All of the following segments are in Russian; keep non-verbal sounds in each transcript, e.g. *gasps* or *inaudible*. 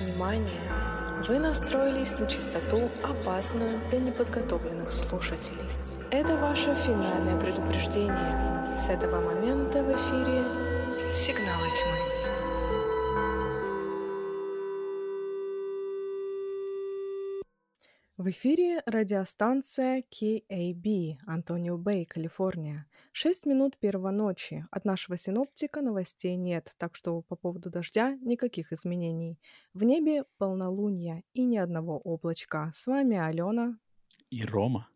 Внимание! Вы настроились на частоту, опасную для неподготовленных слушателей. Это ваше финальное предупреждение. С этого момента в эфире «Сигналы тьмы». В эфире радиостанция KAB, Антонио Бэй, Калифорния. Шесть минут первого ночи. От нашего синоптика новостей нет, так что по поводу дождя никаких изменений. В небе полнолуние и ни одного облачка. С вами Алена. И Рома.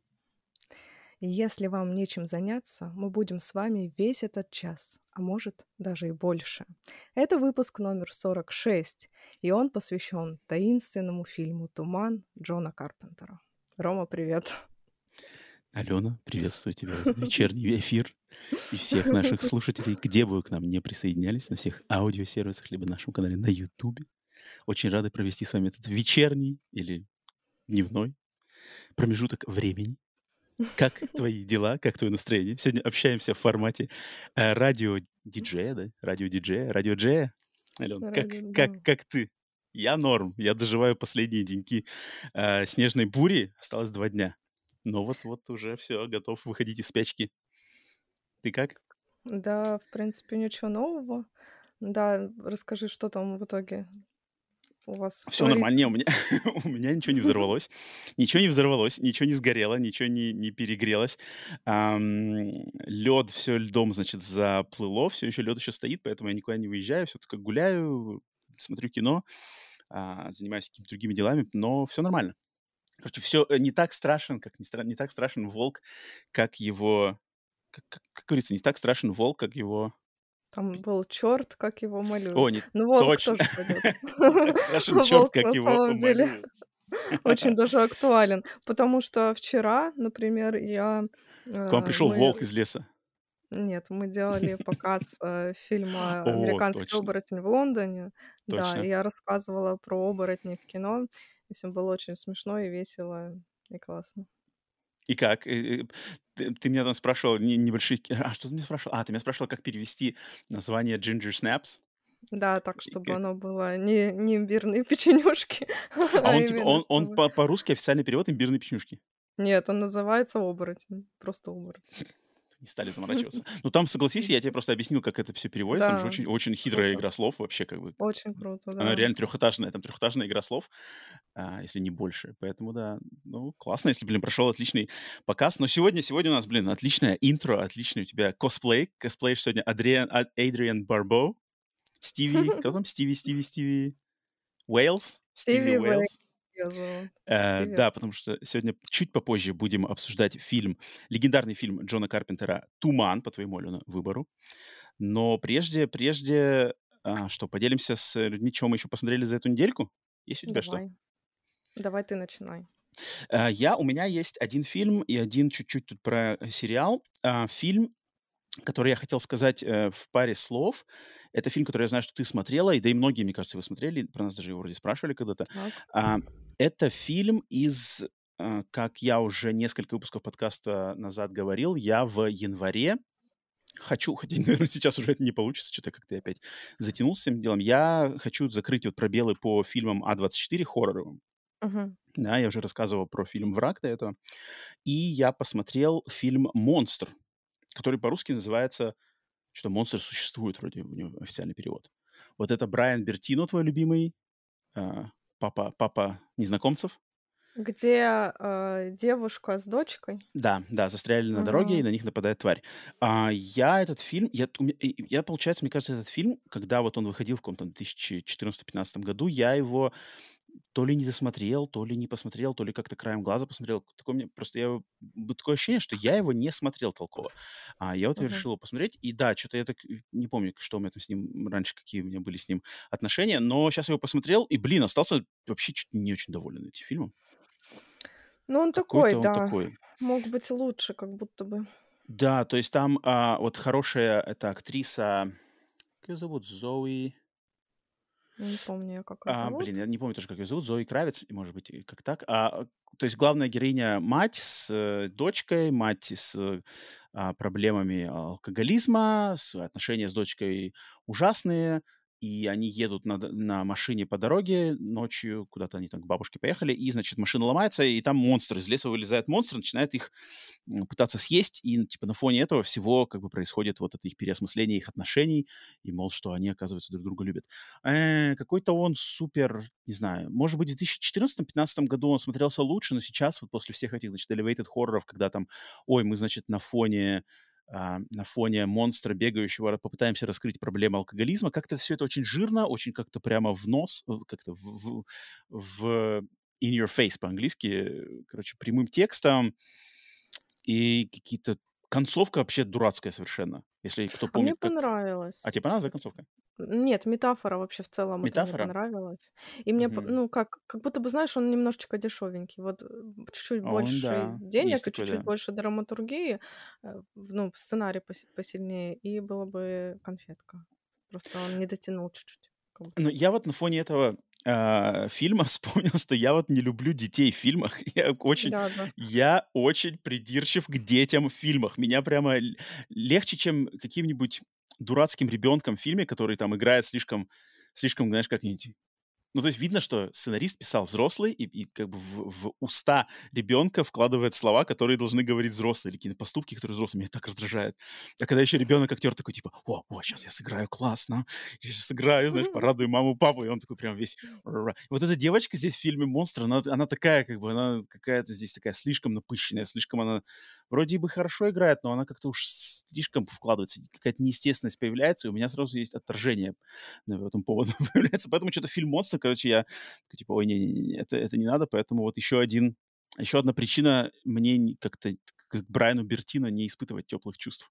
Если вам нечем заняться, мы будем с вами весь этот час, а может даже и больше. Это выпуск номер 46, и он посвящен таинственному фильму «Туман» Джона Карпентера. Рома, привет. Алена, приветствую тебя в *laughs* вечерний эфир и всех наших слушателей, где бы вы к нам не присоединялись, на всех аудиосервисах, либо на нашем канале на YouTube. Очень рады провести с вами этот вечерний или дневной промежуток времени. Как твои дела, как твое настроение? Сегодня общаемся в формате э, радио-диджея, да? Радио-диджея, радио-джея. Ален, как, как, как ты? Я норм. Я доживаю последние деньки э, снежной бури. Осталось два дня. Но вот-вот уже все, готов выходить из спячки. Ты как? Да, в принципе, ничего нового. Да, расскажи, что там в итоге у вас Все нормально. Не, у меня, *laughs* у меня ничего не *laughs* взорвалось. Ничего не взорвалось, ничего не сгорело, ничего не, не перегрелось. лед, все льдом, значит, заплыло. Все еще лед еще стоит, поэтому я никуда не выезжаю. Все только гуляю, смотрю кино, а, занимаюсь какими-то другими делами, но все нормально. Короче, все не так страшен, как не, стра- не так страшен волк, как его... Как, как- как говорится, не так страшен волк, как его... Там был черт, как его О, малюют. не Ну, волк точно. тоже пойдет. Страшен черт, как его малюют. *laughs* очень даже актуален, потому что вчера, например, я К вам э, пришел волк из леса. нет, мы делали *laughs* показ э, фильма О, "Американский точно, оборотень" в Лондоне. Да, точно. и я рассказывала про оборотней в кино, и всем было очень смешно и весело и классно. И как? Э, э, Ты, ты меня там спрашивал не- небольшие... А, что ты меня спрашивал? А, ты меня спрашивал, как перевести название Ginger Snaps. Да, так, И чтобы как- оно было не не имбирные *laughs* печенюшки, *laughs* А а он, типа, он, он по- по-русски официальный перевод имбирные печенюшки. Нет, он называется оборотень, просто оборотень. Не стали заморачиваться. *laughs* Ну, там, согласись, я тебе просто объяснил, как это все переводится. Там же Да, очень, очень хитрая круто. игра слов вообще, как бы. Очень круто, Она да. реально трехэтажная. Там трехэтажная игра слов, а, если не больше. Поэтому, да, ну, классно, если, блин, прошел отличный показ. Но сегодня, сегодня у нас, блин, отличное интро, отличный у тебя косплей. Косплеишь сегодня Адриан, А- Эйдриан Барбо, Стиви, *laughs* кто там? Стиви, Стиви, Стиви Уэйлс? Стиви Уэйлс. Э, Привет. да, потому что сегодня чуть попозже будем обсуждать фильм, легендарный фильм Джона Карпентера «Туман», по твоему, Алена, выбору. Но прежде, прежде, а, что, поделимся с людьми, что мы еще посмотрели за эту недельку? Есть у тебя что? Давай. Давай ты начинай. Э, Я, у меня есть один фильм и один чуть-чуть тут про сериал. А, Фильм, который я хотел сказать э, в паре слов. Это фильм, который я знаю, что ты смотрела, и да и многие, мне кажется, вы смотрели, про нас даже его вроде спрашивали когда-то. Это фильм из, а, как я уже несколько выпусков подкаста назад говорил, я в январе хочу, хотя, *laughs* наверное, сейчас уже это не получится, что-то как-то я опять затянулся с этим делом. Я хочу закрыть вот пробелы по фильмам А24 хорроровым. Мгм. Да, я уже рассказывал про фильм «Враг» до этого. И я посмотрел фильм «Монстр», который по-русски называется что «Монстр существует», вроде у него официальный перевод. Вот это Брайан Бертино, твой любимый, а, папа, папа незнакомцев. Где э, девушка с дочкой? Да, да, застряли на дороге, и на них нападает тварь. А, я этот фильм, я, я, получается, мне кажется, этот фильм, когда вот он выходил в каком-то 2014-2015 году, я его то ли не досмотрел, то ли не посмотрел, то ли как-то краем глаза посмотрел. Такое мне, просто я, такое ощущение, что я его не смотрел толково. А я вот Мгм. решил его посмотреть, и да, что-то я так э, не помню, что у меня там с ним раньше, какие у меня были с ним отношения, но сейчас я его посмотрел, и, блин, остался вообще чуть не очень доволен этим фильмом. Ну, он Какой-то такой, он да. такой. Мог быть лучше, как будто бы. Да, то есть там а, вот хорошая эта актриса, как ее зовут, Зои... Не помню, как её А, зовут. блин, я не помню тоже, как ее зовут, Зои Кравец, может быть, как так. А, то есть главная героиня мать с э, дочкой, мать с э, а, проблемами алкоголизма, с, отношения с дочкой ужасные, и они едут на, на машине по дороге ночью, куда-то они там к бабушке поехали, и, значит, машина ломается, и там монстр, из леса вылезает монстр, начинает их пытаться съесть, и, типа, на фоне этого всего, как бы, происходит вот это их переосмысление их отношений, и, мол, что они, оказывается, друг друга любят. Э, какой-то он супер, не знаю, может быть, в 2014-2015 году он смотрелся лучше, но сейчас, вот после всех этих, значит, elevated хорроров, когда там, ой, мы, значит, на фоне на фоне монстра, бегающего, попытаемся раскрыть проблему алкоголизма. Как-то все это очень жирно, очень как-то прямо в нос, э, как-то в, в, в in your face по-английски, короче, прямым текстом. И какие-то концовка вообще дурацкая совершенно. Если кто А мне помнит, как... понравилось. А тебе понравилась концовка? Нет, метафора вообще в целом это мне Метафора? понравилась. И мне, Мгм. ну, как, как будто бы, знаешь, он немножечко дешевенький. Вот э, чуть-чуть Он, больше да, денег есть и чуть-чуть да. больше драматургии, э, ну, сценарий пос- посильнее, и было бы конфетка. Просто он не дотянул чуть-чуть. Но я вот на фоне этого а, фильма *laughs* вспомнил, что я вот не люблю детей в фильмах. *laughs* Я очень, Да, да. я очень придирчив к детям в фильмах. Меня прямо легче, чем каким-нибудь дурацким ребенком в фильме, который там играет слишком, слишком, знаешь, как-нибудь ну, то есть видно, что сценарист писал взрослый, и, и как бы в, в уста ребенка вкладывает слова, которые должны говорить взрослые, или какие-то поступки, которые взрослые. Меня так раздражает. А когда еще ребенок актер такой, типа, о, о, сейчас я сыграю классно, я сейчас сыграю, знаешь, порадую маму, папу, и он такой прям весь... Вот эта девочка здесь в фильме «Монстр», она, она такая, как бы, она какая-то здесь такая слишком напыщенная, слишком она вроде бы хорошо играет, но она как-то уж слишком вкладывается, какая-то неестественность появляется, и у меня сразу есть отторжение *laughs* на этом поводу *laughs* появляется. Поэтому что-то фильм «Монстр», короче, я типа, ой, не-не-не, это, это не надо, поэтому вот еще один, еще одна причина мне не- как-то к Брайану Бертино не испытывать теплых чувств.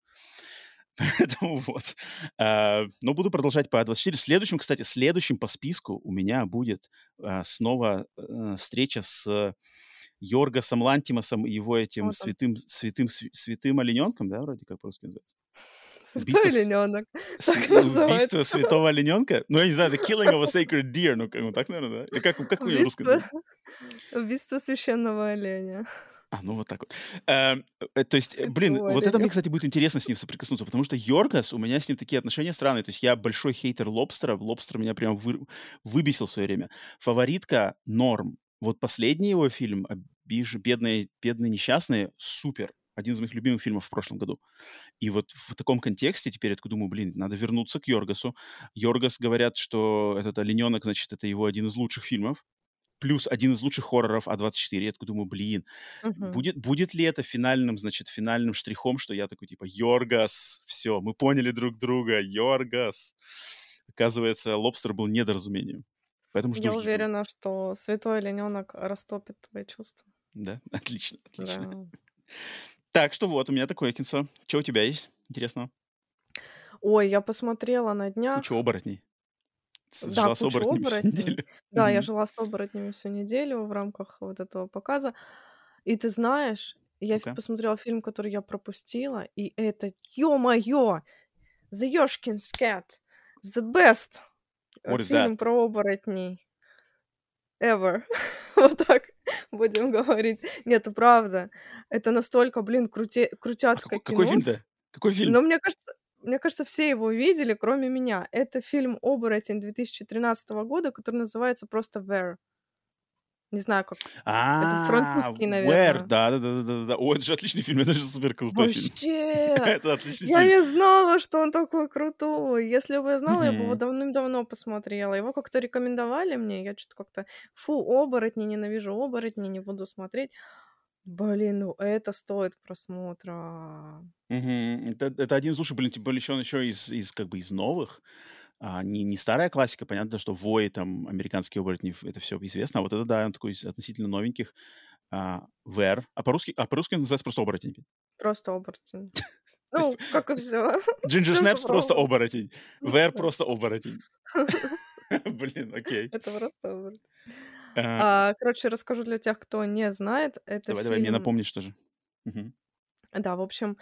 *laughs* Поэтому вот. А, Но буду продолжать по А24. Следующим, кстати, следующим по списку у меня будет а, снова э, встреча с Йоргасом Лантимасом и его этим Вот святым, святым, святым олененком, да, вроде как по-русски называется? Святой Убийство, олененок. *laughs* и убийство святого олененка? Ну, я не знаю, The Killing of a Sacred Deer, ну, как, ну так, наверное, да? Или как, как вы на русском Убийство, называете? *laughs* убийство священного оленя. А, ну вот так вот. Эм, э, то есть, э, блин, Святого вот это мне, кстати, будет интересно с ним соприкоснуться, потому что Йоргас, у меня с ним такие отношения странные. То есть я большой хейтер Лобстера, Лобстер меня прям вы- выбесил в свое время. Фаворитка Норм. Вот последний его фильм «Обиж... «Бедные, «Бедные несчастные» супер. Один из моих любимых фильмов в прошлом году. И вот в таком контексте теперь я такой думаю, блин, надо вернуться к Йоргасу. Йоргас говорят, что этот «Олененок», значит, это его один из лучших фильмов. Плюс один из лучших хорроров А24. Я такой думаю, блин, Мгм. Будет, будет ли это финальным, значит, финальным штрихом, что я такой, типа, Йоргас, все, мы поняли друг друга, Йоргас. Оказывается, лобстер был недоразумением. Поэтому жду, Я жду. уверена, что святой олененок растопит твои чувства. Да, *laughs* отлично, отлично. Да. Так, что вот, у меня такое кинцо. Что у тебя есть интересного? Ой, я посмотрела на Куча днях. оборотней. С- Да, Жила с оборотнями всю *laughs* оборотней. неделю. Да, я жила с оборотнями всю неделю в рамках вот этого показа. И ты знаешь, я Ну-ка. посмотрела фильм, который я пропустила, и это, ё-моё, The Yoshkin's Cat, the best э, What фильм про оборотней ever. *laughs* Вот так *laughs* будем говорить. Нет, правда. Это настолько, блин, А крутяцкое какой, какой кино. фильм-то? Какой фильм? Но мне кажется, мне кажется, все его видели, кроме меня. Это фильм «Оборотень» 2013 года, который называется просто «Where». Не знаю, как. Это А, французский, Where, наверное. да, да, да, да, да. О, это же отличный фильм, это же супер крутой фильм. Вообще! *laughs* Это отличный Я фильм. не знала, что он такой крутой. Если бы я знала, я бы его давным-давно посмотрела. Его как-то рекомендовали мне. Я что-то как-то, фу, оборотни, ненавижу оборотни, не буду смотреть. Блин, ну это стоит просмотра. Мгм. Это, это один из лучших, блин, тем более еще он еще из, из как бы из новых. А, не, не старая классика, понятно, что Вой, там, американские оборотни, это все известно. А вот это, да, он такой из относительно новеньких. А, Вэр. А по-русски, а по-русски он называется просто оборотень. Просто оборотень. *laughs* Ну, как и все. *laughs* *laughs* Джинджер что просто про оборотень. Да. просто оборотень. Блин, окей. Это просто оборотень. А, А, короче, расскажу для тех, кто не знает. Это Давай, давай, мне фильм... напомнишь тоже. Да, в общем,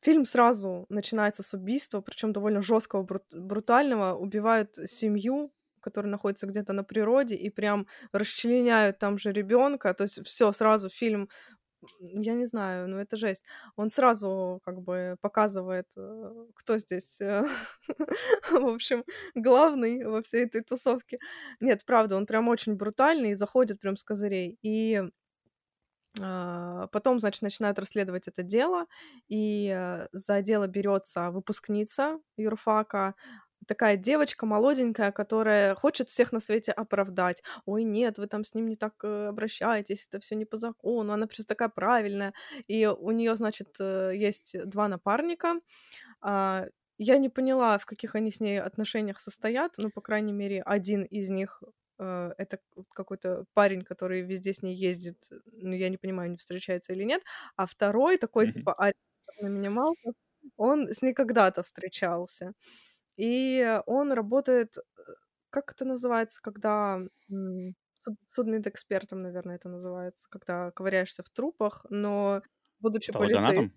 фильм сразу начинается с убийства, причем довольно жесткого, брутального. Убивают семью, которая находится где-то на природе, и прям расчленяют там же ребенка. То есть все сразу фильм я не знаю, ну это жесть. Он сразу как бы показывает, э, кто здесь, э, *laughs* в общем, главный во всей этой тусовке. Нет, правда, он прям очень брутальный и заходит прям с козырей. И потом, значит, начинают расследовать это дело, и э, за дело берется выпускница юрфака, такая девочка молоденькая, которая хочет всех на свете оправдать. Ой, нет, вы там с ним не так э, обращаетесь, это все не по закону, она просто такая правильная. И у нее, значит, э, есть два напарника. А, я не поняла, в каких они с ней отношениях состоят, но, по крайней мере, один из них э, это какой-то парень, который везде с ней ездит, но я не понимаю, не встречается или нет, а второй такой, типа, на меня мало, он с ней когда-то встречался. И он работает, э, как это называется, когда суд- судмедэкспертом, наверное, это называется, когда ковыряешься в трупах, но будучи полицейским.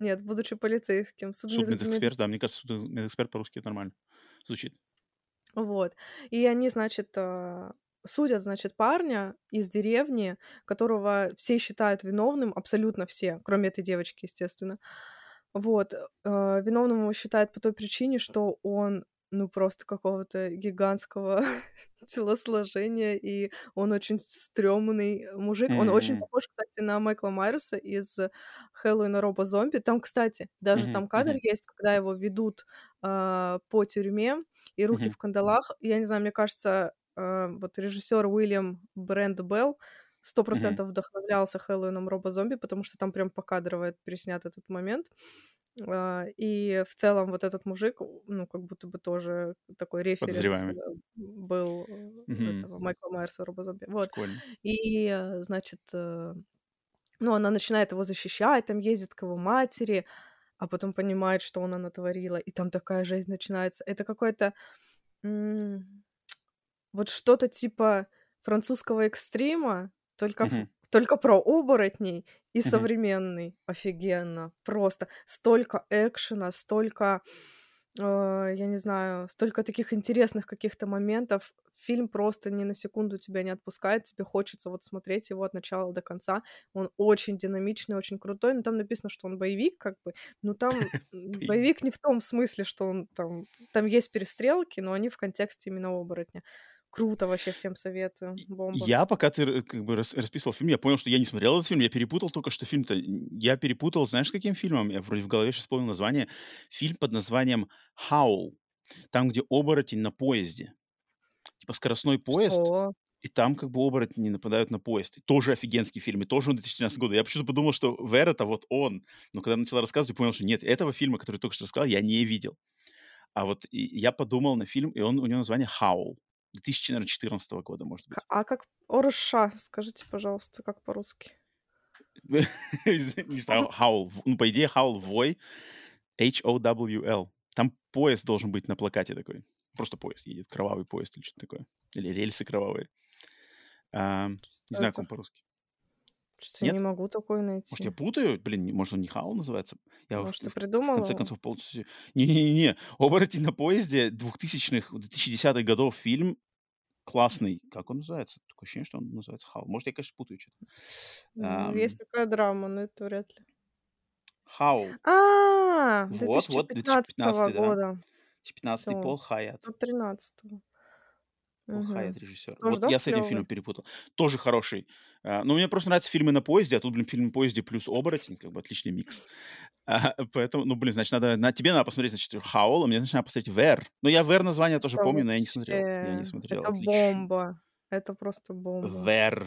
Нет, будучи полицейским. Судмед- мед- Судмедэксперт, да, мне кажется, судмедэксперт по-русски это нормально звучит. Вот. И они, значит, а, судят, значит, парня из деревни, которого все считают виновным, абсолютно все, кроме этой девочки, естественно. Вот. э, Виновным его считают по той причине, что он ну, просто какого-то гигантского *laughs* телосложения, и он очень стрёмный мужик. Он очень похож, кстати, на Майкла Майерса из Хэллоуина Роба Зомби. Там, кстати, даже мгм, там кадр мгм, есть, когда его ведут а, по тюрьме, и руки в кандалах. Я не знаю, мне кажется, а, вот режиссер Уильям Брэнд Белл сто процентов вдохновлялся Хэллоуином Роба Зомби, потому что там прям покадрово переснят этот момент. А, И в целом вот этот мужик, ну, как будто бы тоже такой референс э, был Мгм. этого Майкла Майерса Роба Зомби. Вот. Прикольно. И, э, значит, ну, она начинает его защищать, там ездит к его матери, а потом понимает, что она натворила, и там такая жизнь начинается. Это какой-то м, вот что-то типа французского экстрима, только, Мгм. Только про оборотней и Мгм. современный. Офигенно. Просто столько экшена, столько, э, я не знаю, столько таких интересных каких-то моментов. Фильм просто ни на секунду тебя не отпускает, тебе хочется вот смотреть его от начала до конца. Он очень динамичный, очень крутой, но там написано, что он боевик, как бы. Ну там *laughs* боевик не в том смысле, что он там... Там есть перестрелки, но они в контексте именно оборотня. Круто вообще, всем советую. Бомба. Я, пока ты как бы рас- расписывал фильм, я понял, что я не смотрел этот фильм, я перепутал только что фильм-то. Я перепутал, знаешь, каким фильмом? Я вроде в голове сейчас вспомнил название. Фильм под названием «Хаул». Там, где оборотень на поезде. Типа скоростной поезд, Что? и там как бы оборотни нападают на поезд. И тоже офигенский фильм, и тоже он 2013 года. Я почему-то подумал, что Вер это вот он. Но когда начала рассказывать, я понял, что нет, этого фильма, который только что рассказал, я не видел. А вот я подумал на фильм, и он, у него название «Хаул». 2014 года, может быть. А как Орша? Скажите, пожалуйста, как по-русски? *laughs* Не знаю, Хаул. В- Ну, по идее, Хаул вой. H-O-W-L. Там поезд должен быть на плакате такой. Просто поезд едет, кровавый поезд или что-то такое. Или рельсы кровавые. А, не Что знаю, как он по-русски. Что-то я Нет? не могу такой Может, я найти. путаю? Блин, может, он не Хаул называется? Я Может, ты в, в конце придумала? концов полностью... Не-не-не, «Оборотень на поезде» 2000-х, 2010-х годов фильм классный. Как он называется? Такое ощущение, что он называется Хаул. Может, я, конечно, путаю что-то. Ну, Есть такая драма, но это вряд ли. Хаул. А, Вот, вот, 2015 2015, да. года. 2015 Все. Пол Хайят. Тут 13 Пол Хайят Угу. режиссер. Тоже, Вот я с этим клевый? фильмом перепутал. Тоже хороший. А, Но мне просто нравятся фильмы на поезде, а тут, блин, фильм на поезде плюс оборотень, как бы отличный микс. А, *laughs* Поэтому, ну, блин, значит, надо... На, тебе надо посмотреть, значит, Хаул, а мне, значит, надо посмотреть Вер. Ну, я Вер название тоже помню, но я не смотрел. Я не смотрел, Это отлично. бомба. Это просто бомба. Вер.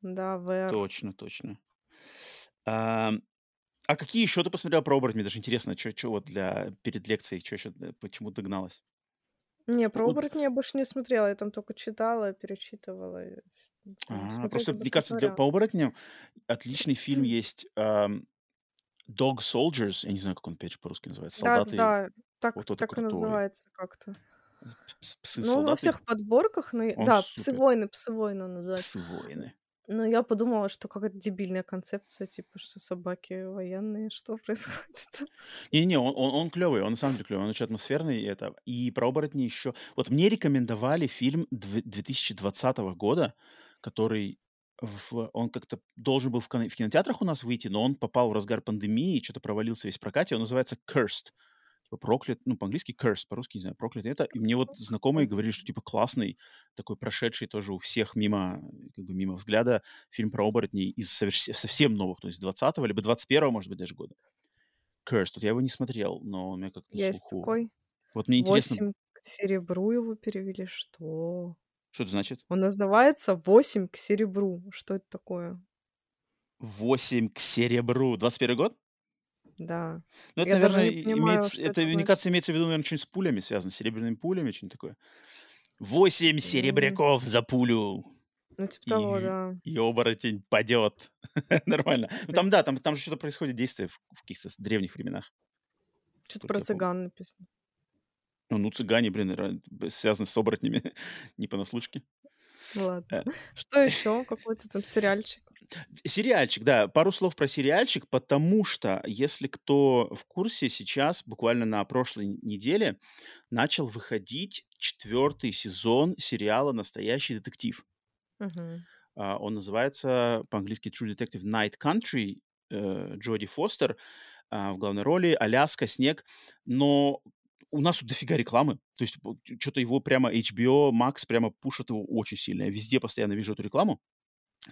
Да, Вер. Точно, точно. А, а какие еще ты посмотрел про оборотни? Даже интересно, что вот для перед лекцией, что еще, э, почему догналась? Не, про Ну, оборотня я больше не смотрела. Я там только читала, перечитывала. и а, Смотреть просто, мне больше не кажется, для, смотрела. по оборотням отличный фильм есть ам, Dog Soldiers, я не знаю, как он опять же по-русски называется, Да, да, солдаты, да. Так, вот это так и крутой. называется как-то. Пс- Псы Ну, он во всех подборках, и- он да, супер. псы-войны, псы-войны он называется. Псы-воины. Но я подумала, что какая-то дебильная концепция, типа, что собаки военные, что *laughs* происходит? Не-не, он, он, он клевый, он на самом деле клевый, он очень атмосферный. И, это. и про оборотни еще... Вот мне рекомендовали фильм дв- 2020 года, который в, он как-то должен был в, кинотеатрах у нас выйти, но он попал в разгар пандемии, и что-то провалился весь прокате. Он называется Cursed. Типа проклят, ну, по-английски Cursed, по-русски, не знаю, проклят это. И мне вот знакомые говорили, что, типа, классный, такой прошедший тоже у всех мимо, как бы мимо взгляда фильм про оборотней из совсем новых, то есть 20-го, либо 21-го, может быть, даже года. Cursed. Вот я его не смотрел, но у меня как-то Есть слуху. такой. Вот мне интересно... Восемь к серебру его перевели. Что? Что это значит? Он называется «Восемь к серебру». Что это такое? Восемь к серебру. 21 год? Да. Ну, это, Я наверное, понимаю, имеется, это, это кажется, имеется в виду, наверное, что-нибудь с пулями связано, с серебряными пулями, что-нибудь такое. Восемь серебряков за пулю, Ну, типа того, и, да. и оборотень падет. *laughs* Нормально. Ну, там, да, там, там же что-то происходит, действие в, в каких-то древних временах. Что-то про цыган написано. Ну, ну, цыгане, блин, связаны с оборотнями, *laughs* не понаслышке. Ладно. Э, Что еще? Какой-то там сериальчик? Сериальчик, да, пару слов про сериальчик, потому что, если кто в курсе, сейчас, буквально на прошлой неделе, начал выходить четвертый сезон сериала «Настоящий детектив». А, Он называется по-английски True Detective Night Country, э, Джоди Фостер а, в главной роли, Аляска, снег, но у нас тут дофига рекламы, то есть что-то его прямо HBO Max прямо пушит его очень сильно, я везде постоянно вижу эту рекламу,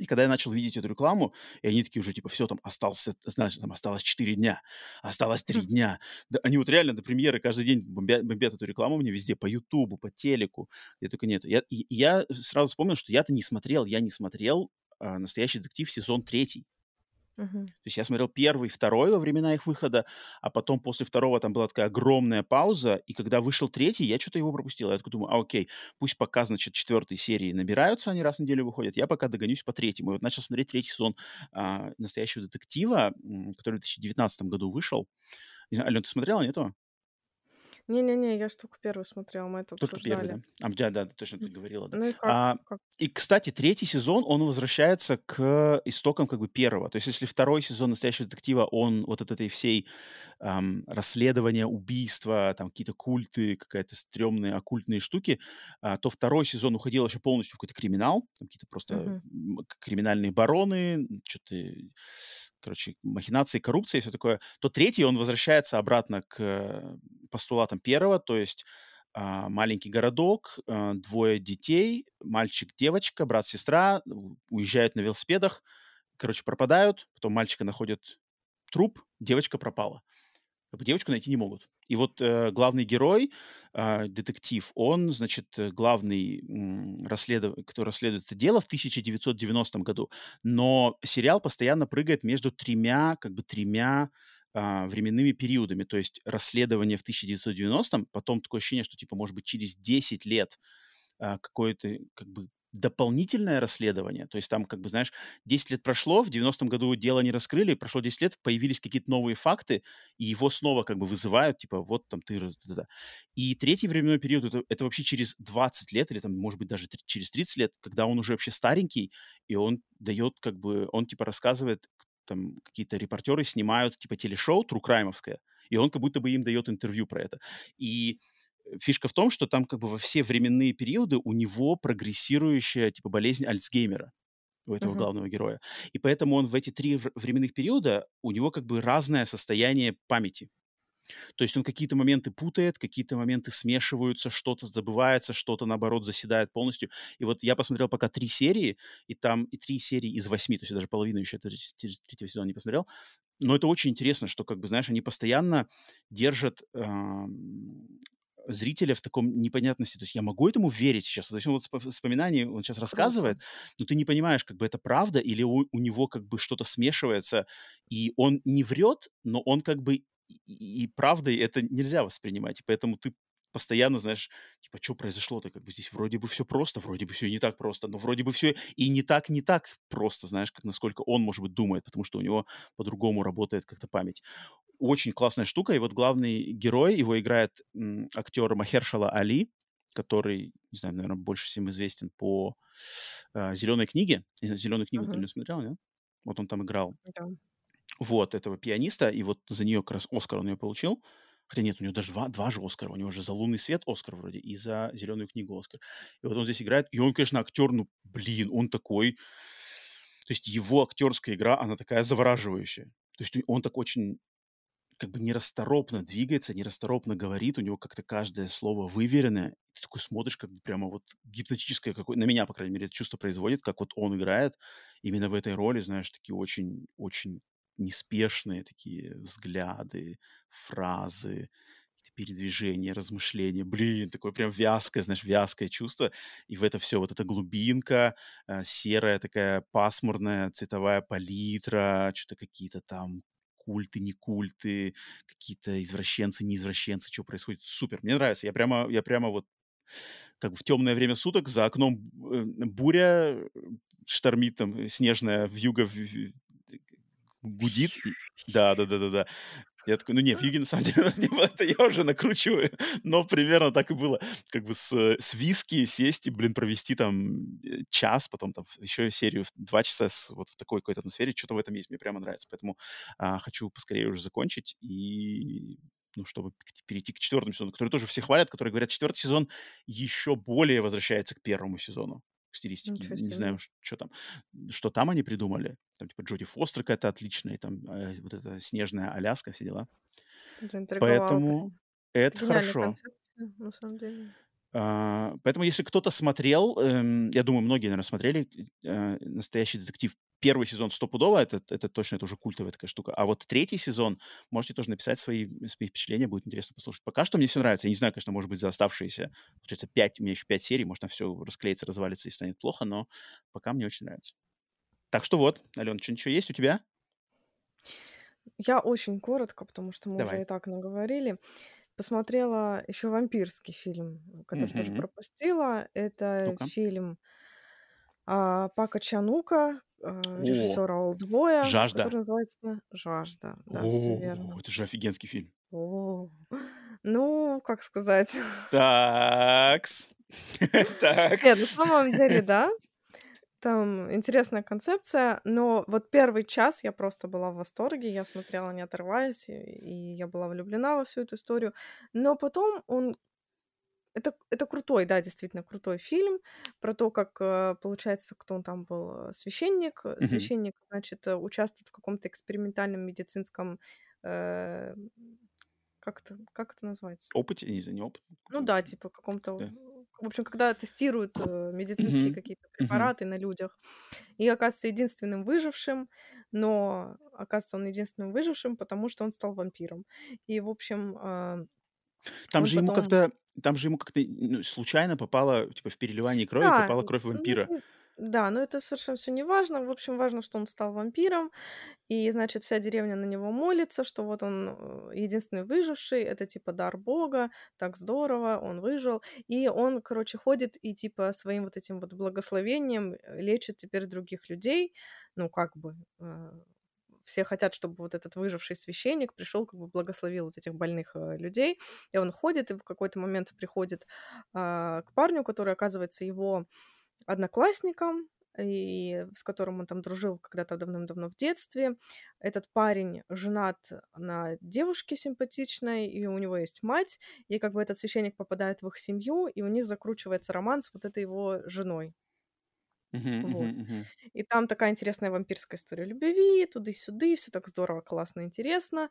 и когда я начал видеть эту рекламу, и они такие уже, типа, все, там осталось, знаешь, там осталось 4 дня, осталось 3 Хм. дня. Да, они вот реально до премьеры каждый день бомбят, бомбят эту рекламу мне везде, по Ютубу, по телеку, где только нет. Я, и я сразу вспомнил, что я-то не смотрел, я не смотрел а, «Настоящий детектив» сезон третий. Мгм. То есть я смотрел первый, второй во времена их выхода, а потом после второго там была такая огромная пауза, и когда вышел третий, я что-то его пропустил. Я такой думаю, а окей, пусть пока, значит, четвертой серии набираются, они раз в неделю выходят, я пока догонюсь по третьему. И вот начал смотреть третий сезон а, «Настоящего детектива», который в 2019 году вышел. Не знаю, Ален, ты смотрела, нет его? Не-не-не, я ж только первый смотрела, мы это Только первый, обсуждали. да? А, да, да, точно ты говорила, да. Ну и как? А, Как? и, кстати, третий сезон, он возвращается к истокам как бы первого. То есть если второй сезон «Настоящего детектива», он вот от этой всей ам, расследования, убийства, там какие-то культы, какая-то стрёмные оккультные штуки, а, то второй сезон уходил еще полностью в какой-то криминал, там какие-то просто к- криминальные бароны, что-то, короче, махинации, коррупция и все такое, то третий, он возвращается обратно к э, постулатам первого, то есть а, маленький городок, а, двое детей, мальчик, девочка, брат, сестра, уезжают на велосипедах, короче, пропадают, потом мальчика находят труп, девочка пропала. Девочку найти не могут. И вот э, главный герой, а, детектив, он, значит, э, главный, м, расследов... кто расследует это дело в 1990 году. Но сериал постоянно прыгает между тремя, как бы тремя а, временными периодами. То есть расследование в 1990-м, потом такое ощущение, что типа, может быть, через 10 лет а, какое-то как бы дополнительное расследование. То есть там, как бы, знаешь, 10 лет прошло, в 90-м году дело не раскрыли, прошло 10 лет, появились какие-то новые факты, и его снова как бы вызывают, типа, вот там ты... И третий временной период, это, это вообще через 20 лет, или там, может быть, даже через 30 лет, когда он уже вообще старенький, и он дает, как бы, он, типа, рассказывает, там, какие-то репортеры снимают, типа, телешоу трукраймовское, и он как будто бы им дает интервью про это. И фишка в том, что там как бы во все временные периоды у него прогрессирующая типа болезнь Альцгеймера у этого Мгм. главного героя. И поэтому он в эти три вр- временных периода, у него как бы разное состояние памяти. То есть он какие-то моменты путает, какие-то моменты смешиваются, что-то забывается, что-то, наоборот, заседает полностью. И вот я посмотрел пока три серии, и там и три серии из восьми, то есть я даже половину еще третьего сезона не посмотрел. Но это очень интересно, что, как бы, знаешь, они постоянно держат ам, зрителя в таком непонятности. То есть я могу этому верить сейчас? То есть он вот в воспоминании, он сейчас рассказывает, но ты не понимаешь, как бы это правда или у, у него как бы что-то смешивается, и он не врет, но он как бы и, и- и правдой это нельзя воспринимать, и поэтому ты постоянно знаешь, типа, что произошло-то, как бы здесь вроде бы все просто, вроде бы все не так просто, но вроде бы все и не так, не так просто, знаешь, как насколько он, может быть, думает, потому что у него по-другому работает как-то память. Очень классная штука, и вот главный герой, его играет м, актер Махершала Али, который, не знаю, наверное, больше всем известен по «Зеленой книге». «Зеленую книгу» ты Мгм. не смотрел, нет? Вот он там играл Да. вот этого пианиста, и вот за нее как раз Оскар он ее получил. Хотя нет, у него даже два, два же Оскара. У него же за «Лунный свет» Оскар вроде, и за «Зеленую книгу» Оскар. И вот он здесь играет, и он, конечно, актер, ну, блин, он такой... То есть его актерская игра, она такая завораживающая. То есть он так очень как бы нерасторопно двигается, нерасторопно говорит, у него как-то каждое слово выверенное. Ты такой смотришь, как бы прямо вот гипнотическое какое на меня, по крайней мере, это чувство производит, как вот он играет именно в этой роли, знаешь, такие очень, очень неспешные такие взгляды, фразы, передвижения, размышления. Блин, такое прям вязкое, знаешь, вязкое чувство. И в это все вот эта глубинка, э, серая такая пасмурная цветовая палитра, что-то какие-то там культы, не культы, какие-то извращенцы, не извращенцы, что происходит. Супер, мне нравится. Я прямо, я прямо вот как бы в темное время суток за окном э, буря, штормит там снежная вьюга гудит. *laughs* Да, да, да, да, да. Я такой, ну в Юге на самом *laughs* деле нас не было, это я уже накручиваю, но примерно так и было. Как бы с, с виски сесть и, блин, провести там э, час, потом там еще серию два часа с, вот в такой какой-то атмосфере, что-то в этом есть, мне прямо нравится. Поэтому а, хочу поскорее уже закончить и ну, чтобы перейти к четвертому сезону, который тоже все хвалят, которые говорят, четвертый сезон еще более возвращается к первому сезону к стилистике. Не знаю, что там. Что там они придумали. Там типа Джоди Фостер какая-то отличная, там э, вот эта снежная Аляска, все дела. Поэтому это, это хорошо. на самом деле. А, поэтому, если кто-то смотрел, эм, я думаю, многие, наверное, смотрели э, «Настоящий детектив». Первый сезон стопудово, это, это точно, это уже культовая такая штука. А вот третий сезон, можете тоже написать свои, свои впечатления, будет интересно послушать. Пока что мне все нравится. Я не знаю, конечно, может быть, за оставшиеся, получается, пять, у меня еще пять серий, может, там все расклеится, развалится и станет плохо, но пока мне очень нравится. Так что вот, Алена, что-нибудь еще есть у тебя? Я очень коротко, потому что мы Давай. уже и так наговорили. Посмотрела еще вампирский фильм, который тоже пропустила. Это Ну-ка. фильм а, Пака Чанука, а, О, режиссера Олдбоя, «Жажда». который называется «Жажда». Да, все верно. О, это же офигенский фильм. О, *laughs* ну, как сказать. Такс. *laughs* *laughs* Так. Нет, на самом деле, да. Там интересная концепция, но вот первый час я просто была в восторге, я смотрела, не отрываясь, и и я была влюблена во всю эту историю. Но потом он это это крутой, да, действительно крутой фильм про то, как, э, получается, кто он там был, э, священник. Мгм. Священник, значит, участвует в каком-то экспериментальном медицинском, э, как это как это называется? Опыте, не знаю, не опыт. Ну да, типа каком-то, Да. В общем, когда тестируют, э, медицинские Мгм. какие-то препараты на людях. И оказывается единственным выжившим, но оказывается он единственным выжившим, потому что он стал вампиром. И, в общем, а, Там же ему потом как-то, там же ему как-то ну, случайно попало, типа в переливании крови Да, попала кровь ну, вампира. м, да, но это совершенно все не важно. В общем, важно, что он стал вампиром, и, значит, вся деревня на него молится, что вот он э, единственный выживший, это типа дар бога, так здорово, он выжил. И он, короче, ходит и типа своим вот этим вот благословением э, лечит теперь других людей. Ну, как бы э, все хотят, чтобы вот этот выживший священник пришел, как бы благословил вот этих больных э, людей. И он ходит, и в какой-то момент приходит а, к парню, который оказывается его одноклассником, и с которым он там дружил когда-то давным-давно в детстве. Этот парень женат на девушке симпатичной, и у него есть мать, и как бы этот священник попадает в их семью, и у них закручивается роман с вот этой его женой. Вот. И там такая интересная вампирская история любви, туды-сюды, все так здорово, классно, интересно,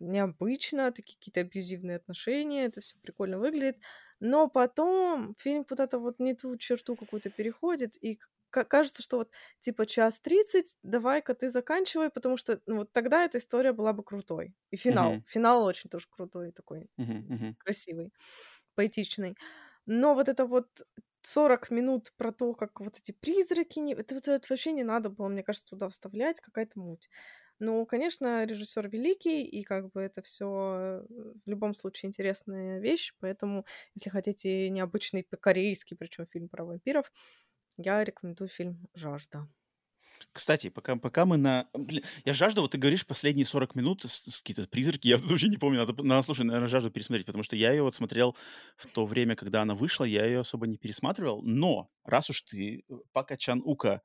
необычно, такие какие-то абьюзивные отношения, это все прикольно выглядит. Но потом фильм куда-то вот не ту черту какую-то переходит, и кажется, что вот типа час тридцать, давай-ка ты заканчивай, потому что ну, вот тогда эта история была бы крутой. И финал, Мгм. финал очень тоже крутой, такой Мгм, мгм. красивый, поэтичный. Но вот это вот 40 минут про то, как вот эти призраки, не... это, вот это вообще не надо было, мне кажется, туда вставлять, какая-то муть. Ну, конечно, режиссер великий, и как бы это все в любом случае интересная вещь, поэтому, если хотите необычный корейский, причем фильм про вампиров, я рекомендую фильм «Жажда». Кстати, пока, пока мы на... Я жажду, вот ты говоришь последние 40 минут, какие-то призраки, я уже не помню, надо, надо, слушай, наверное, жажду пересмотреть, потому что я ее вот смотрел в то время, когда она вышла, я ее особо не пересматривал, но раз уж ты э, Пака Чан Ука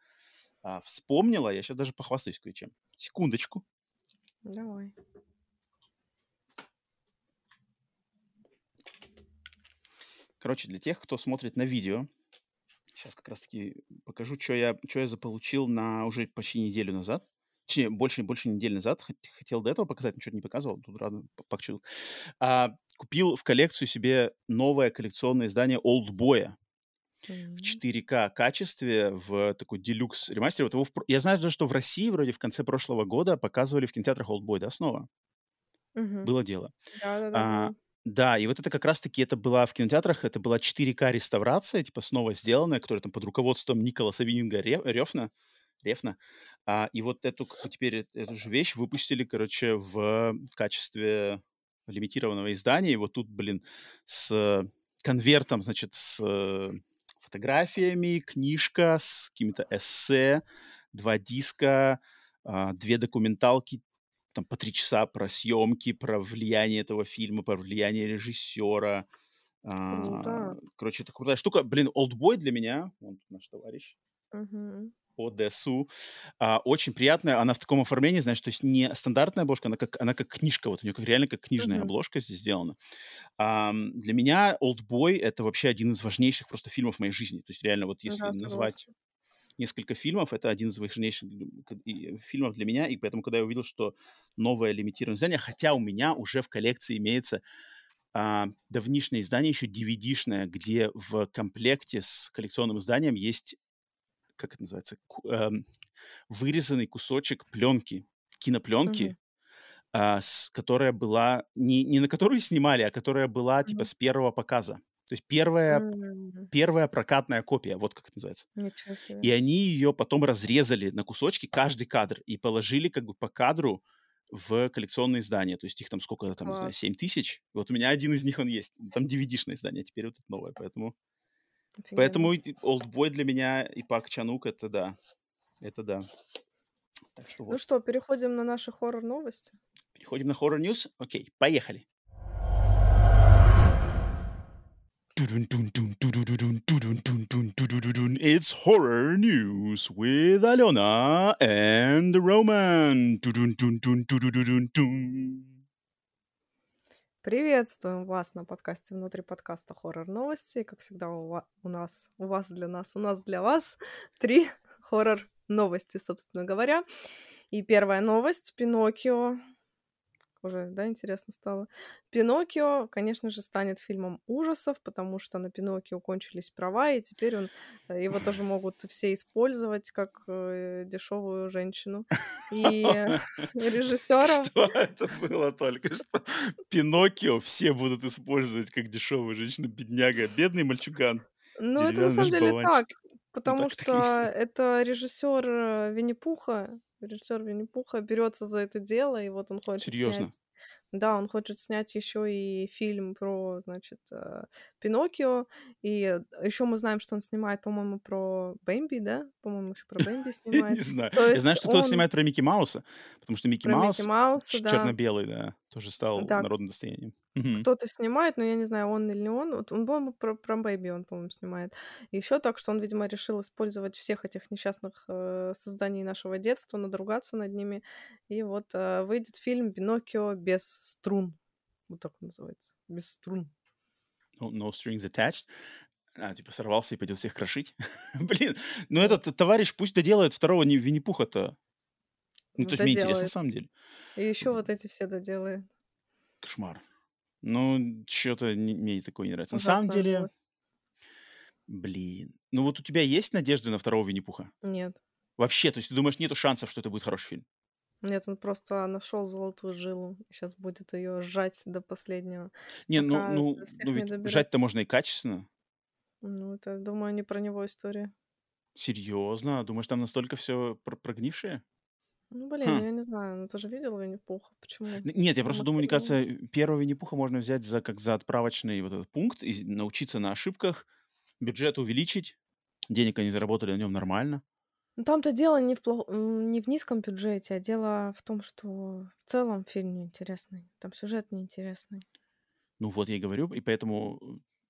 а, вспомнила, я сейчас даже похвастаюсь кое-чем. Секундочку. Давай. Короче, для тех, кто смотрит на видео, Сейчас как раз-таки покажу, что я, что я заполучил на уже почти неделю назад. Точнее, больше, больше недели назад. Хотел до этого показать, но что-то не показывал. Тут рано покчил. А, купил в коллекцию себе новое коллекционное издание Олдбоя в М. 4К качестве, в такой делюкс ремастер. Вот его в я знаю, даже, что в России вроде в конце прошлого года показывали в кинотеатрах Олдбой, да, снова? Мгм. Было дело. Да-да-да, А, было. да, и вот это как раз-таки, это была в кинотеатрах, это была 4К реставрация, типа снова сделанная, которая там под руководством Николаса Вининга Ре- Рефна, Рефна. А, и вот эту, теперь эту же вещь выпустили, короче, в качестве лимитированного издания. И вот тут, блин, с конвертом, значит, с фотографиями, книжка с какими-то эссе, два диска, а, две документалки, там по три часа про съемки, про влияние этого фильма, про влияние режиссера. А, Круто. короче, это крутая штука. Блин, Олдбой для меня, вот наш товарищ, Мгм. ОДСУ. А, очень приятная. Она в таком оформлении, знаешь, то есть не стандартная обложка, она как, она как книжка. Вот у нее как, реально как книжная Мгм. обложка здесь сделана. Ам, для меня «Олдбой» — это вообще один из важнейших просто фильмов моей жизни. То есть реально вот если Да, назвать согласна. несколько фильмов, это один из важнейших фильмов для меня. И поэтому, когда я увидел, что новое лимитированное издание, хотя у меня уже в коллекции имеется а, давнишнее издание, еще DVD-шное, где в комплекте с коллекционным изданием есть как это называется, эм, вырезанный кусочек пленки, кинопленки, Мгм. а, с, которая была, не, не на которую снимали, а которая была типа Мгм. с первого показа. То есть первая, М. первая прокатная копия, вот как это называется. И они ее потом разрезали на кусочки, каждый кадр, и положили как бы по кадру в коллекционное издание. То есть их там сколько там, не знаю, Класс. 7 тысяч. Вот у меня один из них он есть. Там DVD-шное издание, а теперь вот это новое. Поэтому, Офигенно. поэтому Олдбой для меня и Пак Чанук это да. Это да. Так что Ну вот. что, переходим на наши хоррор-новости? Переходим на News. Окей, поехали. It's horror news with Alena and Roman. Приветствуем вас на подкасте внутри подкаста «Хоррор новости». Как всегда у, ва- у нас, у вас для нас, у нас для вас *laughs* три хоррор новости, собственно говоря. И первая новость «Пиноккио». Уже, да, интересно стало. «Пиноккио», конечно же, станет фильмом ужасов, потому что на «Пиноккио» кончились права, и теперь он, э, его тоже могут все использовать как дешевую женщину. И *laughs* режиссером Что это было только что? Пиноккио все будут использовать как дешевую женщину, бедняга, бедный мальчуган. Ну, это на самом деле так, Ну потому так, и что это режиссер Винни-Пуха. Режиссер Винни-Пуха берется за это дело, и вот он хочет Серьезно? снять. Да, он хочет снять еще и фильм про, значит, э, Пиноккио. И еще мы знаем, что он снимает, по-моему, про Бэмби, да? По-моему, еще про Бэмби *laughs* Не снимает. знаю. То Я знаю, что он снимает про Микки Мауса, потому что Микки Маус черно-белый, да, тоже стал Да, народным достоянием. Кто-то снимает, но я не знаю, он или не он. Вот он, по-моему, про, про Бэмби он, по-моему, снимает. Еще так, что он, видимо, решил использовать всех этих несчастных э, созданий нашего детства, надругаться над ними. И вот э, выйдет фильм «Пиноккио без струн». Вот так он называется. Без струн. No, no strings attached. А, типа сорвался и пойдет всех крошить. *laughs* Блин, ну этот товарищ пусть доделает второго Винни-Пуха-то. Ну, то есть мне интересно, на самом деле. И еще вот эти все доделает. Кошмар. Ну, что-то мне такое не нравится. На самом деле, блин. Ну вот у тебя есть надежды на второго Винни-Пуха? Нет. Вообще, то есть ты думаешь, нету шансов, что это будет хороший фильм? Нет, он просто нашел золотую жилу. Сейчас будет ее сжать до последнего. Не, ну, Пока ну, ну не ведь жать-то доберется. можно и качественно. Ну, это, думаю, не про него история. Серьезно? Думаешь, там настолько все прогнившее? Ну, блин, Хм. я не знаю, ну ты же видел Винни-Пуха, почему? Н- Нет, я просто думаю, мне Материал. кажется, первого Винни-Пуха можно взять за как за отправочный вот этот пункт и научиться на ошибках, бюджет увеличить, денег они заработали на нем нормально. Ну, там-то дело не в, плох- м, не в низком бюджете, а дело в том, что в целом фильм неинтересный. Там сюжет неинтересный. Ну вот я и говорю, и поэтому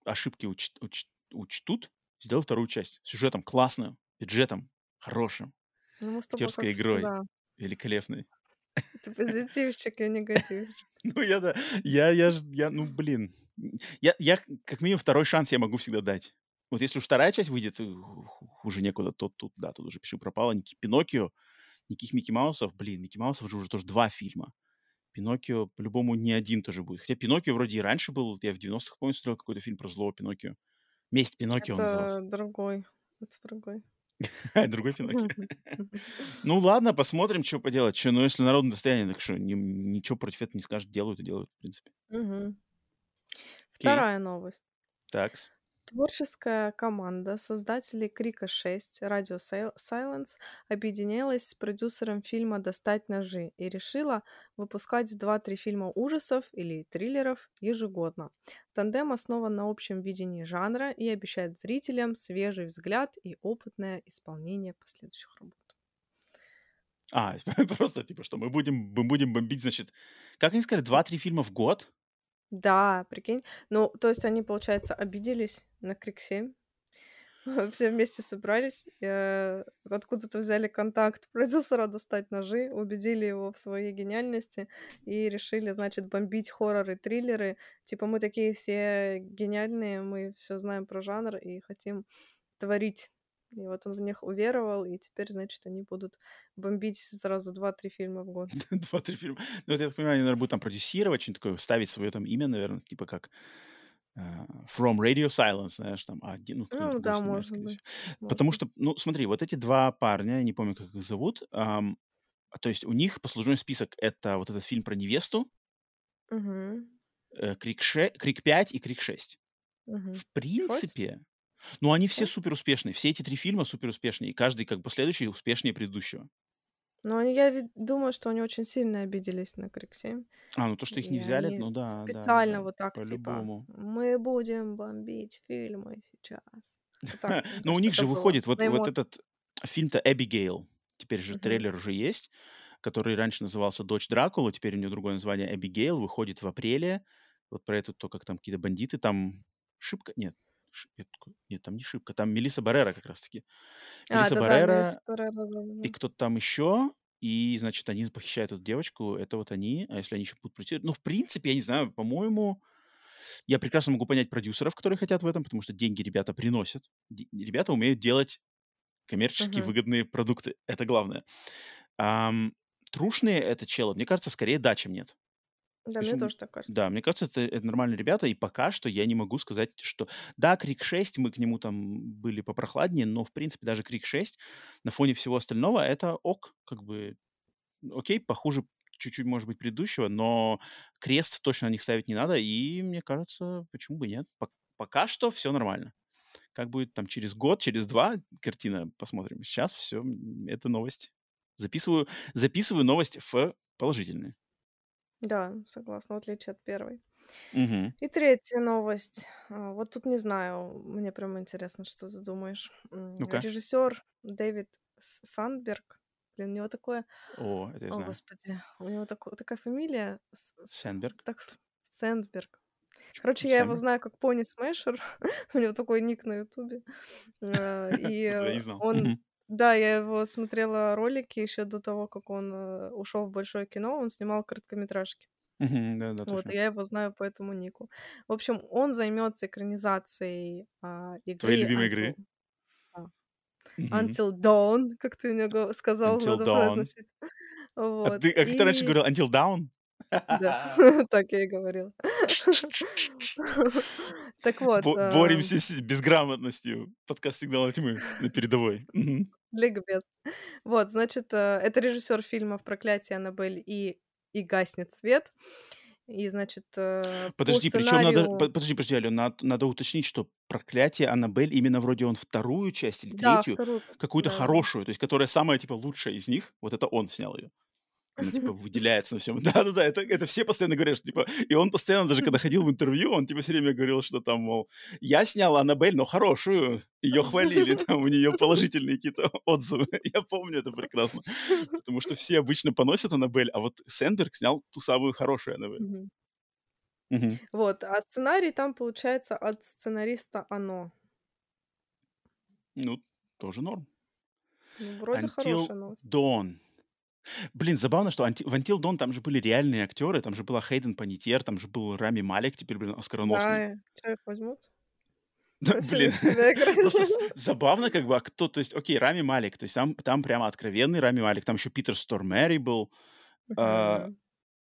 э, ошибки уч- уч- учтут, сделал вторую часть. Сюжетом классным, бюджетом хорошим, Ну, мы с тобой, актерской как игрой всегда. Великолепной. Ты позитивчик и негативчик. *laughs* Ну я да, я, я, я, ну блин, я, я как минимум второй шанс я могу всегда дать. вот если уж вторая часть выйдет, хуже некуда, то тут, да, тут уже пиши пропало. Никаких Пиноккио, никаких Микки Маусов. Блин, Микки Маусов же уже тоже два фильма. Пиноккио по-любому не один тоже будет. Хотя Пиноккио вроде и раньше был. Я в 90-х, помню, смотрел какой-то фильм про злого Пиноккио. «Месть Пиноккио» он Это назывался. другой. Это другой. *laughs* Другой Пиноккио. *laughs* Ну ладно, посмотрим, что поделать. Что, ну если народное достояние, так что ни- ничего против этого не скажет. Делают и делают, в принципе. Мгм. Окей. Вторая новость. Такс. Творческая команда создателей Крика 6 Radio Sil- Silence объединилась с продюсером фильма «Достать ножи» и решила выпускать 2-3 фильма ужасов или триллеров ежегодно. Тандем основан на общем видении жанра и обещает зрителям свежий взгляд и опытное исполнение последующих работ. А, *laughs* просто типа, что мы будем, мы будем бомбить, значит, как они сказали, 2-3 фильма в год? Да, прикинь. Ну, то есть они, получается, обиделись на Крик 7. *laughs* Все вместе собрались, э, откуда-то взяли контакт *laughs* продюсера достать ножи, убедили его в своей гениальности и решили, значит, бомбить хорроры, триллеры. Типа мы такие все гениальные, мы все знаем про жанр и хотим творить. И вот он в них уверовал, и теперь, значит, они будут бомбить сразу 2-3 фильма в год. *laughs* Два-три фильма. Ну, вот я так понимаю, они, наверное, будут там продюсировать, что-нибудь такое, ставить свое там имя, наверное, типа как э, From Radio Silence, знаешь, там, а, один, ну, Ну да, может быть. всего. Потому что, ну, смотри, вот эти два парня, не помню, как их зовут, ам, то есть у них послужной список — это вот этот фильм про невесту, э, Крик, ше- Крик 5 и Крик 6. Мгм. В принципе, ну, они все супер успешные. Все эти три фильма супер успешные. И каждый, как последующий, успешнее предыдущего. Ну, они, я думаю, что они очень сильно обиделись на Крик 7. А, ну то, что их не И взяли, ну да, специально да, вот так, типа, по-любому. мы будем бомбить фильмы сейчас. Вот так, *laughs* мне Но у кажется, них же выходит вот, вот этот фильм-то «Эбигейл». Теперь же трейлер уже есть, который раньше назывался «Дочь Дракула», теперь у него другое название «Эбигейл», выходит в апреле. Вот про эту, то, как там какие-то бандиты, там Шибка, нет, нет, там не Шибка, там Мелисса Баррера как раз-таки. А, Мелисса да-да, Баррера Мелисса Баррера, и да-да-да. кто-то там еще, и, значит, они похищают эту девочку, это вот они, а если они еще будут продюсировать, ну, в принципе, я не знаю, по-моему, я прекрасно могу понять продюсеров, которые хотят в этом, потому что деньги ребята приносят. Ребята умеют делать коммерчески Мгм. выгодные продукты, это главное. Ам, трушные это челы, мне кажется, скорее да, чем нет. Да, мне тоже так кажется. да, мне кажется, это, это нормальные ребята, и пока что я не могу сказать, что... Да, Крик 6, мы к нему там были попрохладнее, но, в принципе, даже Крик 6 на фоне всего остального это ок, как бы, окей, похуже чуть-чуть, может быть, предыдущего, но крест точно на них ставить не надо, и мне кажется, почему бы нет. Пок- Пока что все нормально. Как будет там через год, через два картина, посмотрим. Сейчас все, это новость. Записываю, записываю новость в положительные. Да, согласна, в отличие от первой. Мгм. И третья новость. А, Вот тут не знаю, мне прям интересно, что ты думаешь. М, Ну-ка. Режиссер Дэвид С- Сандберг. Блин, у него такое... О, это я О, знаю. господи, у него тако- такая фамилия... С- с- Сенберг. Так, с- Сэндберг. Короче, я его Сенберг? знаю как Пони Смешер. *laughs* У него такой ник на Ютубе. Э, И *laughs* Вот это я не э, знал. он... Мгм. Да, я его смотрела ролики еще до того, как он э, ушел в большое кино. Он снимал короткометражки. Да, да, Вот, и я его знаю по этому нику. В общем, он займется экранизацией а, Твоей игры любимой Until, игры. Until Dawn, как ты мне сказал, Until надо Dawn. А Вот. ты, а как ты раньше И говорил? Until Down? Да, *laughs* *laughs* так я и говорила. *laughs* Так вот, Бо- Боремся с безграмотностью. Подкаст «Сигнал тьмы» на передовой. Ликбез. Вот, значит, э, это режиссер фильмов «Проклятие Аннабель» и «И гаснет свет». И, значит, э, по Подожди, причем надо... сценарию... по- Подожди, подожди, Ален, надо, надо уточнить, что «Проклятие Аннабель» именно вроде он вторую часть или Да, третью, вторую. какую-то да. хорошую, то есть которая самая, типа, лучшая из них, вот это он снял ее. Она, типа, *laughs* выделяется на всем. *laughs* Да-да-да, это, это все постоянно говорят, что, типа... И он постоянно, даже когда ходил в интервью, он, типа, все время говорил, что там, мол, я снял Аннабель, но хорошую. Ее хвалили, *laughs* там у нее положительные какие-то отзывы. Я помню это прекрасно. Потому что все обычно поносят Аннабель, а вот Сенберг снял ту самую хорошую Аннабель. Мгм. Вот, а сценарий там получается от сценариста «Оно». Ну, тоже норм. Ну, вроде Until хорошая новость. Dawn. Блин, забавно, что Анти- в Until Dawn там же были реальные актеры, там же была Хейден Панетьер, там же был Рами Малик, теперь, блин, оскароносный. Да, их возьмут? *laughs* Да, блин, просто забавно, как бы, а кто, то есть, окей, Рами Малик, то есть там, там прямо откровенный Рами Малик, там еще Питер Стормери был, а,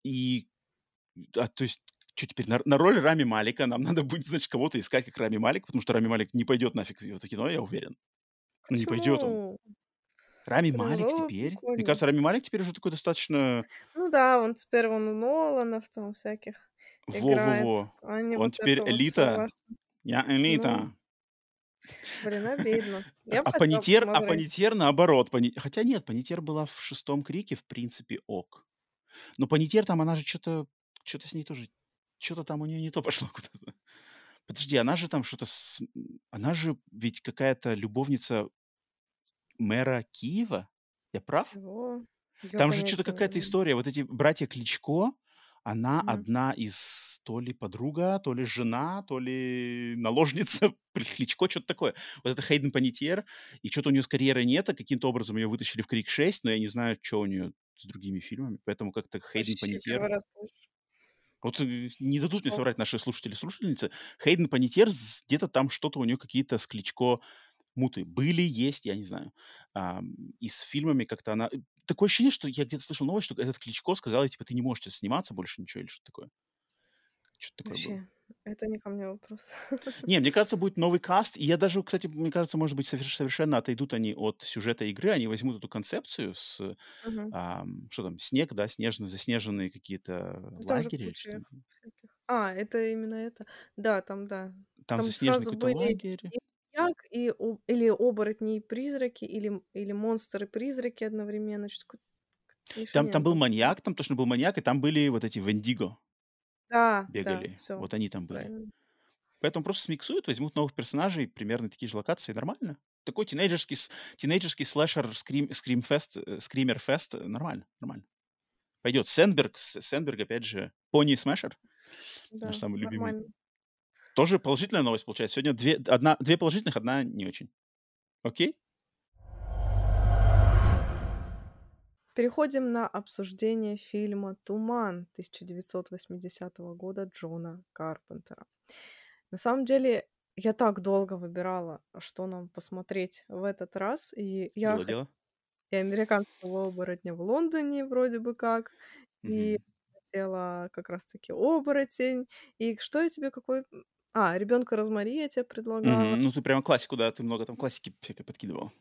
и, а, то есть, что теперь, на, на роль Рами Малика нам надо будет, значит, кого-то искать, как Рами Малик, потому что Рами Малик не пойдет нафиг в это кино, я уверен. Ну, не пойдет он. Рами Малик теперь? Мне прикольно. кажется, Рами Малик теперь уже такой достаточно... Ну да, он теперь он у Ноланов там всяких Во-во-во. а Он вот теперь элита. Я Ну, элита. блин, обидно. А, Я а Панитер, а. Панитер наоборот. Пани- Хотя нет, Панитер была в шестом крике, в принципе, ок. Но Панитер там, она же что-то, что-то с ней тоже, что-то там у нее не то пошло *laughs* куда-то. Подожди, она же там что-то, с... она же ведь какая-то любовница мэра Киева? Я прав? Чего? Я Там же что-то какая-то история. Вот эти братья Кличко, она Мгм. одна из то ли подруга, то ли жена, то ли наложница *laughs* Кличко, что-то такое. Вот это Хейден Панетьер, и что-то у нее с карьерой нет, а каким-то образом ее вытащили в Крик 6, но я не знаю, что у нее с другими фильмами, поэтому как-то Хейден слышу. Вот э, не дадут мне соврать наши слушатели и слушательницы. Хейден Панетьер, с- где-то там что-то у нее какие-то с Кличко муты были, есть, я не знаю. Ам, и с фильмами как-то она... э, Такое ощущение, что я где-то слышал новость, что этот Кличко сказал, типа, ты не можешь сниматься больше ничего или что-то такое. Что-то такое было. Вообще, это не ко мне вопрос. *laughs* Не, мне кажется, будет новый каст. И я даже, кстати, мне кажется, может быть, соверш- совершенно отойдут они от сюжета игры. Они возьмут эту концепцию с, Мгм. ам, что там, снег, да, снежно заснеженные какие-то Ну, лагеря или. А, это именно это. Да, там, да. Там Там заснеженный сразу какой-то были лагерь. и маньяк, и о- или оборотни и призраки, или, или монстры и призраки одновременно. Что-то Там, там был маньяк, там точно был маньяк, и там были вот эти Вендиго Да, да, бегали. все, Вот они там были. правильно. Поэтому просто смиксуют, возьмут новых персонажей, примерно такие же локации, нормально. Такой тинейджерский, тинейджерский слэшер, скрим, скримфест, э, скример-фест, э, нормально, нормально. Пойдет. Сэндберг, С- Сэндберг, опять же, Пони Смешер, наш Да, самый любимый. Тоже положительная новость получается. Сегодня две, одна, две положительных, одна не очень. Окей? Переходим на обсуждение фильма «Туман» 1980 года Джона Карпентера. На самом деле, я так долго выбирала, что нам посмотреть в этот раз. И я Было дело? и «Американского оборотня» в Лондоне вроде бы как, и Мгм. хотела как раз-таки «Оборотень». И что я тебе какой... А, «Ребенка Розмари» я тебе предлагала. Мгм. Ну, ты прямо классику, да, ты много там классики всякой подкидывал.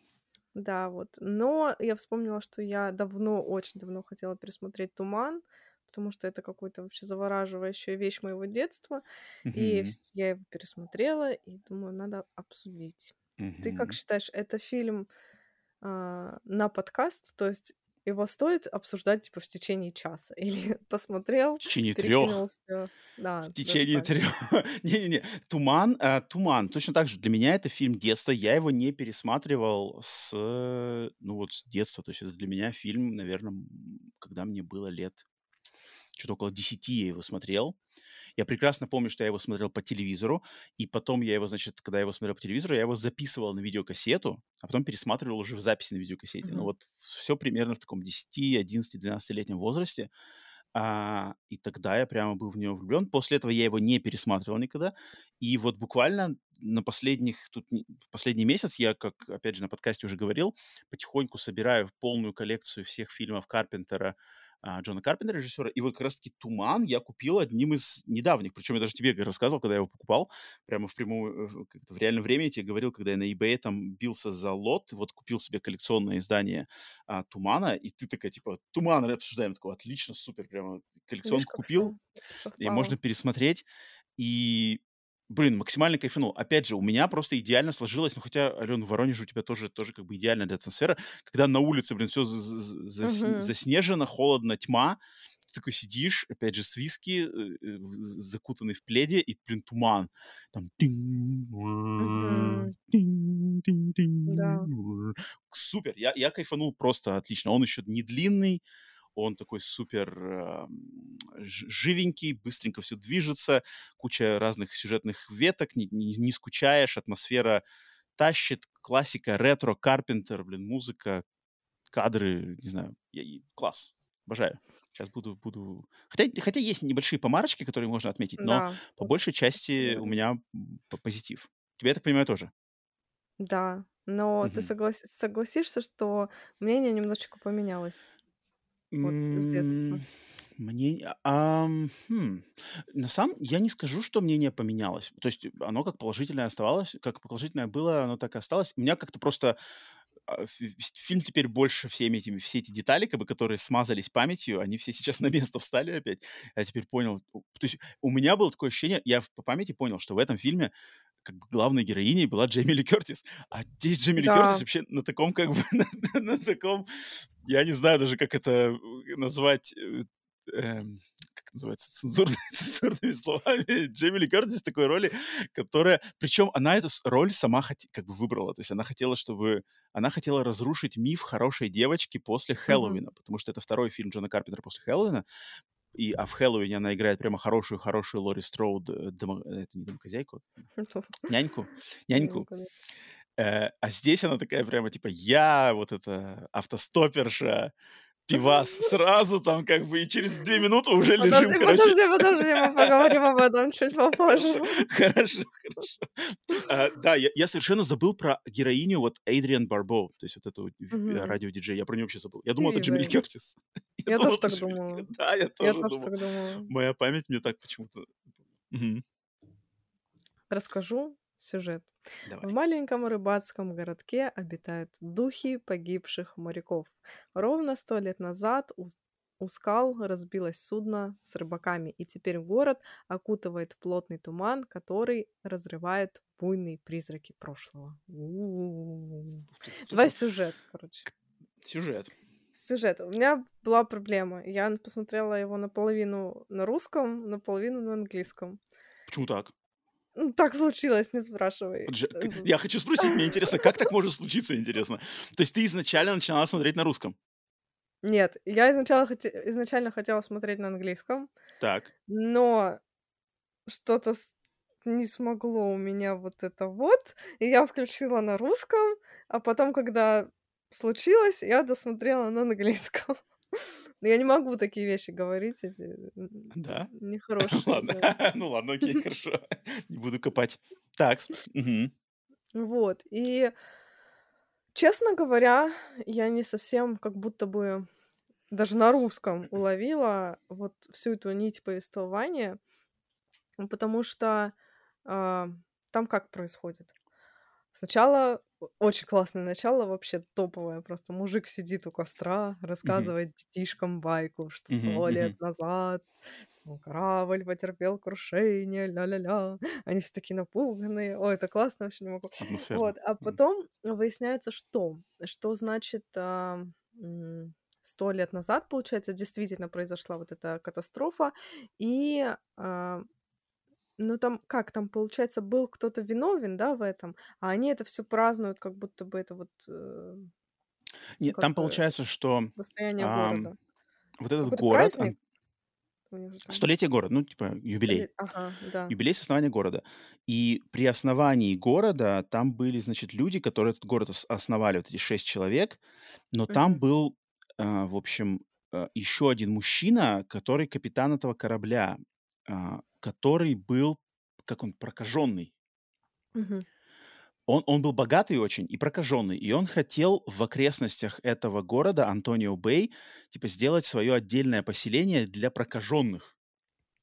Да, вот. Но я вспомнила, что я давно, очень давно хотела пересмотреть «Туман», потому что это какая-то вообще завораживающая вещь моего детства. И Мгм. вс- я его пересмотрела, и думаю, надо обсудить. Ты как считаешь, это фильм а, на подкаст? То есть его стоит обсуждать типа в течение часа? *laughs* Или посмотрел, В течение трех. Да, В течение трех. *laughs* Не-не-не. Туман, а, Туман. Точно так же. Для меня это фильм детства. Я его не пересматривал с, э, ну вот, с детства. То есть это для меня фильм, наверное, когда мне было лет что-то около 10 я его смотрел. Я прекрасно помню, что я его смотрел по телевизору, и потом я его, значит, когда я его смотрел по телевизору, я его записывал на видеокассету, а потом пересматривал уже в записи на видеокассете. Ну Мгм. вот все примерно в таком 10, 11, 12-летнем возрасте. А, и тогда я прямо был в него влюблен. После этого я его не пересматривал никогда. И вот буквально на последних, тут последний месяц я, как, опять же, на подкасте уже говорил, потихоньку собираю полную коллекцию всех фильмов Карпентера, Джона Карпентера, режиссера. И вот как раз-таки «Туман» я купил одним из недавних. Причем я даже тебе рассказывал, когда я его покупал, прямо в прямую, в реальном времени я тебе говорил, когда я на eBay там бился за лот, вот купил себе коллекционное издание а, «Тумана», и ты такая, типа, «Туман» обсуждаем. Такой, отлично, супер, прямо Видишь, коллекционку как купил, и можно пересмотреть. И, блин, максимально кайфанул. Опять же, у меня просто идеально сложилось, ну, хотя, Ален, в Воронеже у тебя тоже, тоже как бы идеальная атмосфера, когда на улице, блин, все заснежено, холодно, тьма, ты такой сидишь, опять же, с виски, э, закутанный в пледе, и, блин, туман. Там... Супер, я, я кайфанул просто отлично. Он еще не длинный, он такой супер эм, живенький, быстренько все движется, куча разных сюжетных веток, не, не- не скучаешь, атмосфера тащит, классика, ретро, Карпентер, блин, музыка, кадры, не знаю, я- класс, обожаю. Сейчас буду, буду... Хотя, хотя есть небольшие помарочки, которые можно отметить, но Да, по большей части у меня позитив. Тебе, я так понимаю, тоже? Да, но ты Мгм. соглас согласишься, что мнение немножечко поменялось Мне, ам, хм, на самом я не скажу, что мнение поменялось. То есть оно как положительное оставалось, как положительное было, оно так и осталось. У меня как-то просто а, фильм теперь больше всеми этими, все эти детали, как бы, которые смазались памятью, они все сейчас *laughs* на место встали опять. Я теперь понял. То есть у меня было такое ощущение, я по памяти понял, что в этом фильме как бы главной героиней была Джейми Ли Кертис. А здесь Джейми Ли Кертис Да. вообще на таком, как бы, *laughs* на, на- на таком, я не знаю даже, как это э, назвать, э, эм, называется, цензурными, *laughs* цензурными словами. Джейми Ли Кертис в такой роли, которая... Причем она эту роль сама хот- как бы выбрала. То есть она хотела, чтобы... Она хотела разрушить миф хорошей девочки после. Хэллоуина, потому что это второй фильм Джона Карпентера после Хэллоуина. И, а в Хэллоуине она играет прямо хорошую-хорошую Лори Строуд, э, домо- э, это не домохозяйку, *laughs* няньку, няньку. Ну, конечно. Э, а здесь она такая прямо типа я вот эта автостоперша, пивас сразу там как бы и через две минуты уже лежим, Подожди, короче. подожди, подожди, мы поговорим об этом чуть попозже. Хорошо, хорошо. А, да, я, я совершенно забыл про героиню вот Эйдриан Барбо, то есть вот эту Мгм. радиодиджей. Я про нее вообще забыл. Я думал, это Джимми. Кертис. *laughs* Я думал, тоже так Джимми думала. Да, я Я тоже тоже думал. так думала. Моя память мне так почему-то... Мгм. Расскажу сюжет. В Давай. маленьком рыбацком городке обитают духи погибших моряков. Ровно сто лет назад у, у скал разбилось судно с рыбаками, и теперь город окутывает плотный туман, который разрывает буйные призраки прошлого. У-у-у. Давай сюжет, короче. Сюжет. Сюжет. У меня была проблема. Я посмотрела его наполовину на русском, наполовину на английском. Почему так? Ну, так случилось, не спрашивай. Э, к- Я хочу спросить, мне интересно, как так *laughs* может случиться, интересно? То есть ты изначально начинала смотреть на русском? Нет, я изначально, хоте- изначально хотела смотреть на английском, Так. но что-то с- не смогло у меня вот это вот, и я включила на русском, а потом, когда случилось, я досмотрела на английском. *laughs* Но я не могу такие вещи говорить, эти Да? *laughs* нехорошие. Ладно. *laughs* Ну ладно, окей, хорошо. Не буду копать. Так. Вот, и, честно говоря, я не совсем как будто бы даже на русском уловила вот всю эту нить повествования, потому что а, там как происходит? Сначала очень классное начало, вообще топовое. Просто мужик сидит у костра, рассказывает детишкам байку, что сто лет мгм. назад там корабль потерпел крушение, ля-ля-ля. Они все такие напуганные. Ой, это классно, вообще не могу. Атмосферно. Вот, а потом выясняется, что? Что значит а, сто лет назад, получается, действительно произошла вот эта катастрофа, и а, ну там как, там получается был кто-то виновен, да, в этом, а они это все празднуют, как будто бы это вот э, Нет, как там получается, что достояние ам, города. вот этот Какой-то город, праздник там. столетие города, ну, типа, юбилей. Ага, да. Юбилей с основания города. И при основании города там были, значит, люди, которые этот город ос- основали, вот эти шесть человек, но там Мгм. был, а, в общем, еще один мужчина, который капитан этого корабля, а, который был, как он, прокаженный. Мгм. Он, он был богатый очень и прокаженный, и он хотел в окрестностях этого города, Антонио Бэй, типа сделать свое отдельное поселение для прокаженных.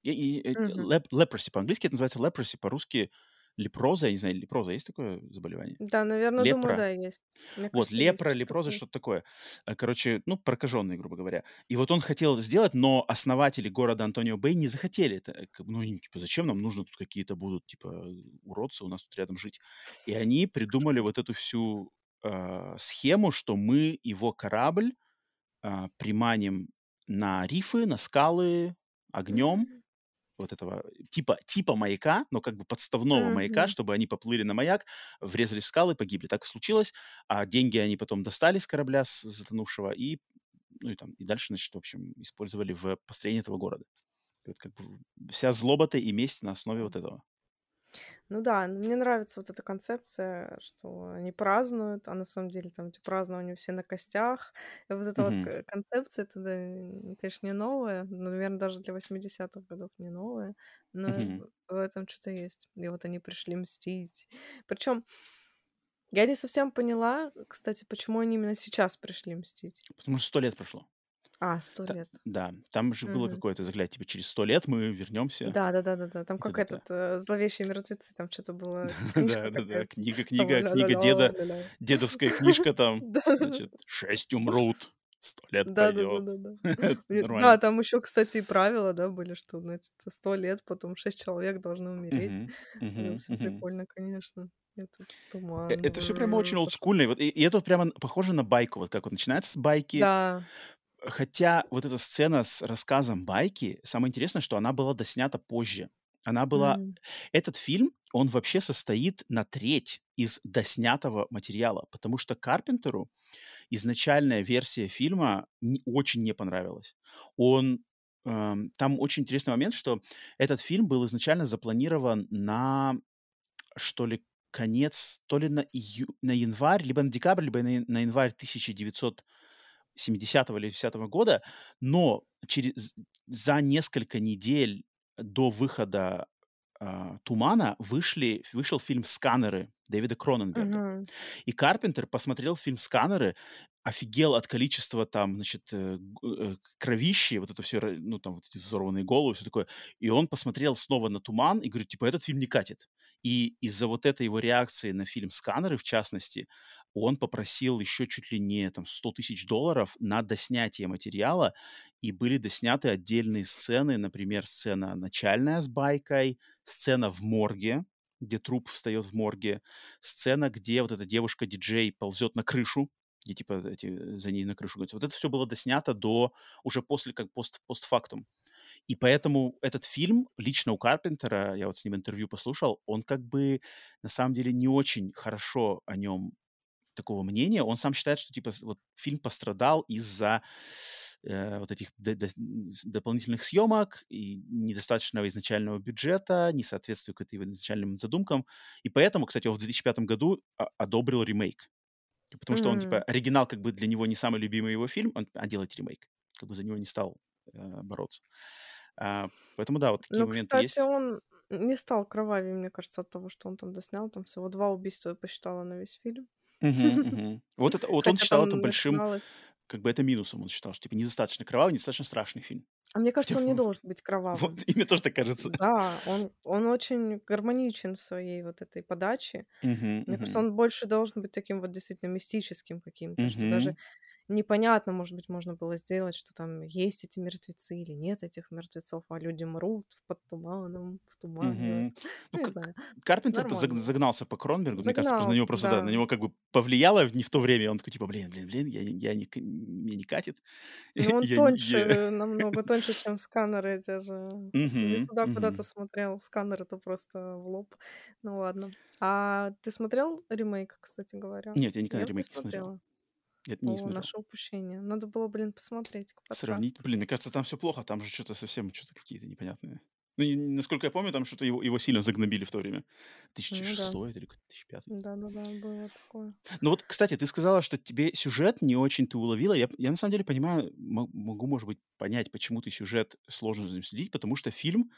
И, и, Мгм. lep- leprosy по-английски это называется leprosy, по-русски лепроза, я не знаю, лепроза есть такое заболевание? Да, наверное, думаю, Лепра. да, есть. Мне Вот, кажется, есть лепра, что-то лепроза, что-то такое. Э, Короче, ну, прокаженный, грубо говоря. И вот он хотел это сделать, но основатели города Антонио Бэй не захотели это. Э, Ну, типа, зачем нам нужно тут какие-то будут, типа, уродцы у нас тут рядом жить? И они придумали вот эту всю э, схему, что мы его корабль а, приманим на рифы, на скалы огнем. Вот этого типа, типа маяка, но как бы подставного маяка, Мгм. чтобы они поплыли на маяк, врезались в скалы, погибли. Так и случилось. А деньги они потом достали с корабля с затонувшего и, ну и там, и дальше, значит, в общем, использовали в построении этого города. И вот как бы вся злоба-то и месть на основе вот этого. Ну да, мне нравится вот эта концепция, что они празднуют, а на самом деле там эти празднования все на костях. И вот эта вот Мгм. к- концепция, это, да, н- конечно, не новая, наверное, даже для 80-х годов не новая, но в в этом что-то есть. И вот они пришли мстить. Причем я не совсем поняла, кстати, почему они именно сейчас пришли мстить. Потому что сто лет прошло. А, сто лет. да, там же было какое-то заклятие, типа через сто лет мы вернемся. Да, да, да, да, да. Там как т.д. этот э, зловещие мертвецы, там что-то было, *laughs* Да, да, да. Книга, книга, книга деда, дедовская книжка там, Да, да, да. значит, шесть умрут, сто лет Да, да, да, да, да. Да, там еще, кстати, и правила, да, были, что, значит, сто лет, потом шесть человек должны умереть. Все прикольно, конечно. Э, туман. Это все прямо очень олдскульно. И, вот, и, и это прямо похоже на байку. Вот как вот начинается с байки. Да. Хотя вот эта сцена с рассказом байки, самое интересное, что она была доснята позже. Она была... М. Этот фильм, он вообще состоит на треть из доснятого материала, потому что Карпентеру изначальная версия фильма не- очень не понравилась. Он... эм, там очень интересный момент, что этот фильм был изначально запланирован на, что ли, конец, то ли на, ию- на январь, либо на декабрь, либо на, на январь 1900 70 или 10 года, но через, за несколько недель до выхода а, «Тумана» вышли, вышел фильм «Сканеры» Дэвида Кроненберга. Мгм. И Карпентер посмотрел фильм «Сканеры», офигел от количества там, значит, э, э, кровищи, вот это все, ну, там, вот эти взорванные головы, все такое. И он посмотрел снова на «Туман» и говорит, типа, этот фильм не катит. И из-за вот этой его реакции на фильм «Сканеры», в частности, он попросил еще чуть ли не там 100 тысяч долларов на доснятие материала, и были досняты отдельные сцены, например, сцена начальная с байкой, сцена в морге, где труп встает в морге, сцена, где вот эта девушка-диджей ползет на крышу, где типа эти, за ней на крышу гонятся. Вот это все было доснято до, уже после, как пост, постфактум. И поэтому этот фильм лично у Карпентера, я вот с ним интервью послушал, он как бы на самом деле не очень хорошо о нем такого мнения. Он сам считает, что типа вот фильм пострадал из-за э, вот этих д- д- дополнительных съемок и недостаточного изначального бюджета, несоответствия каким-то его изначальным задумкам. И поэтому, кстати, он в 2005 году а- одобрил ремейк. Потому что он, типа, оригинал как бы для него не самый любимый его фильм, он, а делать ремейк. Как бы за него не стал э, бороться. А, поэтому, да, вот такие Ну, моменты кстати, есть. он не стал кровавее, мне кажется, от того, что он там доснял. Там всего два убийства я посчитала на весь фильм. *laughs* Вот, это, вот он считал это большим, как бы это минусом. Он считал, что типа недостаточно кровавый, недостаточно страшный фильм. А мне кажется, он не Типа, должен быть *laughs* Вот, кровавым. и мне тоже так кажется. Да, он, он очень гармоничен в своей вот этой подаче. Мгм, Мне кажется, мгм, он больше должен быть таким вот действительно мистическим каким-то, что даже непонятно, может быть, можно было сделать, что там есть эти мертвецы или нет этих мертвецов, а люди мрут под туманом, в тумане. мгм. Ну, не знаю, Карпентер нормально. загнался по Кронбергу, мне кажется, на него Загнался, просто, да, на да. него как бы повлияло не в то время, он такой, типа, блин, блин, блин, я, *laughs* не- я не, мне не катит. Ну, он Я, тоньше, я- намного *laughs* тоньше, чем сканеры эти же. Туда куда-то смотрел. Сканер это просто в лоб. Ну ладно. А ты смотрел ремейк, кстати говоря? Нет, я никогда Я ремейк не смотрел. смотрела. Нет, не О, смотрел. наше упущение. Надо было, блин, посмотреть Сравнить, блин, мне кажется, там все плохо, там же что-то совсем, что-то какие-то непонятные. Ну, и, насколько я помню, там что-то его, его сильно загнобили в то время. Ну да. 2006 или какой-то 2005. Да-да-да, было такое. Ну вот, кстати, ты сказала, что тебе сюжет не очень ты уловила. Я, я на самом деле понимаю, мо- могу, может быть, понять, почему ты сюжет сложно за ним следить, потому что фильм,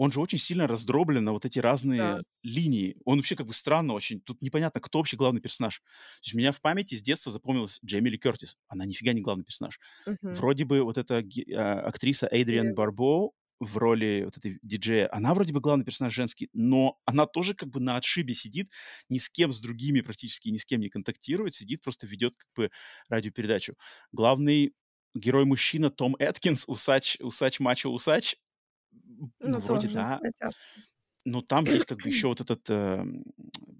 он же очень сильно раздроблен на вот эти Да. разные линии. Он вообще как бы странно очень. Тут непонятно, кто вообще главный персонаж. То есть у меня в памяти с детства запомнилась Джейми Ли Кертис. Она нифига не главный персонаж. Мгм. Вроде бы вот эта а, актриса Эйдриан Серьезно. Барбо в роли вот этой диджея, она вроде бы главный персонаж женский, но она тоже как бы на отшибе сидит, ни с кем с другими практически ни с кем не контактирует, сидит, просто ведет как бы радиопередачу. Главный герой мужчина Том Эткинс, усач, усач, мачо, усач. Ну, Ну, вроде тоже да, с натяжкой. но там есть как бы *clears throat* еще вот этот эм,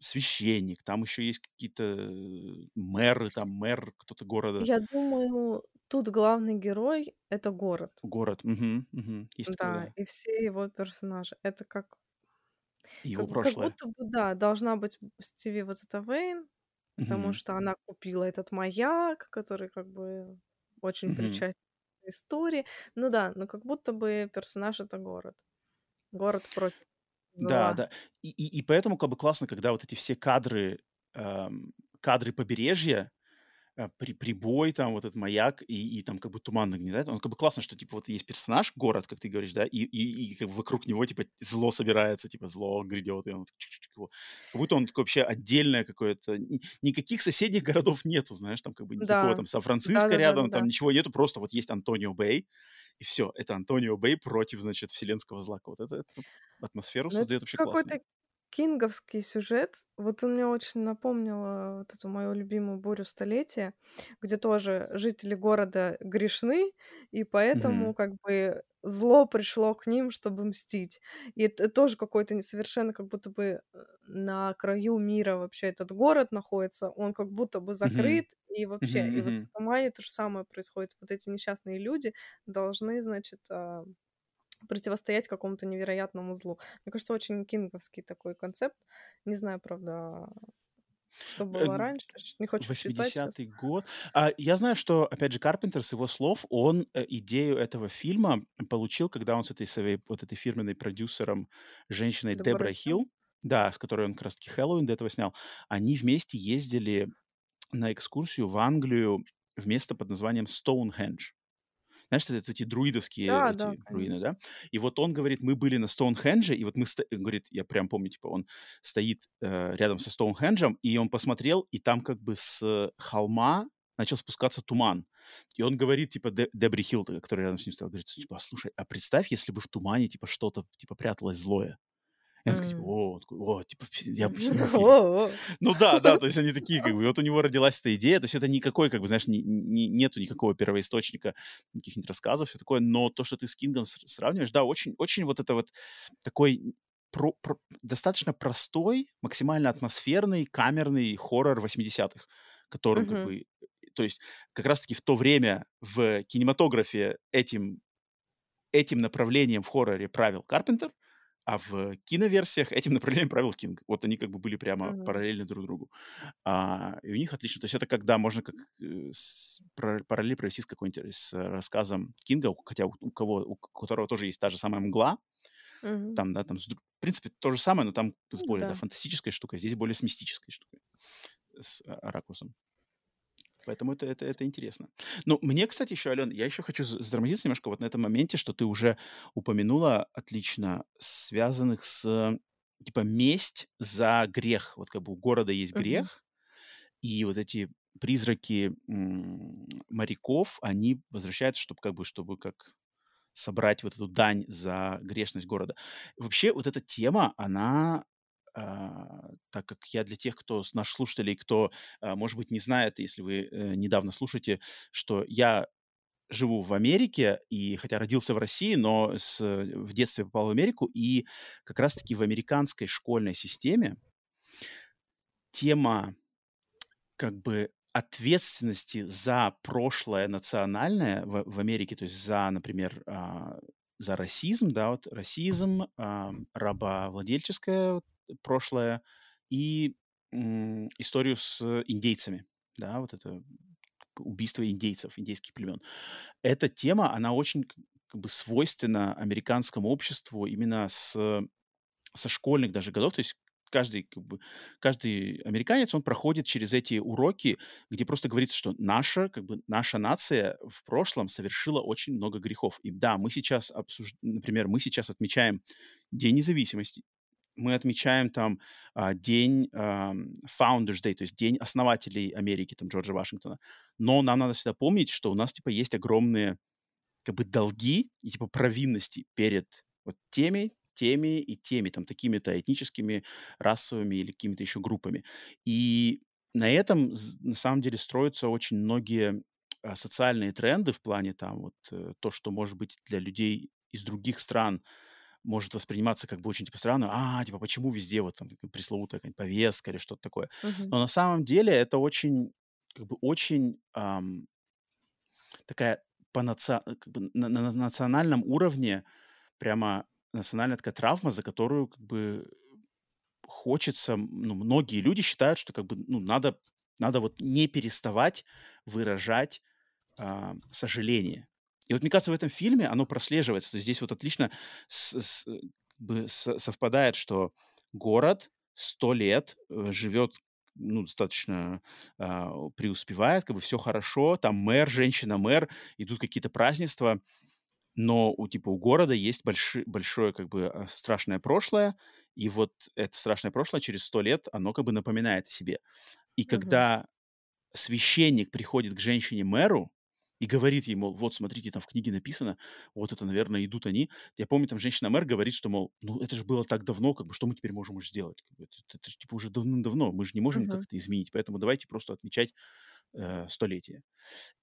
священник, там еще есть какие-то э, мэры, там мэр кто-то города, Я думаю, тут главный герой — это город. город. Мгм, мгм. Есть такое, Да, да. и все его персонажи. Это как его как как прошлое. будто бы, да, должна быть Стиви вот эта Вейн, потому Мгм, что она купила этот маяк, который как бы очень мгм. причастен истории. Ну да, но как будто бы персонаж — это город. Город против Да, зла. да. И, и, и поэтому как бы классно, когда вот эти все кадры, эм, кадры побережья, при, прибой, там вот этот маяк, и, и там как бы туман нагнетает. Он как бы классно, что типа вот есть персонаж, город, как ты говоришь, да, и, и, и как бы вокруг него типа зло собирается, типа зло грядет, и он так чик-чик-чик его. Как будто он такой вообще отдельное какое-то... Ни- Никаких соседних *laughs* городов нету, знаешь, там как бы никакого Да, там Сан-Франциско рядом, там да-да-да-да-да. ничего нету, просто вот есть Антонио Бэй, и все, это Антонио Бэй против, значит, вселенского зла. Вот это, это атмосферу Ну, это создает вообще классно. Кинговский сюжет. Вот он мне очень напомнил э, вот эту мою любимую «Бурю столетия», где тоже жители города грешны, и поэтому Мгм. как бы зло пришло к ним, чтобы мстить. И это тоже какой-то не- совершенно как будто бы э, на краю мира вообще этот город находится, он как будто бы закрыт, и вообще, Мгм. и вот в Мгм. тумане то же самое происходит. Вот эти несчастные люди должны, значит, а, противостоять какому-то невероятному злу. Мне кажется, очень кинговский такой концепт. Не знаю, правда, что Э, было раньше. Не хочется читать щас. 80 год. А, я знаю, что, опять же, Карпентер, с его слов, он э, идею этого фильма получил, когда он с этой своей вот этой фирменной продюсером, женщиной Деборой Деброй Хилл? Хилл, да, с которой он как раз-таки Хэллоуин до этого снял, они вместе ездили на экскурсию в Англию в место под названием Стоунхендж. Знаешь, это, эти друидовские Да, да, эти руины, конечно. да? И вот он говорит, мы были на Стоунхендже, и вот мы, сто- говорит, я прям помню, типа, он стоит э, рядом со Стоунхенджем, и он посмотрел, и там как бы с холма начал спускаться туман. И он говорит, типа, Де- Дебри Хилл, который рядом с ним стоял, говорит, типа, слушай, а представь, если бы в тумане, типа, что-то, типа, пряталось злое. И он такой, типа, о, такой, о, типа, я. *laughs* О-о. Ну да, да, то есть они *laughs* такие, как бы, вот у него родилась эта идея, то есть это никакой, как бы, знаешь, ни- ни- нету никакого первоисточника, каких-нибудь рассказов, все такое, но то, что ты с Кингом сравниваешь, да, очень, очень вот это вот такой про- про- достаточно простой, максимально атмосферный, камерный хоррор 80-х, которым как бы, то есть как раз-таки в то время в кинематографе этим, этим направлением в хорроре правил Карпентер, а в киноверсиях этим направлением правил Кинг. Вот они как бы были прямо Мгм. параллельны друг другу. А, и у них отлично. То есть это когда можно как э, с- параллель провести с какой-нибудь с рассказом Кинга, хотя у, у кого, у которого тоже есть та же самая мгла, Мгм. там, да, там, в принципе, то же самое, но там с Ну более, да, да. фантастической штукой, здесь более с мистической штукой, с а, ракурсом. Поэтому это, это, это интересно. Ну, мне, кстати, еще, Ален, я еще хочу задраматизировать немножко вот на этом моменте, что ты уже упомянула отлично, связанных с, типа, месть за грех. Вот как бы у города есть грех, и вот эти призраки м, моряков, они возвращаются, чтобы как бы, чтобы как собрать вот эту дань за грешность города. Вообще вот эта тема, она, так как я для тех, кто с наших слушателей, кто, а, может быть, не знает, если вы э, недавно слушаете, что я живу в Америке, и хотя родился в России, но с, э, в детстве попал в Америку, и как раз-таки в американской школьной системе тема как бы ответственности за прошлое национальное в, в Америке, то есть за, например, а, за расизм, да, вот расизм, а, рабовладельческое прошлое и историю с индейцами, да, вот это убийство индейцев, индейских племен. Эта тема, она очень как бы свойственна американскому обществу именно с со школьных даже годов, то есть каждый, как бы, каждый американец, он проходит через эти уроки, где просто говорится, что наша, как бы, наша нация в прошлом совершила очень много грехов. И да, мы сейчас обсуж... например, мы сейчас отмечаем День независимости, мы отмечаем там а, день Founders Day, то есть день основателей Америки, там Джорджа Вашингтона. Но нам надо всегда помнить, что у нас типа есть огромные как бы долги и типа провинности перед вот теми, теми и теми, там, такими-то этническими, расовыми или какими-то еще группами. И на этом на самом деле строятся очень многие а, социальные тренды в плане там вот э, то, что может быть для людей из других стран может восприниматься как бы очень типа странно, а, типа, почему везде вот там пресловутая какая-нибудь повестка или что-то такое. Мгм. Но на самом деле это очень, как бы очень ам, такая по наци- э, как бы на, на- на национальном уровне прямо национальная такая травма, за которую как бы хочется, ну, многие люди считают, что как бы, ну, надо, надо вот не переставать выражать а, сожаление. И вот, мне кажется, в этом фильме оно прослеживается. То есть здесь вот отлично с- с, э, бы совпадает, что город сто лет э, живет ну, достаточно а, преуспевает, как бы все хорошо, там мэр, женщина-мэр, идут какие-то празднества, но у типа у города есть больши, большое как бы а, страшное прошлое, и вот это страшное прошлое через сто лет, оно как бы напоминает о себе. И Мгм. когда священник приходит к женщине-мэру и говорит ей, мол, вот, смотрите, там в книге написано, вот это, наверное, идут они. Я помню, там женщина-мэр говорит, что, мол, ну, это же было так давно, как бы, что мы теперь можем уже сделать? Это, это, это типа, уже давным-давно, мы же не можем Мгм. как-то изменить, поэтому давайте просто отмечать э, столетие.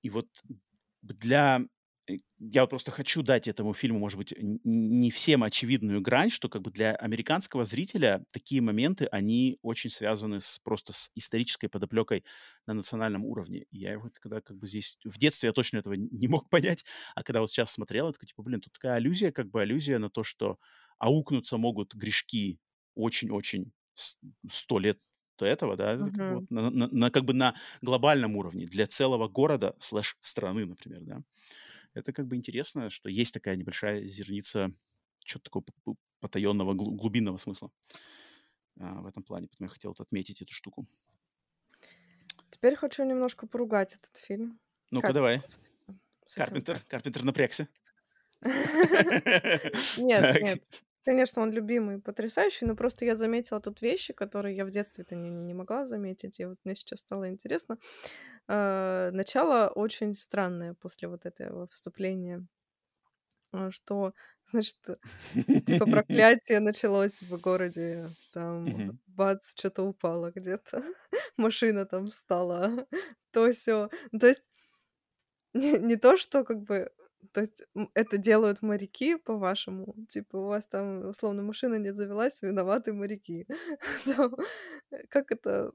И вот для... Я просто хочу дать этому фильму, может быть, не всем очевидную грань, что как бы для американского зрителя такие моменты, они очень связаны с просто с исторической подоплекой на национальном уровне. И я вот когда как бы здесь... В детстве я точно этого не мог *laughs* понять, а когда вот сейчас смотрел, я такой, типа, блин, тут такая аллюзия, как бы аллюзия на то, что аукнуться могут грешки очень-очень сто лет до этого, да, это как вот на, на- на как бы на глобальном уровне для целого города слэш страны, например, да. Это как бы интересно, что есть такая небольшая зерница чего-то такого потаенного, глу- глубинного смысла а, в этом плане. Поэтому я хотел вот отметить эту штуку. Теперь хочу немножко поругать этот фильм. Ну-ка, Как давай. совсем- Карпентер. как. Карпентер напрягся. *laughs* Нет, Так. нет. Конечно, он любимый, потрясающий, но просто я заметила тут вещи, которые я в детстве-то не, не могла заметить, и вот мне сейчас стало интересно. Э, Начало очень странное после вот этого вступления, э, что, значит, типа *laughs* проклятие началось в городе, там, бац, что-то упало где-то, *laughs* машина там встала, *laughs* то все. То есть не, не то, что как бы... То есть это делают моряки, по-вашему? Типа у вас там, условно, машина не завелась, виноваты моряки. Э, Как это...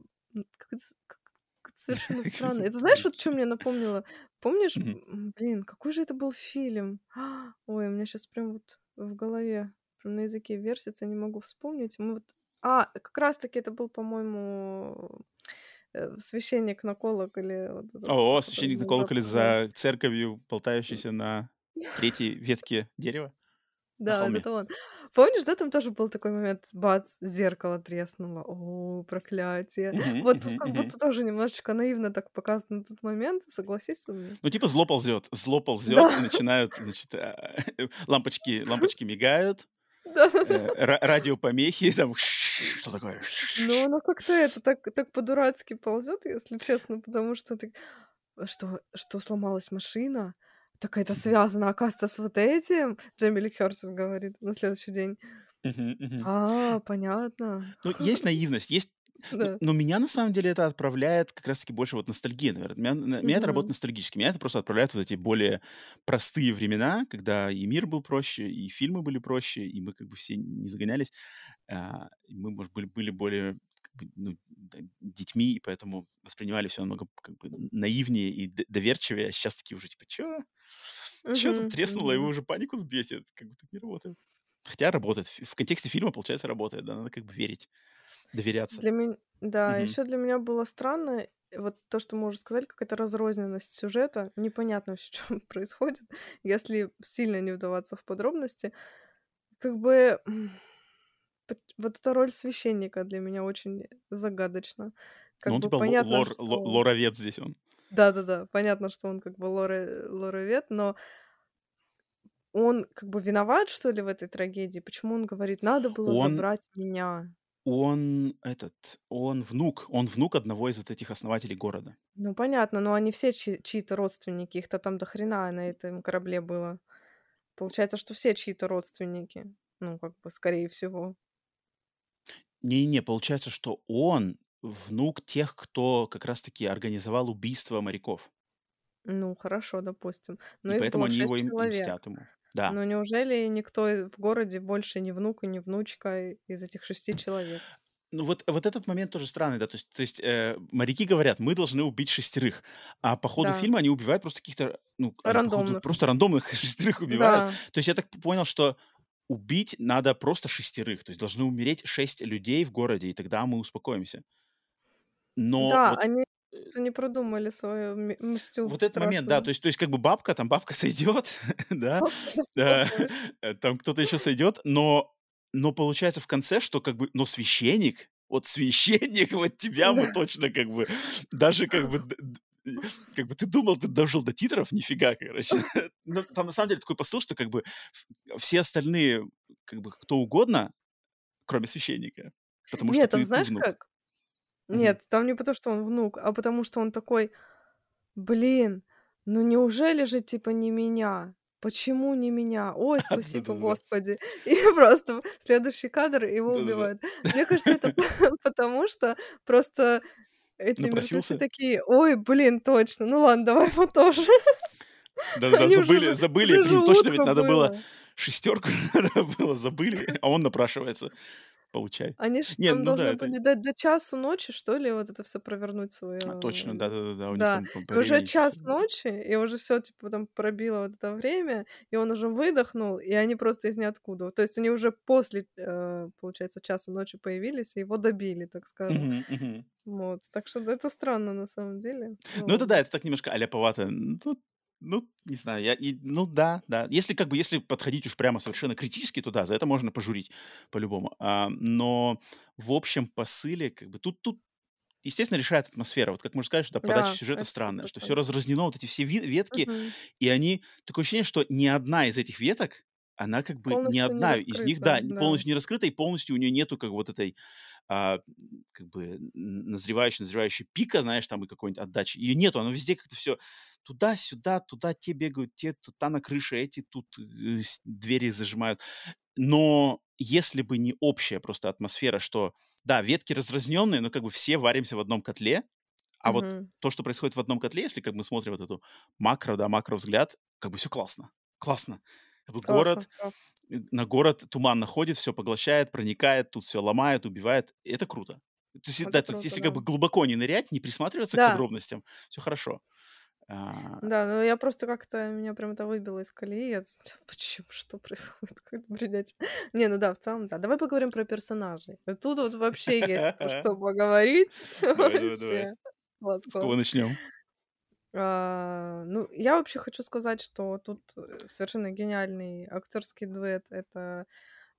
совершенно *laughs* странно. Это знаешь, вот что мне напомнило? Помнишь, блин, какой же это был фильм? *gasps* Ой, у меня сейчас прям вот в голове, прям на языке вертится, не могу вспомнить. Мы вот... А, как раз-таки это был, по-моему, э, священник на колоколе. Вот О, священник на колоколе за церковью, болтающийся на третьей ветке дерева Да, вот это он. Помнишь, да, там тоже был такой момент, бац, зеркало треснуло. О, проклятие. Мгм, Вот тут мгм, как мгм. будто тоже немножечко наивно так показан тот момент, согласись со мной? Ну, типа зло ползет. Зло ползет, Да, и начинают, значит, а, *laughs* лампочки, *laughs* лампочки мигают, да, да, э, да. ра- радиопомехи, там, *laughs* что такое? Ну, оно как-то это так, так по-дурацки ползет, если честно, потому что ты... Что, что сломалась машина? Так это связано, оказывается, с вот этим? Джейми Ли Кёртис говорит на следующий день. А, понятно. Ну, есть наивность, есть... Но, *laughs* Да. но меня, на самом деле, это отправляет как раз-таки больше вот ностальгия, наверное. Меня, на- меня это работает ностальгически. Меня это просто отправляет в эти более простые времена, когда и мир был проще, и фильмы были проще, и мы как бы все не загонялись. а, мы, может, были, были более как бы, ну, детьми, и поэтому воспринимали все намного как бы наивнее и доверчивее. А сейчас такие уже типа, чё? Чё тут треснуло, мгм. уже панику сбесит? Как бы так не работает. Хотя работает. В контексте фильма, получается, работает. Да, надо как бы верить, доверяться. Для меня, да, Мгм. еще для меня было странно, э, вот то, что мы уже сказали, какая-то разрозненность сюжета, непонятно вообще, *laughs* что происходит, если сильно не вдаваться в подробности. Как бы вот эта роль священника для меня очень загадочна. Ну, Как он бы типа понятно, лор, ло- что... лоровед здесь он. Да-да-да, понятно, что он как бы лоре, лоровед, но он как бы виноват, что ли, в этой трагедии? Почему он говорит, надо было Он, забрать меня? он этот, он внук, он внук одного из вот этих основателей города. Ну, понятно, но они все чьи- чьи-то родственники, их-то там до хрена на этом корабле было. Получается, что все чьи-то родственники. Ну, как бы, скорее всего. Не-не, получается, что он внук тех, кто как раз-таки организовал убийство моряков. Ну, хорошо, допустим. Но И их поэтому они его шесть и, и человек. мстят ему. Да. Но неужели никто и- в городе больше ни внук и ни внучка из этих шести человек? Ну вот, вот этот момент тоже странный, да, то есть, то есть э, моряки говорят, мы должны убить шестерых, а по ходу Да, фильма они убивают просто каких-то, ну, они по ходу рандомных. просто рандомных *laughs* шестерых убивают. Да, То есть я так понял, что убить надо просто шестерых, то есть должны умереть шесть людей в городе, и тогда мы успокоимся. Но да, вот они э, не продумали свою мстю вот этот момент, да, то страшную. есть, то есть как бы бабка, там бабка *laughs* сойдет, *laughs* да, *laughs* э, там кто-то еще сойдет, но но получается в конце, что как бы, но священник, вот священник, вот тебя мы точно как бы, даже как бы, как бы ты думал, ты дожил до титров, нифига, короче. *laughs* Но там на самом деле такой посыл, что как бы все остальные, как бы кто угодно, кроме священника. Потому Нет, что там ты, знаешь ты внук. как? Нет, там не потому, что он внук, а потому что он такой, блин, ну неужели же типа не меня? Почему не меня? Ой, *laughs* спасибо. Господи. *laughs* И просто следующий кадр его убивают. Мне кажется, это потому что просто эти мертвецы такие, ой, блин, точно, ну ладно, *laughs* давай его тоже. Да-да-да, забыли, забыли, блин, точно ведь надо было было. шестерку, *laughs* надо было, забыли, а он напрашивается. Получай. Они же Не, там ну да, должны это... были до, до часу ночи, что ли, вот это все провернуть свое. А, точно, да-да-да, у них Да, там по, по и уже час ночи, и уже все типа, там пробило вот это время, и он уже выдохнул, и они просто из ниоткуда. То есть они уже после, э, получается, часа ночи появились, и его добили, так скажем. Вот. Так что это странно на самом деле. Ну это да, это так немножко аляповато. Ну, ну, не знаю, я, и- ну да, да. Если как бы, если подходить уж прямо совершенно критически, то да, за это можно пожурить по-любому. А, но в общем посыле, как бы, тут, тут естественно, решает атмосфера. Вот как можно сказать, что да, подача Да, сюжета странная, что 100%. все разразнено, вот эти все ветки, Мгм. и они... Такое ощущение, что ни одна из этих веток, она как бы ни Полностью не одна из них, да, раскрыта, да. полностью не раскрыта, и полностью у нее нету как вот этой а, как бы н- назревающей, назревающей пика, знаешь, там и какой-нибудь отдачи. Ее нету, оно везде как-то все туда-сюда, туда те бегают, те тут та на крыше, эти тут э, двери зажимают. Но если бы не общая просто атмосфера, что, да, ветки разразненные, но как бы все варимся в одном котле, а вот Мгм. то, что происходит в одном котле, если как мы смотрим вот эту макро, да, макро взгляд, как бы все классно. Классно. Как бы город, э, на город туман находит, все поглощает, проникает, тут все ломает, убивает. Это круто. То есть, Это да, то есть, круто, если да. как бы глубоко не нырять, не присматриваться к Да. подробностям, все хорошо. А, Да, но я просто как-то меня прям это выбило из колеи. Я *laughs* Почему? Что происходит? *laughs* Как бредятина. Не, ну да, в целом, да. Давай поговорим про персонажей. Тут вот вообще есть про *laughs* что поговорить. Давай, давай, давай. С кого начнем? А, Ну, я вообще хочу сказать, что тут э, совершенно гениальный актерский дуэт. Это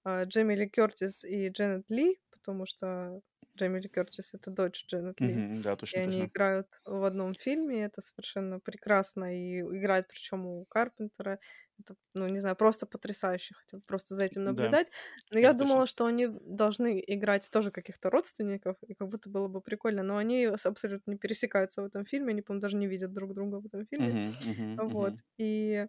а, Джейми Ли Кертис и Дженнет Ли, потому что Джейми Ли Кертис — это дочь Дженнет Ли. Мгм, Да, И точно, они точно. играют в одном фильме, это совершенно прекрасно, и играют причем у Карпентера. Это, ну, не знаю, просто потрясающе, хотя бы просто за этим Да, наблюдать. Но я точно. думала, что они должны играть тоже каких-то родственников, и как будто было бы прикольно, но они абсолютно не пересекаются в этом фильме, они, по-моему, даже не видят друг друга в этом фильме. Вот. И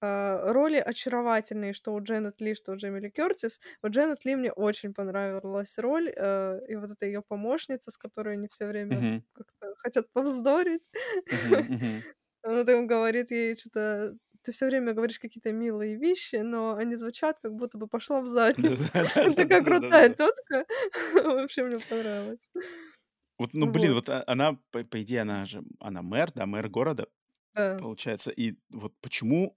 а, роли очаровательные, что у Дженнет Ли, что у Джейми Ли Кертис. У Дженнет Ли мне очень понравилась роль, э, и вот эта ее помощница, с которой они все время Мгм, как-то хотят повздорить. мгм. *laughs* Она там говорит ей что-то, ты все время говоришь какие-то милые вещи, но они звучат, как будто бы пошла в задницу. Такая крутая тетка. Вообще мне понравилось. Вот, ну, блин, Вот, а- она, по, идее, она же, она мэр, да, мэр города, да. получается. И вот почему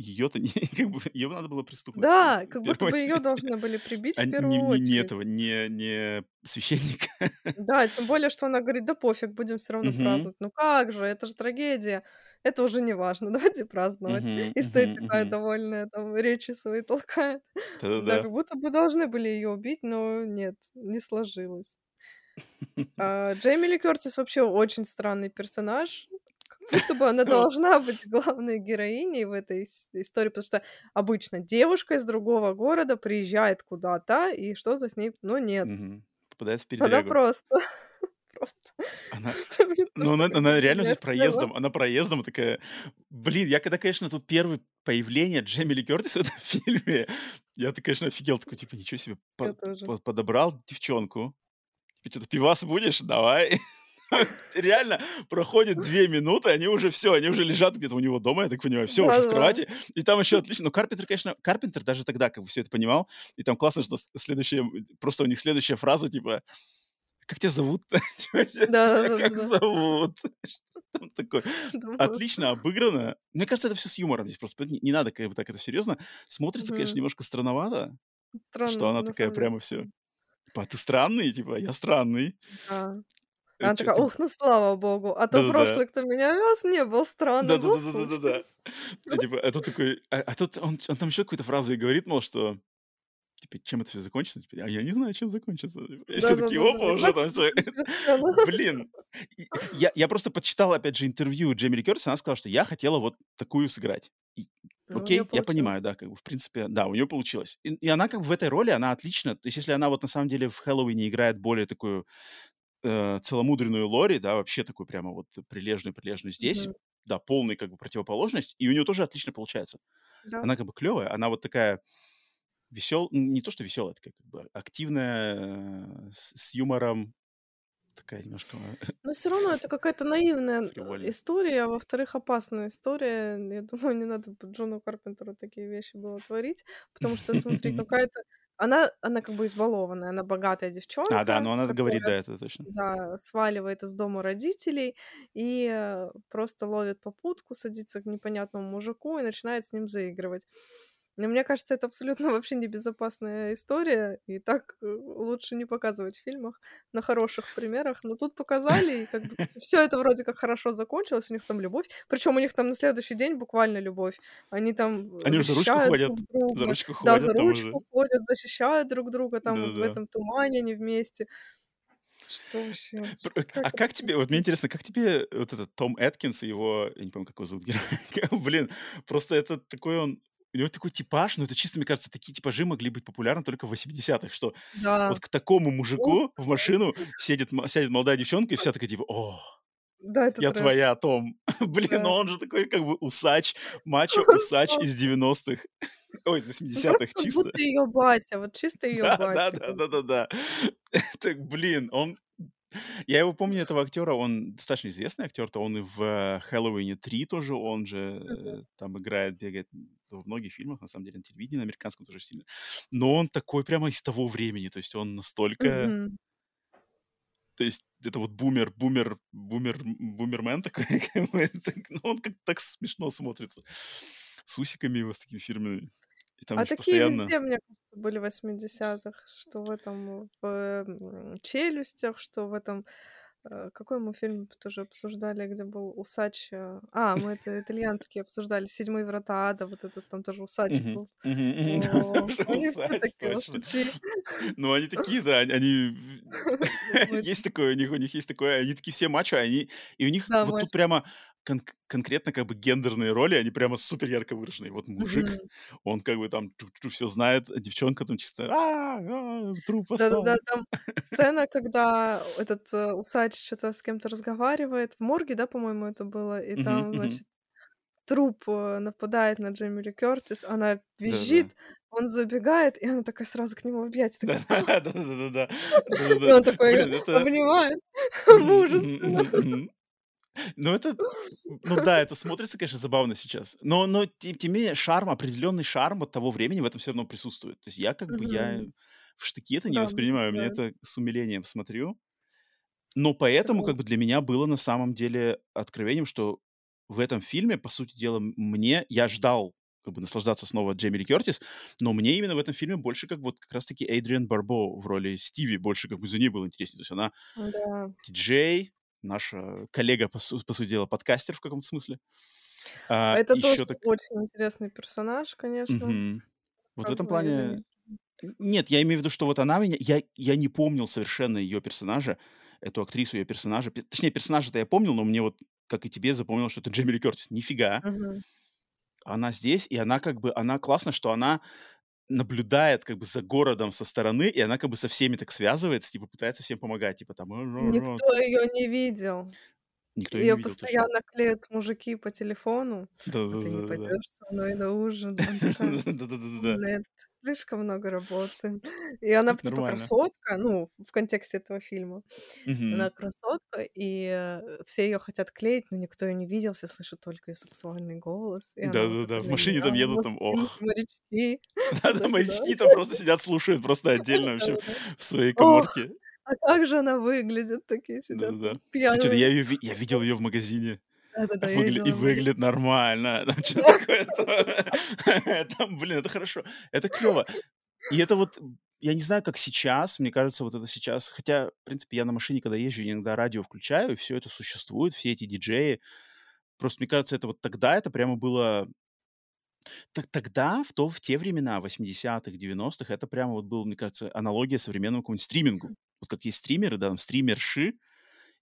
ее-то не, *laughs* как бы, ее надо было пристукнуть Да, *laughs* как будто бы ее должны были прибить А в не, первую не- не очередь. этого, не, не священника. *laughs* Да, тем более, что она говорит: "Да пофиг, будем все равно Мгм, праздновать". Ну как же, это же трагедия. Это уже не важно, давайте праздновать. мгм, И стоит мгм, такая мгм. довольная, там речи свои толкает. Да, Да-да-да. как будто бы должны были ее убить, но нет, не сложилось. А, Джейми Ли Кертис вообще очень странный персонаж. Будто бы она должна быть главной героиней в этой ис истории, потому что обычно девушка из другого города приезжает куда-то, и что-то с ней но нет. Мгм. Попадает в Она передрягу. просто *laughs* просто Она, *laughs* ну, она, она *laughs* реально здесь проездом, она проездом такая... Блин, я когда, конечно, тут первое появление Джейми Ли Кертис в этом фильме, я-то, конечно, офигел, такой, типа, ничего себе, Я по- по- подобрал девчонку. Типа, что-то пивас будешь? Давай. *laughs* Реально, проходит две минуты, они уже все, они уже лежат где-то у него дома, я так понимаю, все уже в кровати, и там еще отлично. Но Карпентер, конечно, Карпентер даже тогда как бы все это понимал, и там классно, что следующая, просто у них следующая фраза, типа, как тебя зовут? *laughs* Типа, Тебя как зовут? *laughs* Что там такое? Отлично обыграно. Мне кажется, это все с юмором здесь просто. Не, надо как бы так это серьезно. Смотрится, конечно, немножко странновато, что она на такая прямо все. Типа, а ты странный? Типа, я странный. Да. Она такая: "Ух, ну слава богу, а то прошлый, кто меня вез, не был странным, был Да-да-да-да-да-да. скучным". А, Типа, а тут такой, а, а тут он, там еще какую-то фразу и говорит, мол, что типа, чем это все закончится? Типа, а я не знаю, чем закончится. И Да, все да, таки да, да. опа, уже там все. *laughs* Блин. Я просто почитал, опять же, интервью Джейми Ли Кертис, она сказала, что я хотела вот такую сыграть. У окей, я понимаю, да, как бы, в принципе, да, у нее получилось. И и она как бы в этой роли, она отлично то есть если она вот на самом деле в «Хэллоуине» играет более такую, э, целомудренную Лори, да, вообще такую прямо вот прилежную-прилежную, здесь, Мгм. да, полный как бы противоположность, и у нее тоже отлично получается. Да. Она как бы клевая, она вот такая весел не то что веселая, такая как бы активная, э, с с юмором, такая немножко *laughs* Но всё равно это какая-то наивная, э, фривольная. история, а во-вторых, опасная история. Я думаю, *laughs* не надо Джону Карпентеру такие вещи было творить, потому что, смотри, *laughs* какая-то она она как бы избалованная, она богатая А, да, девчонка, но она говорит, да, это точно. да, сваливает из дома родителей и, э, просто ловит попутку, садится к непонятному мужику и начинает с ним заигрывать. Но мне кажется, это абсолютно вообще небезопасная история, и так, э, лучше не показывать в фильмах на хороших примерах. Но тут показали, и как бы *laughs* всё это вроде как хорошо закончилось, у них там любовь. Причём у них там на следующий день буквально любовь. Они там, э, Они уже за ручку ходят, друг *laughs* за ручку Да, за ходят там уже. ручку ходят, защищают друг друга, там в Да-да-да. этом тумане они вместе. Что вообще? Как а как тебе, вот мне интересно, как тебе вот этот Том Эткинс и его, я не помню, как его зовут *laughs* героя, блин, просто это такой он, него такой типаж, но это чисто, мне кажется, такие типажи могли быть популярны только в 80-х, что Да. вот к такому мужику в машину сядет м сядет молодая девчонка, и вся такая типа: "О, Да, это я трэш. твоя, Том". *laughs* Блин, Да. ну он же такой как бы усач, мачо-усач из 90-х, *laughs* ой, из Ну, 80-х просто как чисто. будто её батя, вот чисто её Да, батя. да, бы. да, да, *laughs* да. Так, блин, он я его помню, этого актера, он достаточно известный актер, то он и в, э, "Хэллоуине 3" тоже, он же, э, там играет, бегает во многих фильмах, на самом деле, на телевидении, на американском тоже сильно. Но он такой прямо из того времени, то есть он настолько Мгм. то есть это вот бумер бумер бумер бумермен такой, *laughs* так, ну, он как-то так смешно смотрится. С усиками его, с такими фирменными. И там А такие постоянно везде, мне кажется, были в 80-х, что в этом, в, "Челюстях", что в этом, какой мы фильм тоже обсуждали, где был усач, э, а, мы это итальянский обсуждали, "Седьмые врата ада", вот этот там тоже усач был. *laughs* *laughs* Ну, они такие, *laughs* да, они есть такое, у них есть такое, они такие все мачо, они и у них вот тут прямо конк конкретно как бы гендерные роли, они прямо супер ярко выраженные. Вот мужик, Мгм. он как бы там всё знает, а девчонка там чисто: "А, а, труп Да-да-да, поставь". там *laughs* сцена, когда этот, э, усач чё-то с кем-то разговаривает, в морге, да, по-моему, это было, и там, значит, труп, э, нападает на Джейми Ли Кертис, она Да-да-да. визжит, он забегает, и она такая сразу к нему в объятия, Да, такая: "А!" *laughs* да-да-да-да-да. И Да-да-да. он такой обнимает *laughs* Мгм, Ну, это, ну да, это смотрится, конечно, забавно сейчас. Но но тем тем не менее шарм, определенный шарм от того времени в этом всё равно присутствует. То есть я как бы, я в штыки это не Да, воспринимаю, мне это с умилением смотрю. Но поэтому как бы для меня было на самом деле откровением, что в этом фильме, по сути дела, мне я ждал как бы наслаждаться снова Джейми Ли Кертис, но мне именно в этом фильме больше как вот как раз таки Эйдриан Барбо в роли Стиви, больше как бы за ней было интереснее. То есть она Да. диджей, наша коллега, по су по сути дела, подкастер в каком-то смысле. А, Это тоже так очень интересный персонаж, конечно. Мгм. Вот в этом плане нет, я имею в виду, что вот она меня я я не помнил совершенно ее персонажа, эту актрису, ее персонажа. Точнее, персонажа-то я помнил, но мне вот, как и тебе, запомнилось, что это Джейми Ли Кертис. Нифига. Мгм. Она здесь, и она как бы, она классно, что она наблюдает как бы за городом со стороны, и она как бы со всеми так связывается, типа пытается всем помогать, типа там: Никто её не видел. Никто её не Её видел, постоянно клеят мужики по телефону: "А ты не Да-да-да-да-да. пойдёшь со мной на ужин?" *laughs* "Нет, слишком много работы". И она типа нормально. красотка, ну, в контексте этого фильма. Она Мгм. красотка, и, э, все её хотят клеить, но никто её не видел, все слышат только её сексуальный голос. Она Да-да-да, в "Для машине там едут, там, ох. *laughs* морячки". *laughs* Да-да, морячки там просто сидят, слушают просто отдельно вообще в своей Ох, каморке. а как же она выглядит! Такие сидят Да-да-да. А я видел её в магазине. Да-да-да, я Выгля и выглядит нормально. *laughs* Там чё такое-то? *laughs* Там, блин, это хорошо, это клёво. И это вот, я не знаю, как сейчас, мне кажется, вот это сейчас, хотя, в принципе, я на машине, когда езжу, иногда радио включаю, и всё это существует, все эти диджеи. Просто мне кажется, это вот тогда это прямо было Так тогда, в, то, в те времена, 80-х, 90-х, это прямо вот был, мне кажется, аналогия современному какому-нибудь стримингу. Вот какие стримеры, да, там, стримерши,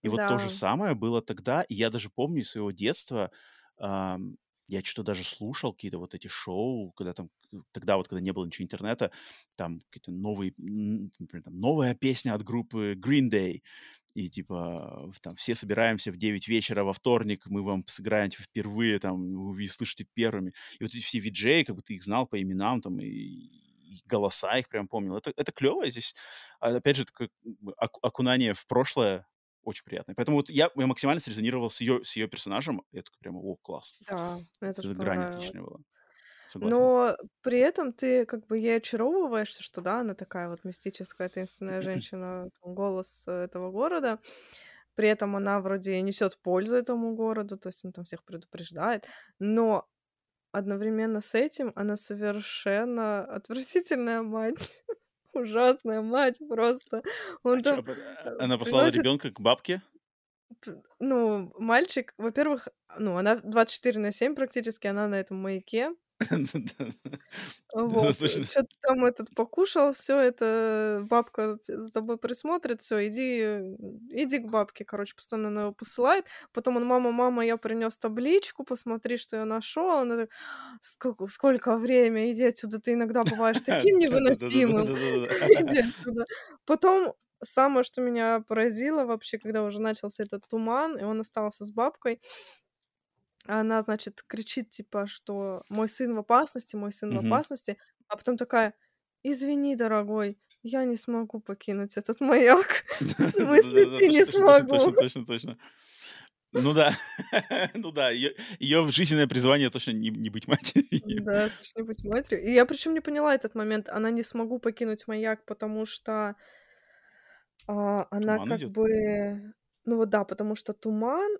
и вот то же Да. самое было тогда. И я даже помню из своего детства, ам, я что-то даже слушал какие-то вот эти шоу, когда там, э, тогда вот, когда не было ничего интернета, там какие-то новые, например, там, новая песня от группы Green Day, и типа там все собираемся в 9 вечера во вторник, мы вам сыграем типа, впервые, там, вы слышите первыми. И вот эти все виджеи, как бы ты их знал по именам, там, и, голоса их прям помнил. Это, это клево здесь. А, опять же, такое окунание в прошлое очень приятное. Поэтому вот я, я максимально срезонировал с ее, с ее персонажем. Я такой прямо, о, класс. Да, мне тоже Это грань понравилось. отличная была. Согласен. Но при этом ты как бы ей очаровываешься, что да, она такая вот мистическая, таинственная *clears throat* женщина, голос э, этого города. При этом она вроде несет пользу этому городу, то есть она там всех предупреждает. Но одновременно с этим она совершенно отвратительная мать. *laughs* *laughs* Ужасная мать просто. Он А чё, там а, э, она послала приносит ребенка к бабке? Ну, мальчик, во-первых, ну, она 24 на 7 практически, она на этом маяке. *laughs* Вот. точно. Чё-то там этот покушал, всё это бабка за тобой присмотрит, всё, иди, э, иди к бабке. Короче, постоянно она его посылает. Потом он: "Мама, мама, я принёс табличку, посмотри, что я нашёл". Она так: "Сколько сколько время? Иди отсюда, ты иногда бываешь таким невыносимым. Иди отсюда". Потом самое, что меня поразило вообще, когда уже начался этот туман, и он остался с бабкой. Она, значит, кричит, типа, что мой сын в опасности, мой сын в Мгм. опасности, а потом такая: "Извини, дорогой, я не смогу покинуть этот маяк". *laughs* В смысле, ты не смогу? точно, точно, точно. Ну да, *laughs* ну да, её жизненное призвание точно не не быть матерью. Да, точно быть матерью. И я причём не поняла этот момент. Она не смогу покинуть маяк, потому что а, она Туман как идёт? бы ну вот да, потому что туман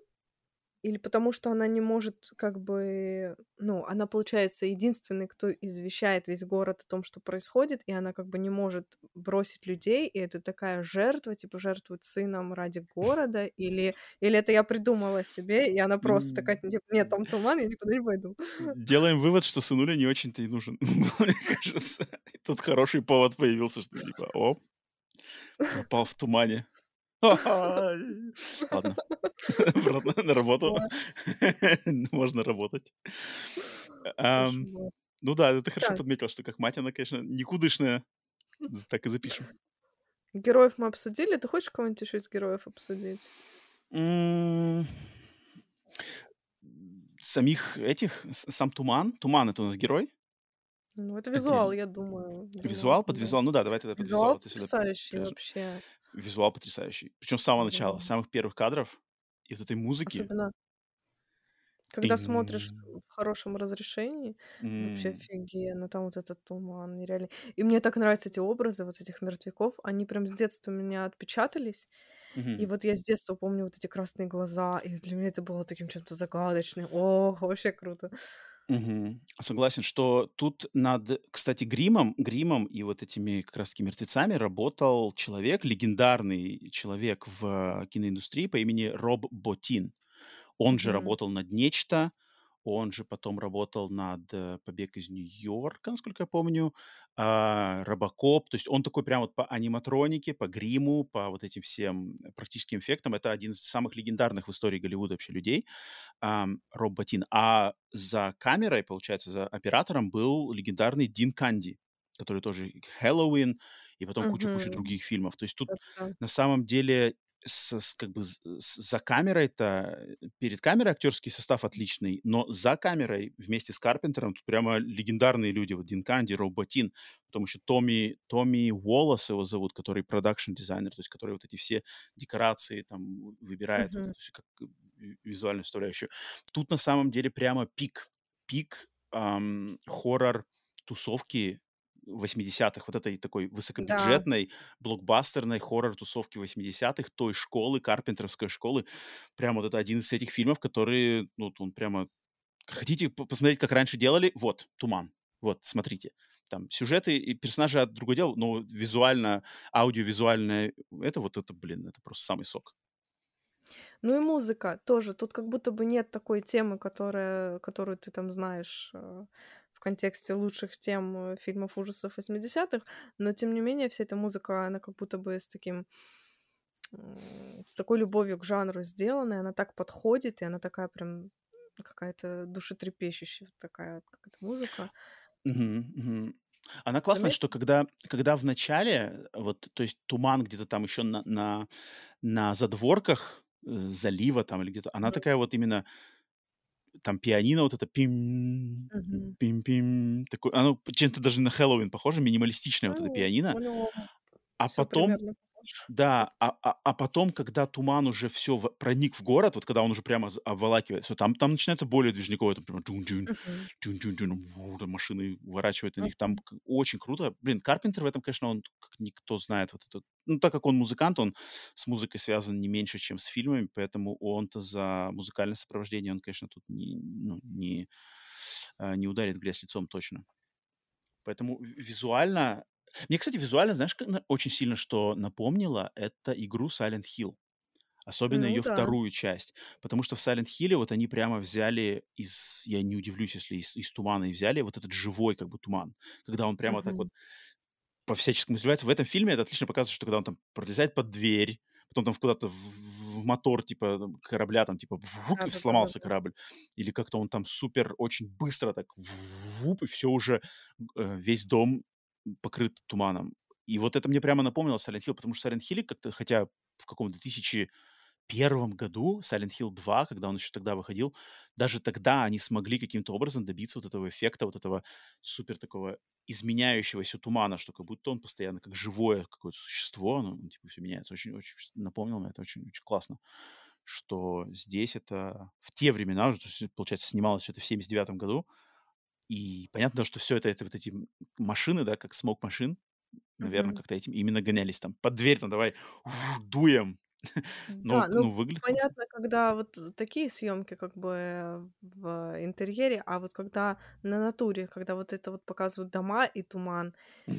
или потому что она не может как бы ну, она, получается, единственный, кто извещает весь город о том, что происходит, и она как бы не может бросить людей, и это такая жертва, типа жертвует сыном ради города, или или это я придумала себе, и она просто такая, типа: "Нет, там туман, я никуда не пойду". *laughs* Делаем вывод, что сынуля не очень-то и нужен, *laughs* мне кажется. Тут хороший повод появился, что типа, оп, пропал в тумане. Ладно, *laughs* на работу. *laughs* Можно работать. Ну да, ты хорошо подметил, что как мать она, конечно, никудышная. Так и запишем. Героев мы обсудили. Ты хочешь кого-нибудь ещё из героев обсудить? Самих этих, сам Туман. Туман- это у нас герой? Ну, это визуал, я думаю Визуал? Под визуал? Ну да, давай тогда под визуал потрясающий вообще. Визуал потрясающий. Причем с самого начала, с самых первых кадров и вот этой музыки. Особенно когда смотришь Тынь. в хорошем разрешении, вообще М. офигенно. Там вот этот туман нереальный. И мне так нравятся эти образы вот этих мертвяков. Они прям с детства у меня отпечатались. И Мгм. вот я с детства помню вот эти красные глаза, и для меня это было таким чем-то загадочным. Ох, вообще круто. Мгм. Согласен, что тут над, кстати, гримом гримом и вот этими как раз таки мертвецами работал человек, легендарный человек в киноиндустрии по имени Роб Ботин. Он же Мгм. работал над "Нечто", он же потом работал над, э, "Побег из Нью-Йорка", насколько я помню, а, "Робокоп". То есть он такой прям вот по аниматронике, по гриму, по вот этим всем практическим эффектам. Это один из самых легендарных в истории Голливуда вообще людей, ам, Роб Ботин. А за камерой, получается, за оператором был легендарный Дин Канди, который тоже "Хэллоуин", и потом кучу-кучу Мгм. других фильмов. То есть тут Да-да. на самом деле с с как бы с за камерой-то, э, перед камерой актерский состав отличный, но за камерой вместе с Карпентером тут прямо легендарные люди. Вот Дин Канди, Роб Ботин, потом еще Томми Томми Уоллес его зовут, который продакшн-дизайнер, то есть который вот эти все декорации там выбирает, вот Мгм. эту всю как ви визуальную составляющую. Тут на самом деле прямо пик пик, ам, хоррор-тусовки 80-х, вот этой такой Да. высокобюджетной, блокбастерной хоррор-тусовки 80-х, той школы, карпентеровской школы. Прям вот это один из этих фильмов, которые, ну, он прямо хотите посмотреть, как раньше делали? Вот, "Туман". Вот, смотрите. Там сюжеты и персонажи- это другое дело, но визуально, аудиовизуальное это вот это, блин, это просто самый сок. Ну и музыка тоже. Тут как будто бы нет такой темы, которая которую ты там знаешь, э, в контексте лучших тем э, фильмов ужасов 80-х, но тем не менее вся эта музыка, она как будто бы с таким с такой любовью к жанру сделана, и она так подходит, и она такая прям какая-то душетрепещущая такая какая-то музыка. Она классная, что когда, когда в начале, вот, то есть туман где-то там еще на, на, на задворках э, залива там или где-то, она такая вот именно, там пианино вот это пим, Мгм. пим-пим, такое, оно чем-то даже на Хэллоуин похоже, минималистичное вот это Ну, пианино, а потом примерно да, а, а, а потом, когда туман уже все проник в город, вот когда он уже прямо обволакивает, всё, там, там начинается более движниковое, там прямо джун-джун, джун-джун-джун, там машины уворачивают на них, там очень круто. Блин, Карпентер в этом, конечно, он как никто знает вот этот, ну, так как он музыкант, он с музыкой связан не меньше, чем с фильмами, поэтому он-то за музыкальное сопровождение, он, конечно, тут не, ну, не, а, не ударит в грязь лицом точно. Поэтому ви- визуально... Мне, кстати, визуально, знаешь, очень сильно что напомнило, это игру Silent Hill. Особенно Ну ее да. вторую часть. Потому что в Silent Hill вот они прямо взяли из... Я не удивлюсь, если из, из тумана и взяли вот этот живой как бы туман. Когда он прямо так вот по-всяческому извивается. В этом фильме это отлично показывает, что когда он там пролезает под дверь, потом там куда-то в, в мотор типа корабля, там типа вуп, и сломался корабль. Или как-то он там супер очень быстро так вуп, и все уже э, весь дом покрыт туманом. И вот это мне прямо напомнило Silent Hill, потому что Silent Hill как-то, хотя в каком-то 2001 году, Silent Hill 2, когда он еще тогда выходил, даже тогда они смогли каким-то образом добиться вот этого эффекта, вот этого супер такого изменяющегося тумана, что как будто он постоянно как живое какое-то существо, ну, типа все меняется. Очень, очень напомнил мне это очень, очень классно, что здесь это в те времена, получается, снималось все это в 79 году, и понятно, что все это, это вот эти машины, да, как смог машин, наверное, Мгм. как-то этим именно гонялись там. Под дверь там давай ух, дуем. *laughs* Но, Да, ну, ну, выглядит понятно, когда вот такие съемки как бы в интерьере, а вот когда на натуре, когда вот это вот показывают дома и туман,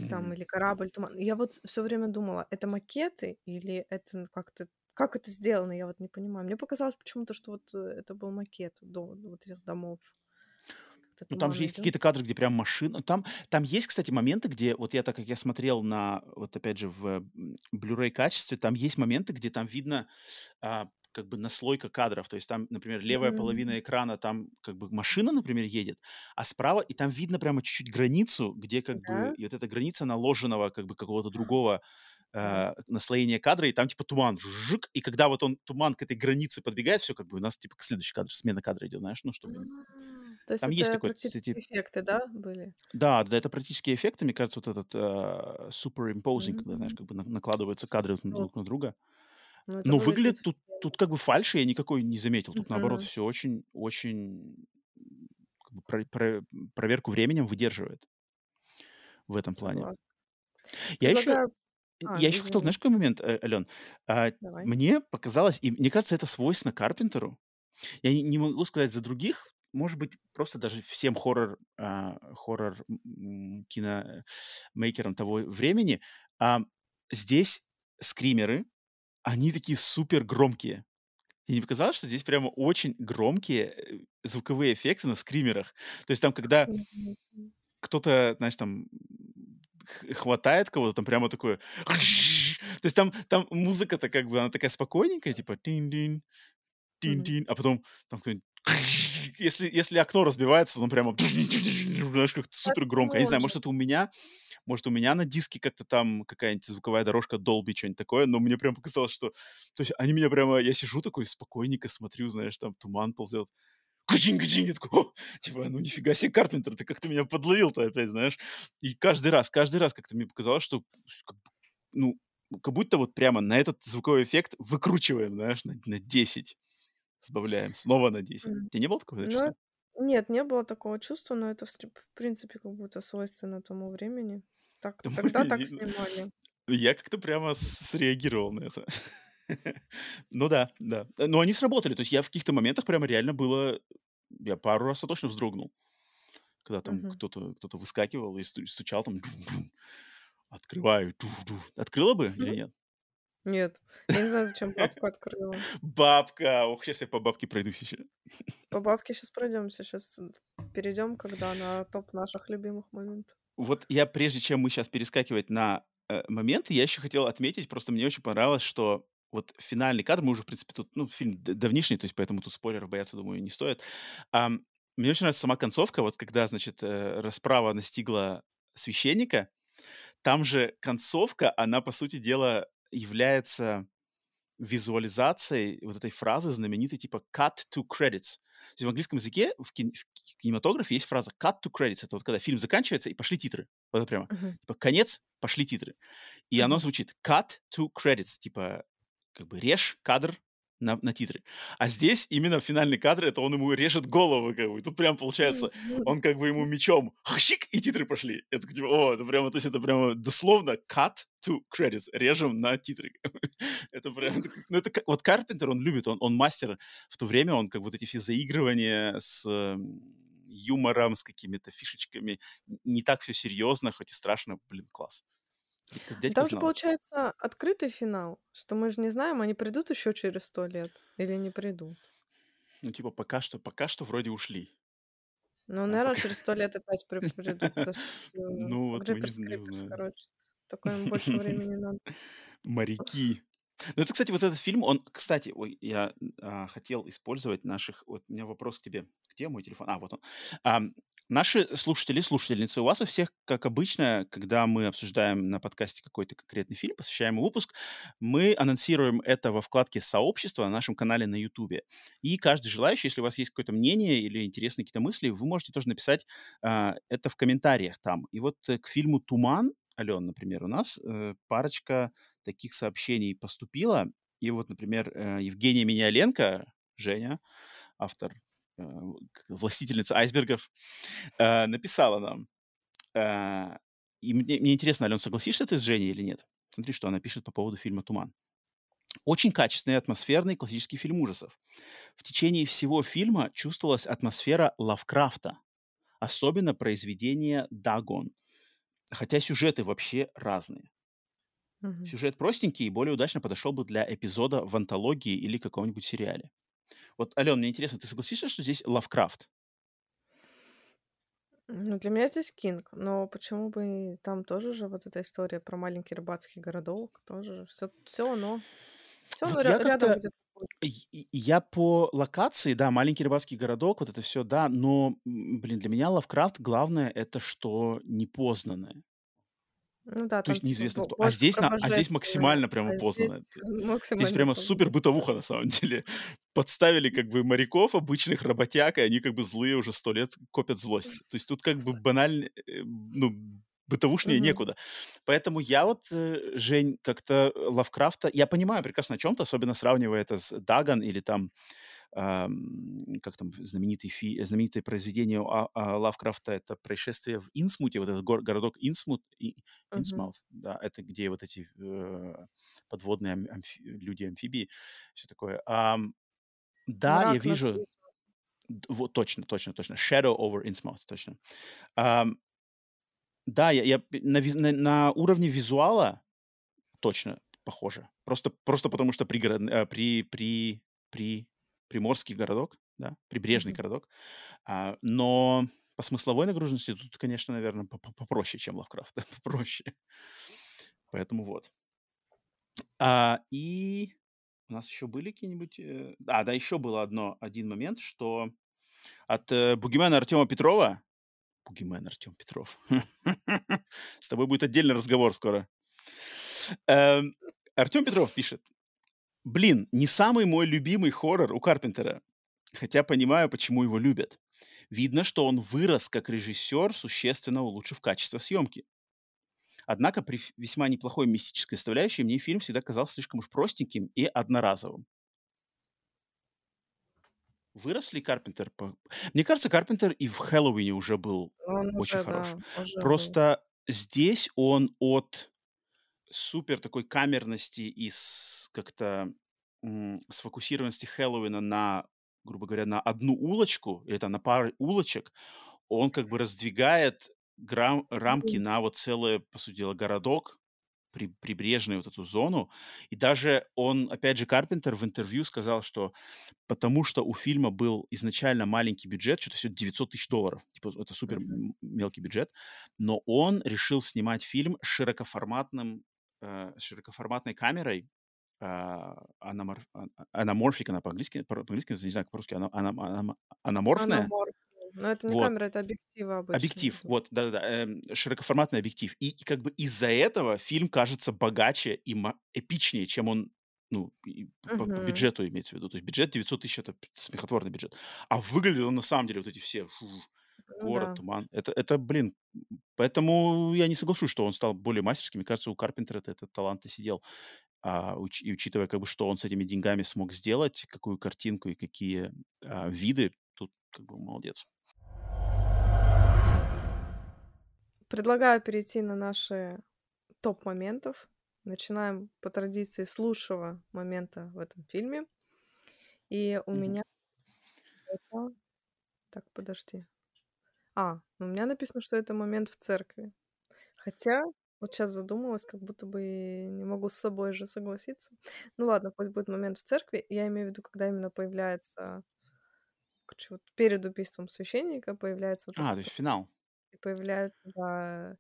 там, Мгм. или корабль, туман. Я вот все время думала, это макеты или это как-то как это сделано, я вот не понимаю. Мне показалось почему-то, что вот э, это был макет до вот этих домов. Как-то Ну, там же есть какие-то кадры, где прям машина. Там, там есть, кстати, моменты, где, вот я так как я смотрел на, вот опять же, в Blu-ray качестве, там есть моменты, где там видно а, как бы наслойка кадров. То есть там, например, левая половина экрана, там как бы машина, например, едет, а справа, и там видно прямо чуть-чуть границу, где как бы, Да? и вот эта граница наложенного как бы какого-то другого Вау. а, наслоения кадра, и там типа туман, жик, и когда вот он, туман к этой границе подбегает, все как бы у нас типа следующий кадр, смена кадра идет, знаешь, ну, чтобы... То есть Там есть это такой, кстати, эффекты, да, были? да, да, это практические эффекты. Мне кажется, вот этот а, superimposing, когда, знаешь, как бы на- накладываются кадры друг на друг на друга. Ну, Но выглядит тут, тут как бы фальши я никакой не заметил. Тут, наоборот, Мгм. все очень, очень как бы про- про- проверку временем выдерживает в этом плане. Согласна. Я еще, Предлагаю А, я еще хотел, знаешь, какой момент, э, Ален? А, давай. Мне показалось, и мне кажется, это свойственно Карпентеру. Я не, не могу сказать за других, может быть, просто даже всем хоррор, а, хоррор киномейкерам того времени. А, здесь скримеры, они такие супер громкие. И не показалось, что здесь прямо очень громкие э, звуковые эффекты на скримерах. То есть там, когда кто-то, знаешь, там хватает кого-то, там прямо такое... То есть там, там музыка-то как бы, она такая спокойненькая, типа тин-дин, Мгм. тин-тин, а потом там кто-нибудь... *laughs* Если, если окно разбивается, то прям знаешь, как супер громко. Я не знаю, может, это у меня, может, у меня на диске как-то там какая-нибудь звуковая дорожка Dolby, что-нибудь такое, но мне прям показалось, что... То есть они меня прямо... Я сижу такой спокойненько смотрю, знаешь, там туман ползет. Кучин-кучин, я такой, «О!» типа, ну нифига себе, Карпентер, ты как-то меня подловил-то опять, знаешь. И каждый раз, каждый раз как-то мне показалось, что, ну, как будто вот прямо на этот звуковой эффект выкручиваем, знаешь, на, на 10 сбавляем, снова на 10. Мгм. У тебя не было такого Ну, чувства? нет, не было такого чувства, но это в принципе как будто свойственно тому времени. Так Тому тогда так времени, снимали. ну, Я как-то прямо среагировал на это. *laughs* Ну да, да. Э, Но они сработали. То есть я в каких-то моментах прямо реально было... Я пару раз точно вздрогнул, когда там Мгм. кто-то кто выскакивал и сту- стучал там. Открываю. Открыла бы или нет? Нет, я не знаю, зачем бабку открыла. Бабка! Ох, сейчас я по бабке пройдусь еще. По бабке сейчас пройдемся, сейчас перейдем, когда на топ наших любимых моментов. Вот я, прежде чем мы сейчас перескакивать на э, моменты, я еще хотел отметить, просто мне очень понравилось, что вот финальный кадр, мы уже, в принципе, тут, ну, фильм давнишний, то есть поэтому тут спойлеров бояться, думаю, не стоит. Ам, мне очень нравится сама концовка, вот когда, значит, э, расправа настигла священника, там же концовка, она, по сути дела, является визуализацией вот этой фразы знаменитой типа cut to credits. То есть в английском языке, в, кин- в кинематографе есть фраза cut to credits. Это вот когда фильм заканчивается и пошли титры. Вот это прямо. Мгм. Типа конец, пошли титры. И оно Мгм. звучит cut to credits. Типа как бы режь кадр на, на титры. А здесь именно финальный кадр, это он ему режет голову, как бы. И тут прям получается, он как бы ему мечом хщик, и титры пошли. Это типа, о, это прямо, то есть это прямо дословно cut to credits, режем на титры. *laughs* это прям, ну это вот Карпентер, он любит, он, он мастер в то время, он как вот эти все заигрывания с юмором, с какими-то фишечками, не так все серьезно, хоть и страшно, блин, класс. Дядька, дядька Там же знал. получается открытый финал, что мы же не знаем, они придут еще через сто лет или не придут. Ну, типа, пока что, пока что вроде ушли. Ну, А наверное, пока- через *laughs* сто лет опять при- придут. счастливыми. Ну, вот мы не знаем. короче. Такое им больше *laughs* времени надо. Моряки. Ну, это, кстати, вот этот фильм, он, кстати, ой, я а, хотел использовать наших, вот у меня вопрос к тебе. Где мой телефон? А, вот он. Ам, наши слушатели, слушательницы, у вас у всех, как обычно, когда мы обсуждаем на подкасте какой-то конкретный фильм, посвящаем выпуск, мы анонсируем это во вкладке «Сообщество» на нашем канале на YouTube. И каждый желающий, если у вас есть какое-то мнение или интересные какие-то мысли, вы можете тоже написать а, это в комментариях там. И вот э, к фильму «Туман», Ален, например, у нас э, парочка таких сообщений поступило. И вот, например, э, Евгения Миняленко, Женя, автор, э, властительница айсбергов, э, написала нам. э, И мне, мне интересно, Ален, согласишься ты с Женей или нет? Смотри, что она пишет по поводу фильма «Туман». Очень качественный, атмосферный классический фильм ужасов. В течение всего фильма чувствовалась атмосфера Лавкрафта, особенно произведение «Дагон», хотя сюжеты вообще разные. Сюжет простенький и более удачно подошел бы для эпизода в антологии или каком-нибудь сериале. Вот, Ален, мне интересно, ты согласишься, что здесь Лавкрафт? Ну, для меня здесь Кинг, но почему бы там тоже же вот эта история про маленький рыбацкий городок, тоже все, все оно, все Вот оно я ря- рядом будет. Я по локации, да, маленький рыбацкий городок, вот это все, да, но, блин, для меня Лавкрафт главное это что непознанное. Ну да, То есть типа неизвестно кто. А здесь, на, а здесь божественное, максимально прямо а здесь познанное. *laughs* Здесь максимально прямо познанное. супер бытовуха на самом *laughs* деле. Подставили как бы моряков, обычных работяг, и они как бы злые уже сто лет копят злость. То есть тут как бы банально, э, ну, бытовушнее Мгм. некуда. Поэтому я вот, э, Жень, как-то Лавкрафта, я понимаю прекрасно о чем-то, особенно сравнивая это с Даган или там, ам, как там знаменитый фи, знаменитое произведение Лавкрафта, это происшествие в Инсмуте, вот этот гор- городок Инсмут. Инсмаут, да, это где вот эти э, подводные ам- амфи- люди-амфибии, все такое. Да, я Мрак над вижу, вот точно, точно, точно, Shadow over Innsmouth, точно. Да, я, я на, на, на уровне визуала точно похоже. Просто, просто потому что пригород, э, при, при, при, приморский городок, да, прибрежный городок. А, но по смысловой нагруженности тут, конечно, наверное, попроще, чем Лавкрафт, *laughs* попроще. Поэтому вот. А, и у нас еще были какие-нибудь... э, А, да, еще было одно, один момент, что от э, бугимена Артема Петрова... Бугимен Артем Петров. *laughs* С тобой будет отдельный разговор скоро. Эм, Артем Петров пишет. Блин, не самый мой любимый хоррор у Карпентера. Хотя понимаю, почему его любят. Видно, что он вырос как режиссер, существенно улучшив качество съемки. Однако при весьма неплохой мистической составляющей мне фильм всегда казался слишком уж простеньким и одноразовым. Вырос ли Карпентер? по- Мне кажется, Карпентер и в Хэллоуине уже был Он очень уже, хорош. да, уже был. Просто здесь он от супер такой камерности и как-то сфокусированности Хэллоуина на, грубо говоря, на одну улочку или там на пару улочек, он как бы раздвигает грам- рамки на вот целый, по сути дела, городок, при, прибрежную вот эту зону. И даже он, опять же, Карпентер в интервью сказал, что потому что у фильма был изначально маленький бюджет, что-то все 900 тысяч долларов, типа это супер мелкий бюджет, но он решил снимать фильм широкоформатным, э, широкоформатной камерой, а, аномор- а- аноморфик, она по-английски, по- по-английски, не знаю, как по-русски, ана- аноморфная. Но это не вот, камера, это объективы обычные. Объектив, вот, да-да-да, эм, широкоформатный объектив. И, и как бы из-за этого фильм кажется богаче и эпичнее, чем он, ну, и по, по бюджету имеется в виду. То есть бюджет 900 тысяч — это смехотворный бюджет. А выглядел он на самом деле вот эти все фу, Ну город, да. туман. Это, это, блин, поэтому я не соглашусь, что он стал более мастерским. Мне кажется, у Карпентера это, этот талант и сидел. А, уч- и учитывая, как бы, что он с этими деньгами смог сделать, какую картинку и какие а, виды, тут как бы молодец. Предлагаю перейти на наши топ моментов. Начинаем по традиции с лучшего момента в этом фильме. И у Мгм. меня это... Так, подожди. А, у меня написано, что это момент в церкви. Хотя, вот сейчас задумалась, как будто бы и не могу с собой же согласиться. Ну ладно, пусть будет момент в церкви. Я имею в виду, когда именно появляется... Короче, вот перед убийством священника появляется вот А, этот то есть финал. И появляются, да,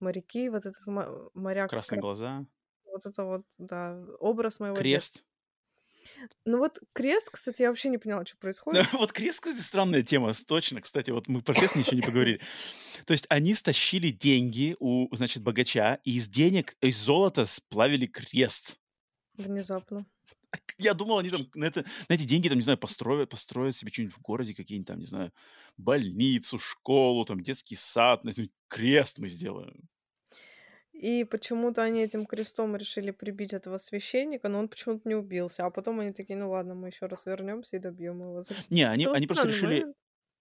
моряки, вот этот ма- моряк с Красные кра- глаза. вот это вот, да, образ моего детства. Крест. Ну вот крест, кстати, я вообще не поняла, что происходит. *laughs* Вот крест, кстати, странная тема. Точно, кстати, вот мы про крест ничего не поговорили. *laughs* То есть они стащили деньги у, значит, богача, и из денег, из золота сплавили крест. Внезапно. *laughs* Я думал, они там на, это, на эти деньги, там, не знаю, построят, построят себе что-нибудь в городе, какие-нибудь там, не знаю, больницу, школу, там, детский сад, ну, крест мы сделаем. И почему-то они этим крестом решили прибить этого священника, но он почему-то не убился. А потом они такие, ну ладно, мы еще раз вернемся и добьем его. за Не, они, они просто странный решили,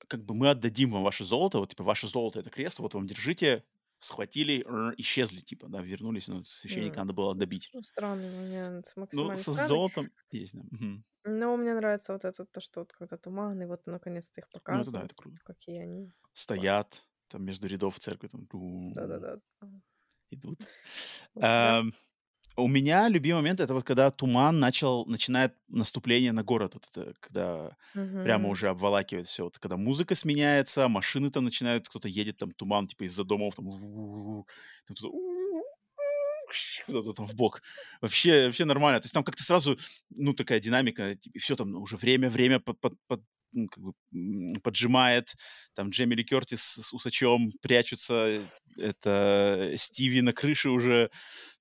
как бы мы отдадим вам ваше золото, вот, типа, ваше золото — это крест, вот вам держите, схватили, исчезли, типа, да, вернулись, но священника М, надо было добить. Странный момент, Ну, максимально со странный. золотом есть, да. мгм. Но мне нравится вот это, то, что вот когда туман, и вот наконец-то их Ну, это да, показывают, это круто. какие они. Стоят там между рядов церкви, там, Да-да-да. Идут. У меня любимый момент это вот когда туман начал, начинает наступление на город, вот это, когда прямо Мгм. уже обволакивает все, вот когда музыка сменяется, машины там начинают, кто-то едет, там туман типа из-за домов, там, там куда-то там в бок. Вообще, вообще нормально. То есть там как-то сразу, ну, такая динамика, типа, все там уже время, время под, под, под- ну, как бы, поджимает. Там Джемили Ли Кертис с усачом прячутся. Это Стиви на крыше уже.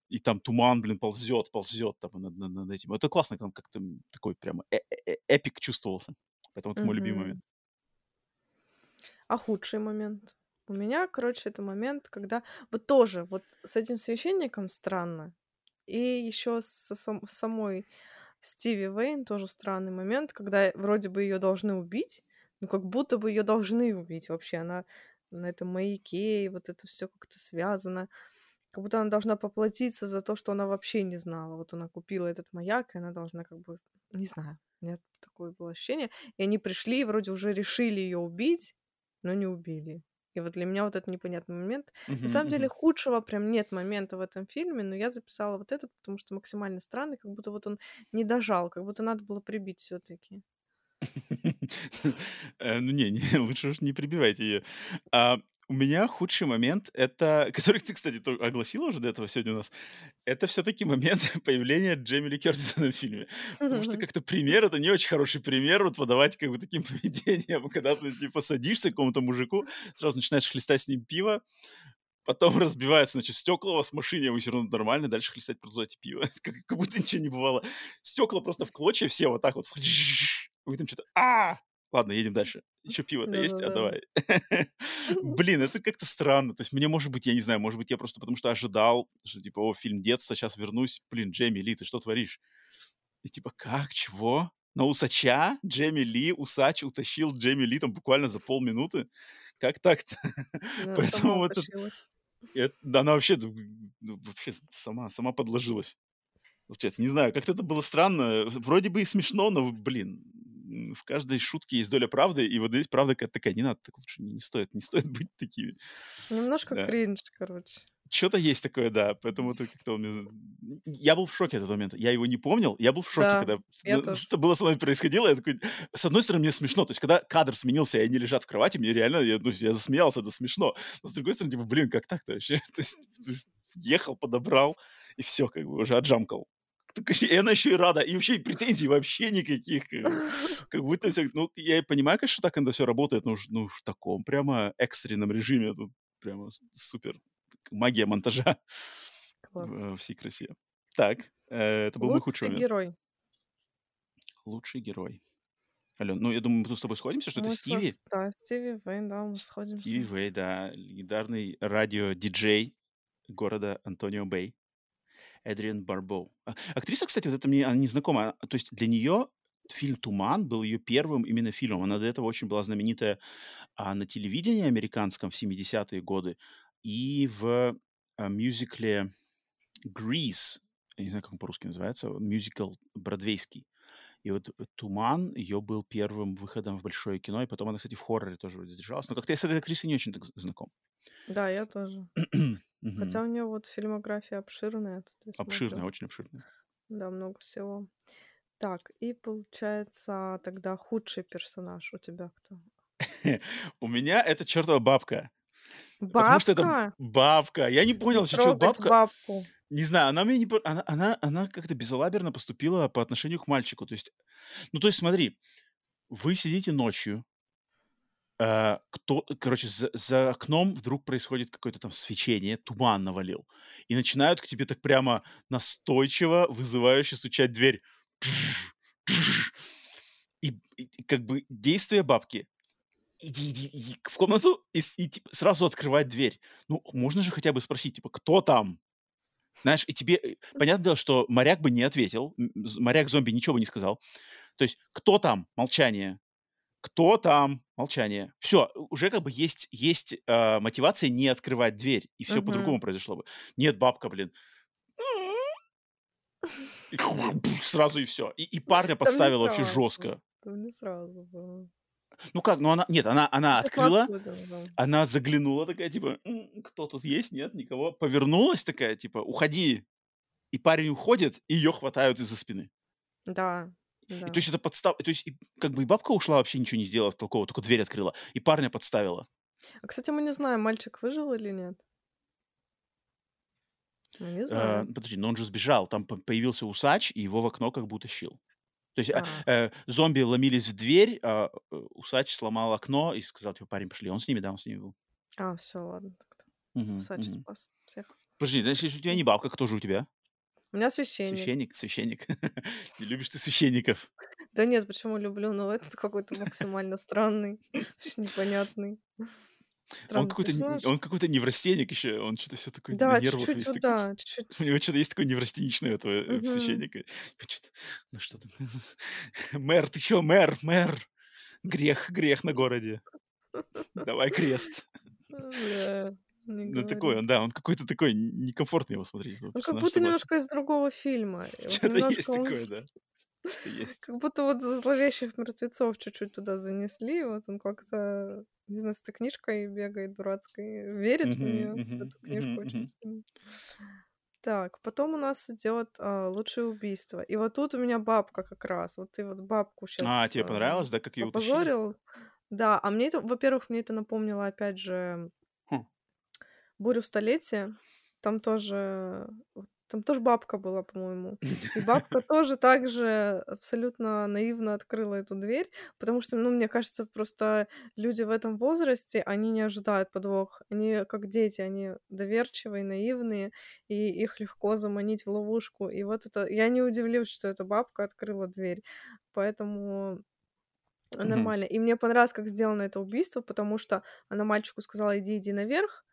И там туман, блин, ползет, ползет там над, над- над этим. Это классно, там как-то такой прямо э- э- э- эпик чувствовался. Поэтому это мой любимый момент. А худший момент? У меня, короче, это момент, когда вот тоже вот с этим священником странно, и еще со сам- с самой Стиви Вейн тоже странный момент, когда вроде бы ее должны убить, ну как будто бы ее должны убить вообще. Она на этом маяке, и вот это все как-то связано. Как будто она должна поплатиться за то, что она вообще не знала. Вот она купила этот маяк, и она должна как бы... Не знаю, у меня такое было ощущение. И они пришли, и вроде уже решили ее убить, но не убили. И вот для меня вот это непонятный момент. На Мгм, самом деле мгм. худшего прям нет момента в этом фильме, но я записала вот этот, потому что максимально странный, как будто вот он не дожал, как будто надо было прибить все таки *laughs* Э, Ну не, *laughs* лучше уж не прибивайте ее. А, У меня худший момент, это, *laughs* который ты, кстати, огласила уже до этого сегодня у нас, это все-таки момент *laughs* появления Джейми Ли Кертиса в фильме. Потому что как-то пример, это не очень хороший пример вот подавать как бы таким *laughs* поведением, когда ты типа садишься к какому-то мужику, сразу начинаешь хлестать с ним пиво, потом разбиваются, значит, стекла у вас в машине, вы все равно нормально, дальше хлестать продолжаете пиво. Как, как будто ничего не бывало. Стекла просто в клочья все вот так вот. Вы там что-то... А! Ладно, едем дальше. Еще пиво-то есть? А давай. *laughs* *laughs* Блин, это как-то странно. То есть мне, может быть, я не знаю, может быть, я просто потому что ожидал, что типа, о, фильм детства, сейчас вернусь. Блин, Джейми Ли, ты что творишь? И типа, как, чего? На усача Джейми Ли, усач утащил Джейми Ли там буквально за полминуты? Как так-то? *laughs* Поэтому вот это- да, она вообще, ну, вообще сама, сама подложилась. Получается, не знаю, как-то это было странно. Вроде бы и смешно, но, блин, в каждой шутке есть доля правды, и вот здесь правда какая-то такая, не надо, так лучше не, стоит, не стоит быть такими. Немножко Да. кринж, короче. Что-то есть такое, да, поэтому это как-то он мне... Я был в шоке от этого момента. Я его не помнил, я был в шоке, Да, когда я ну, это было со мной происходило. Я такой... С одной стороны, мне смешно. То есть, когда кадр сменился, и они лежат в кровати, мне реально... Я, ну, я засмеялся, это смешно. Но с другой стороны, типа, блин, как так-то вообще? *laughs* То есть, ехал, подобрал, и все, как бы, уже отжамкал. И она еще и рада, и вообще претензий вообще никаких. Как. *laughs* Как будто все... Ну, я понимаю, конечно, так это все работает, но уж, ну, в таком прямо экстренном режиме. Тут прямо супер магия монтажа *laughs* Класс. во всей красе. Так, э, это был мой худший момент. герой. Лучший герой. Ален, ну, я думаю, мы тут с тобой сходимся, что это Мы Стиви. Да, Стиви Вейн, да, мы сходимся. Стиви Вей, да, легендарный радио-диджей города Антонио Бэй. Эдриан Барбоу. А, Актриса, кстати, вот это мне она не знакома. А, То есть для нее фильм «Туман» был ее первым именно фильмом. Она до этого очень была знаменитая а, на телевидении американском в 70-е годы и в а, мюзикле «Grease», не знаю, как он по-русски называется, мюзикл бродвейский. И вот э, «Туман» ее был первым выходом в большое кино, и потом она, кстати, в хорроре тоже вроде задержалась. Но как-то я с этой актрисой не очень так знаком. Да, я тоже. *clears throat* Хотя у нее вот фильмография обширная. Обширная, смотрю. очень обширная. Да, много всего. Так, и получается тогда худший персонаж у тебя кто? *laughs* У меня это чертова бабка. Потому что это Бабка? бабка. Я не понял, что бабка... бабку. Не знаю, она мне не... Она, она, она как-то безалаберно поступила по отношению к мальчику. То есть, ну, то есть, смотри, вы сидите ночью, э, кто, короче, за, за окном вдруг происходит какое-то там свечение, туман навалил, и начинают к тебе так прямо настойчиво, вызывающе стучать дверь. И, и- как бы действие бабки иди, иди, иди в комнату и, и, типа, сразу открывать дверь. Ну, можно же хотя бы спросить, типа, кто там? Знаешь, и тебе... э, Понятное дело, что моряк бы не ответил, моряк-зомби ничего бы не сказал. То есть, кто там? Молчание. Кто там? Молчание. Все, уже как бы есть, есть э, мотивация не открывать дверь, и все Мгм. по-другому произошло бы. Нет, бабка, блин. И *laughs* *laughs* сразу и все. И, и парня подставила вообще жестко. Там не сразу было. Ну как, ну она... Нет, она, она открыла, она заглянула такая, типа, «М, кто тут есть? Нет, никого. Повернулась такая, типа, уходи. И парень уходит, и ее хватают из-за спины. Да, И да. то есть это подстав... То есть и как бы и бабка ушла, вообще ничего не сделала толкового, только дверь открыла. И парня подставила. А, кстати, мы не знаем, мальчик выжил или нет. Мы не Э, знаем. подожди, но он же сбежал. Там по- появился усач, и его в окно как бы утащил. То есть А, э, зомби ломились в дверь, а э, усач сломал окно и сказал, типа, парень, пошли. Он с ними, да, он с ними был. а все, ладно. Мгм, Усач мгм. спас всех. Подожди, значит, если у тебя не бабка, кто же у тебя? У меня священник. Священник? Священник. *laughs* Не любишь ты священников. Да нет, почему люблю, но *laughs* этот какой-то максимально странный, *laughs* вообще непонятный. Он Странный какой-то, персонаж. он какой-то неврастенник еще, он что-то все такое на Да, нервах чуть-чуть вот да, чуть-чуть. У него что-то есть такое неврастеничное этого Мгм. священника. Чё-то, Ну что там? *laughs* Мэр, ты чё, мэр, мэр? Грех, грех на городе. Давай крест. *laughs* Не Ну такой он, да, он какой-то такой, н- некомфортно его смотреть. этого Он как будто немножко из другого фильма. Вот Что-то есть он такое, да. Что есть. как будто вот за зловещих мертвецов чуть-чуть туда занесли. Вот он как-то, не знаю, с этой книжкой бегает дурацкой, верит в нее, в эту книжку очень сильно. Так, потом у нас идет а, лучшее убийство. И вот тут у меня бабка как раз. Вот ты вот бабку А, сейчас тебе понравилось, да, как ее утащили? опозорил. Да, а мне это, во-первых, мне это напомнило опять же Хм. бурю столетия. Там тоже, вот там тоже бабка была, по-моему. И *laughs* бабка тоже так же абсолютно наивно открыла эту дверь, потому что, ну, мне кажется, просто люди в этом возрасте, они не ожидают подвох. Они как дети, они доверчивые, наивные, и их легко заманить в ловушку. И вот это... Я не удивлюсь, что эта бабка открыла дверь. Поэтому нормально. И мне понравилось, как сделано это убийство, потому что она мальчику сказала, иди, иди наверх,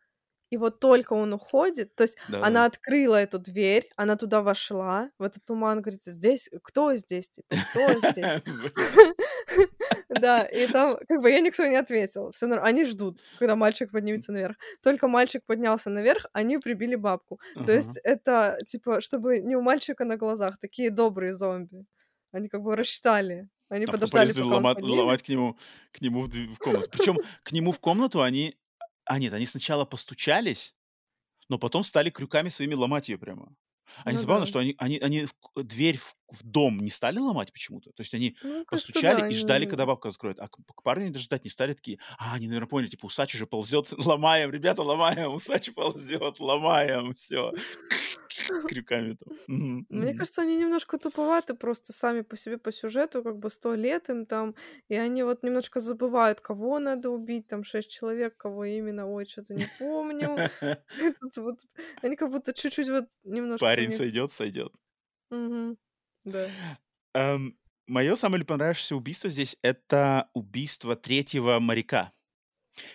и вот только он уходит, то есть Да, она открыла эту дверь, она туда вошла, в этот туман, говорит, здесь, кто здесь, типа, кто здесь? *laughs* *laughs* Да, и там, как бы, ей никто не ответил. Все Они ждут, когда мальчик поднимется наверх. Только мальчик поднялся наверх, они прибили бабку. То есть это, типа, чтобы не у мальчика на глазах такие добрые зомби. Они как бы рассчитали. Они А подождали, пока ломать, ломать к нему, к нему в комнату. Причем к нему в комнату они... А нет, они сначала постучались, но потом стали крюками своими ломать ее прямо. Они Ну забавно, да. что они, они, они в дверь в, в дом не стали ломать почему-то. То есть они Ну, постучали да, и ждали, они когда бабка закроет. А к, к парню даже ждать не стали такие. А, они, наверное, поняли, типа, усач уже ползет, *laughs* ломаем, ребята, ломаем, усач ползет, ломаем, все. *laughs* Крюками там. Мне кажется, они немножко туповаты просто сами по себе по сюжету, как бы 100 лет им там, и они вот немножко забывают, кого надо убить, там 6 человек, кого именно, ой, что-то не помню. *laughs* *laughs* Вот, они как будто чуть-чуть вот немножко Парень них сойдет, сойдет. Да. Мое самое понравившееся убийство здесь это убийство третьего моряка,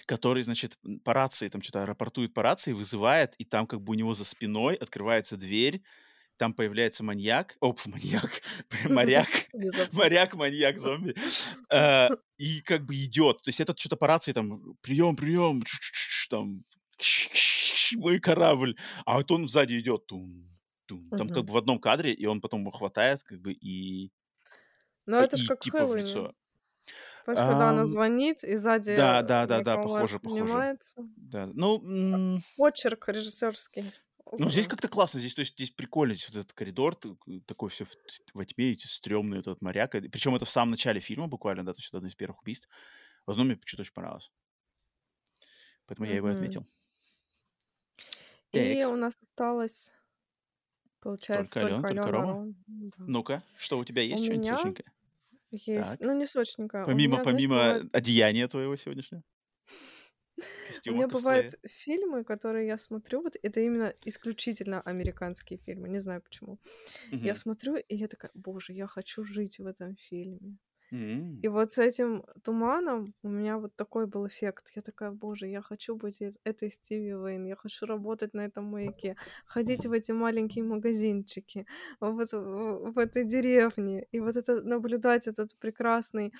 который, значит, по рации там что-то рапортует по рации, вызывает, и там как бы у него за спиной открывается дверь, там появляется маньяк, о, пф, *laughs* маньяк, *laughs* *laughs* моряк, моряк, маньяк, зомби, э, и как бы идет. То есть этот что-то по рации там, прием, прием, там, мой корабль, а вот он сзади идет, тум, тум. там как бы в одном кадре, и он потом его хватает, как бы, и, Ну, это ж и как в типа в Хэллоуине. лицо. Помнишь, когда она звонит, и сзади, да, да, да, да, похоже, похоже. Да, ну, Почерк режиссерский. ну, здесь как-то классно, здесь, то есть, здесь прикольно, здесь вот этот коридор, такой все во тьме, эти стрёмный этот моряк. Причем это в самом начале фильма буквально, да, то есть это одно из первых убийств. В одном мне почему-то очень понравилось. Поэтому я его отметил. И Текс. у нас осталось, получается, Только Алена, только только Алена Рома. Ром. Да. Ну-ка, что у тебя У есть что-нибудь меня? Есть, Так. ну, не сочненькая, у Помимо, меня, помимо бывает одеяния твоего сегодняшнего? у меня косплея? бывают фильмы, которые я смотрю, вот это именно исключительно американские фильмы, не знаю почему. Я смотрю, и я такая: "Боже, я хочу жить в этом фильме". И вот с этим "Туманом" у меня вот такой был эффект. Я такая: "Боже, я хочу быть этой Стиви Вейн, я хочу работать на этом маяке, ходить в эти маленькие магазинчики, вот в этой деревне, и вот это наблюдать этот прекрасный,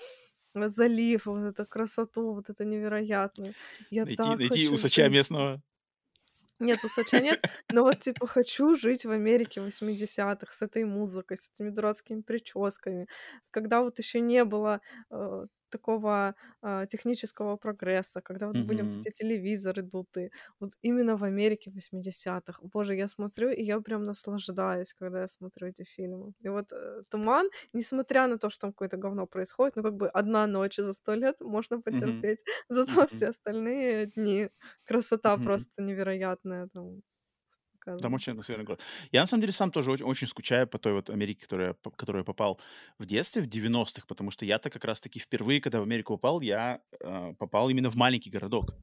залив, вот эту красоту, вот это невероятную. Я Найти, так найти хочу усача жить". местного. Нет, усача нет, но вот типа хочу жить в Америке 80-х с этой музыкой, с этими дурацкими прическами, когда вот еще не было, э, такого, а, технического прогресса, когда вот были вот эти телевизоры дутые. Вот именно в Америке 80-х. Боже, я смотрю, и я прям наслаждаюсь, когда я смотрю эти фильмы. И вот, э, "Туман", несмотря на то, что там какое-то говно происходит, ну, как бы одна ночь за 100 лет можно потерпеть, *laughs* зато Мгм. все остальные дни красота Мгм. просто невероятная там Там показана. очень атмосферный город. Я на самом деле сам тоже очень, очень скучаю по той вот Америке, которая, п- которую я попал в детстве, в 90-х, потому что я-то как раз-таки впервые, когда в Америку попал, я э, попал именно в маленький городок.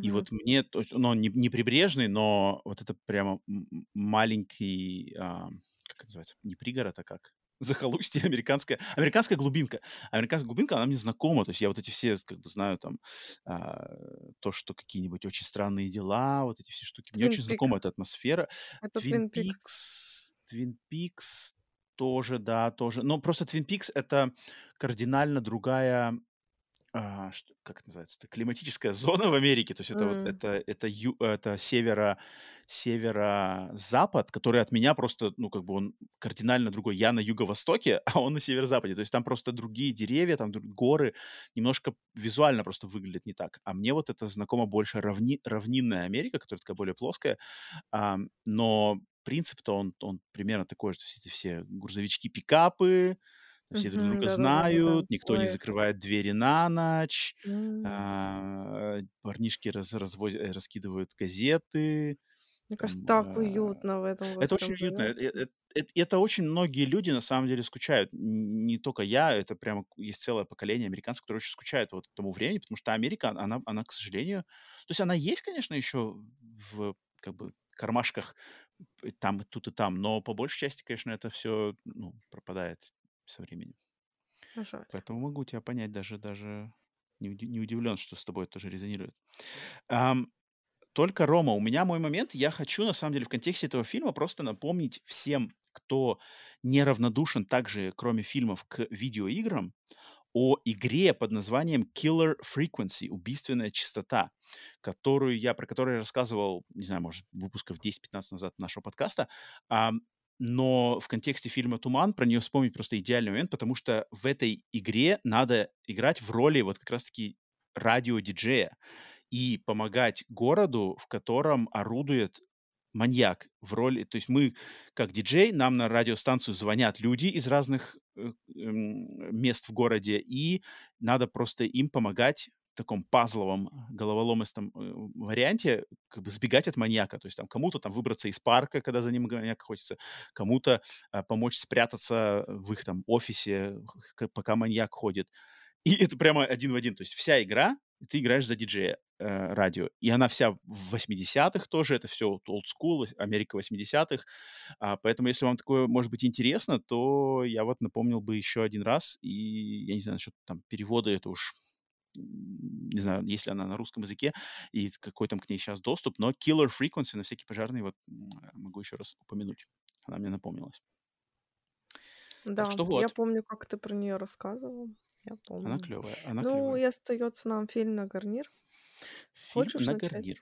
И Мгм. вот мне, то есть, ну, не, не прибрежный, но вот это прямо маленький, а, как это называется, не пригород, а как? Захолустье американская, американская глубинка. Американская глубинка, она мне знакома, то есть я вот эти все, как бы, знаю там, а, то, что какие-нибудь очень странные дела, вот эти все штуки. Мне Twin очень знакома Peaks. эта атмосфера. Это Твин Twin Peaks. Твин Пикс тоже, да, тоже. Но просто Твин Пикс это кардинально другая а, что- как это называется, это климатическая *laughs* зона в Америке, то есть это вот М. это это ю- это северо северо-запад, который от меня просто ну как бы он кардинально другой. Я на юго-востоке, *laughs* а он на северо-западе, то есть там просто другие деревья, там горы, немножко визуально просто выглядит не так. А мне вот это знакомо больше равни, равнинная Америка, которая такая более плоская, Ам, но принцип-то он он примерно такой же, то есть эти все грузовички, пикапы, все друг друга знают, никто не закрывает двери на ночь, а, парнишки э, раскидывают газеты. Мне кажется, так а, уютно в этом Это очень уютно. э- э- Это очень многие люди на самом деле скучают. Не только я, это прямо есть целое поколение американцев, которые очень скучают вот тому времени, потому что Америка, она, она, к сожалению, то есть она есть, конечно, еще в как бы кармашках там, и тут и там, но по большей части, конечно, это все ну, пропадает со временем. Жаль. Поэтому могу тебя понять, даже, даже не, не удивлен, что с тобой тоже резонирует. Ам, только, Рома, у меня мой момент. Я хочу, на самом деле, в контексте этого фильма просто напомнить всем, кто неравнодушен также, кроме фильмов, к видеоиграм, о игре под названием Killer Frequency, убийственная частота, которую я, про которую я рассказывал, не знаю, может, выпусков 10-15 назад нашего подкаста. Но в контексте фильма «Туман» про нее вспомнить просто идеальный момент, потому что в этой игре надо играть в роли вот как раз-таки радиодиджея и помогать городу, в котором орудует маньяк в роли... То есть мы, как диджей, нам на радиостанцию звонят люди из разных э, мест в городе, и надо просто им помогать таком пазловом, головоломистом э, варианте как бы сбегать от маньяка. То есть там кому-то там выбраться из парка, когда за ним маньяк хочется, кому-то а, помочь спрятаться в их там офисе, пока маньяк ходит. И это прямо один в один. То есть вся игра ты играешь за диджея э, радио. И она вся в 80-х тоже, это все old school, Америка 80-х. А, поэтому, если вам такое, может быть, интересно, то я вот напомнил бы еще один раз. И я не знаю, насчет там перевода, это уж не знаю, если она на русском языке и какой там к ней сейчас доступ, но Killer Frequency на всякий пожарный вот могу еще раз упомянуть. Она мне напомнилась. Да, так что вот. я помню, как ты про нее рассказывал. Я помню. Она клевая. Она ну, клевая. и остается нам фильм на гарнир. Фильм Хочешь на начать? гарнир.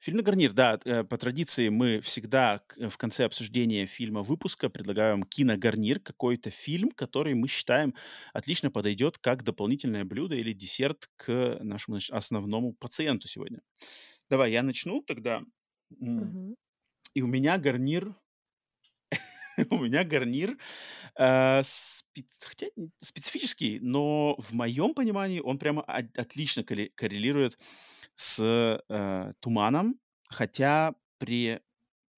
Фильм на гарнир, да. Э, по традиции мы всегда в конце обсуждения фильма выпуска предлагаем киногарнир, какой-то фильм, который мы считаем отлично подойдет как дополнительное блюдо или десерт к нашему значит, основному пациенту сегодня. Давай, я начну тогда. Мгм. И у меня гарнир *laughs* у меня гарнир э, хотя специфический, но в моем понимании он прямо отлично коррелирует с э, туманом, хотя при,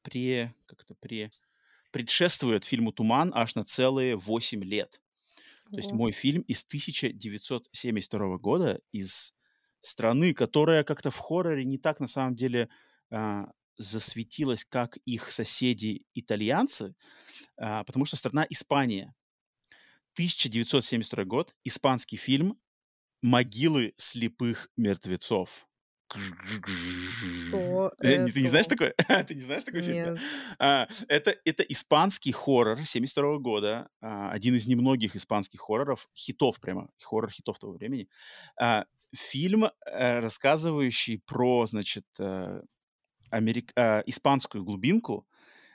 при, как это, при, предшествует фильму «Туман» аж на целые 8 лет. То есть мой фильм из 1972 года, из страны, которая как-то в хорроре не так на самом деле а, засветилась, как их соседи-итальянцы, а, потому что страна Испания. 1972 год, испанский фильм «Могилы слепых мертвецов». Что э, Ты не знаешь такое? *laughs* Ты не знаешь такой фильм? А, это, это испанский хоррор 72 года, а, один из немногих испанских хорроров, хитов прямо, хоррор-хитов того времени. А, фильм, э, рассказывающий про, значит, э, америк... э, испанскую глубинку,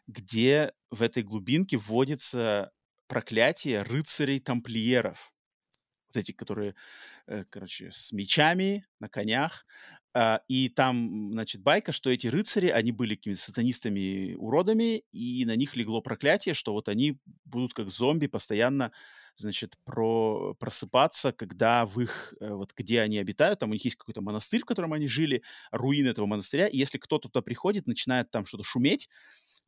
где в этой глубинке вводится проклятие рыцарей-тамплиеров. Вот эти, которые, э, короче, с мечами на конях. Э, и там, значит, байка, что эти рыцари, они были какими-то сатанистами-уродами, и на них легло проклятие, что вот они будут как зомби постоянно значит, про, просыпаться, когда в их, э, вот где они обитают, там у них есть какой-то монастырь, в котором они жили, руины этого монастыря, и если кто-то туда приходит, начинает там что-то шуметь,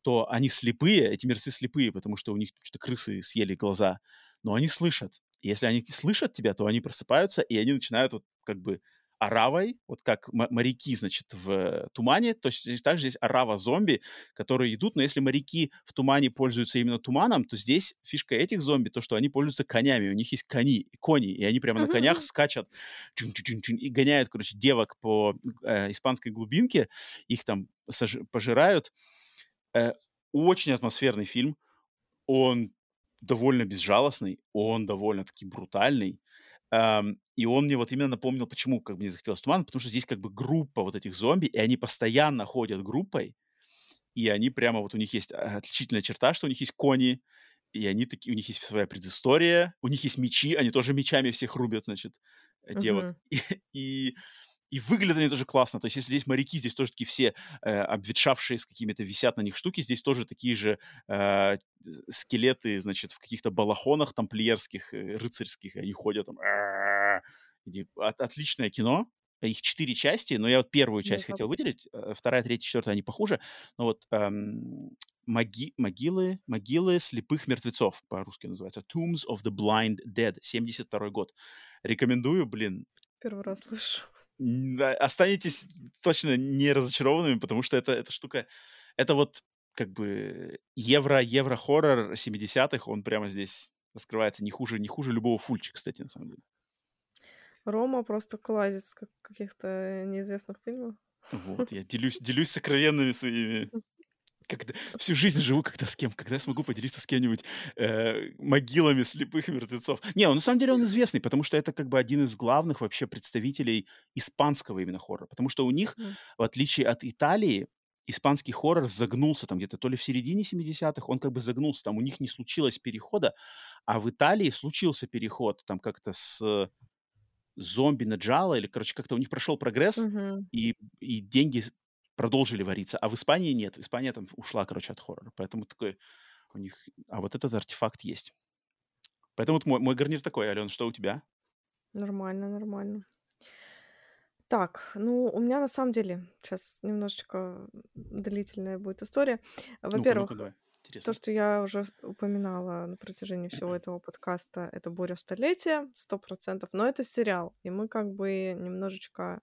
то они слепые, эти мертвецы слепые, потому что у них что-то крысы съели глаза, но они слышат. И если они слышат тебя, то они просыпаются, и они начинают вот как бы аравой, вот как моряки, значит, в тумане, то есть также здесь арава зомби, которые идут, но если моряки в тумане пользуются именно туманом, то здесь фишка этих зомби, то, что они пользуются конями, у них есть кони, кони, и они прямо на конях скачут и гоняют, короче, девок по э, испанской глубинке, их там пожирают. Э, очень атмосферный фильм, он довольно безжалостный, он довольно-таки брутальный, и он мне вот именно напомнил, почему как бы мне захотелось туман, потому что здесь как бы группа вот этих зомби, и они постоянно ходят группой, и они прямо вот у них есть а, отличительная черта, что у них есть кони, и они такие, у них есть своя предыстория, у них есть мечи, они тоже мечами всех рубят, значит, девок. Uh-huh. *laughs* И, и и выглядят они тоже классно. То есть, если здесь моряки, здесь тоже такие все э, обветшавшие с какими-то висят на них штуки, здесь тоже такие же э, скелеты, значит, в каких-то балахонах тамплиерских, э, рыцарских, они ходят там. От, отличное кино. Их четыре части, но я вот первую часть ну, хотел выделить, э, вторая, третья, четвертая, они похуже. Но вот эм, моги, могилы, могилы слепых мертвецов по-русски называется. Tombs of the Blind Dead, 72 год. Рекомендую, блин. Первый раз слышу останетесь точно не разочарованными, потому что это, эта штука, это вот как бы евро-евро-хоррор 70-х, он прямо здесь раскрывается не хуже, не хуже любого фульча, кстати, на самом деле. Рома просто кладет как каких-то неизвестных фильмов. Вот, я делюсь, делюсь сокровенными своими когда, всю жизнь живу когда с кем, когда я смогу поделиться с кем-нибудь э, могилами слепых мертвецов. Не, он на самом деле он известный, потому что это как бы один из главных вообще представителей испанского именно хоррора, потому что у них, mm. в отличие от Италии, испанский хоррор загнулся там где-то то ли в середине 70-х, он как бы загнулся, там у них не случилось перехода, а в Италии случился переход, там как-то с зомби на джало, или, короче, как-то у них прошел прогресс, Мгм. и, и деньги продолжили вариться, а в Испании нет, Испания там ушла, короче, от хоррора, поэтому такой у них, а вот этот артефакт есть. Поэтому вот мой, мой гарнир такой, Ален, что у тебя? Нормально, нормально. Так, ну, у меня на самом деле сейчас немножечко длительная будет история. Во-первых, то, интересно. что я уже упоминала на протяжении всего *clears throat* этого подкаста, это «Буря столетия», сто процентов, но это сериал, и мы как бы немножечко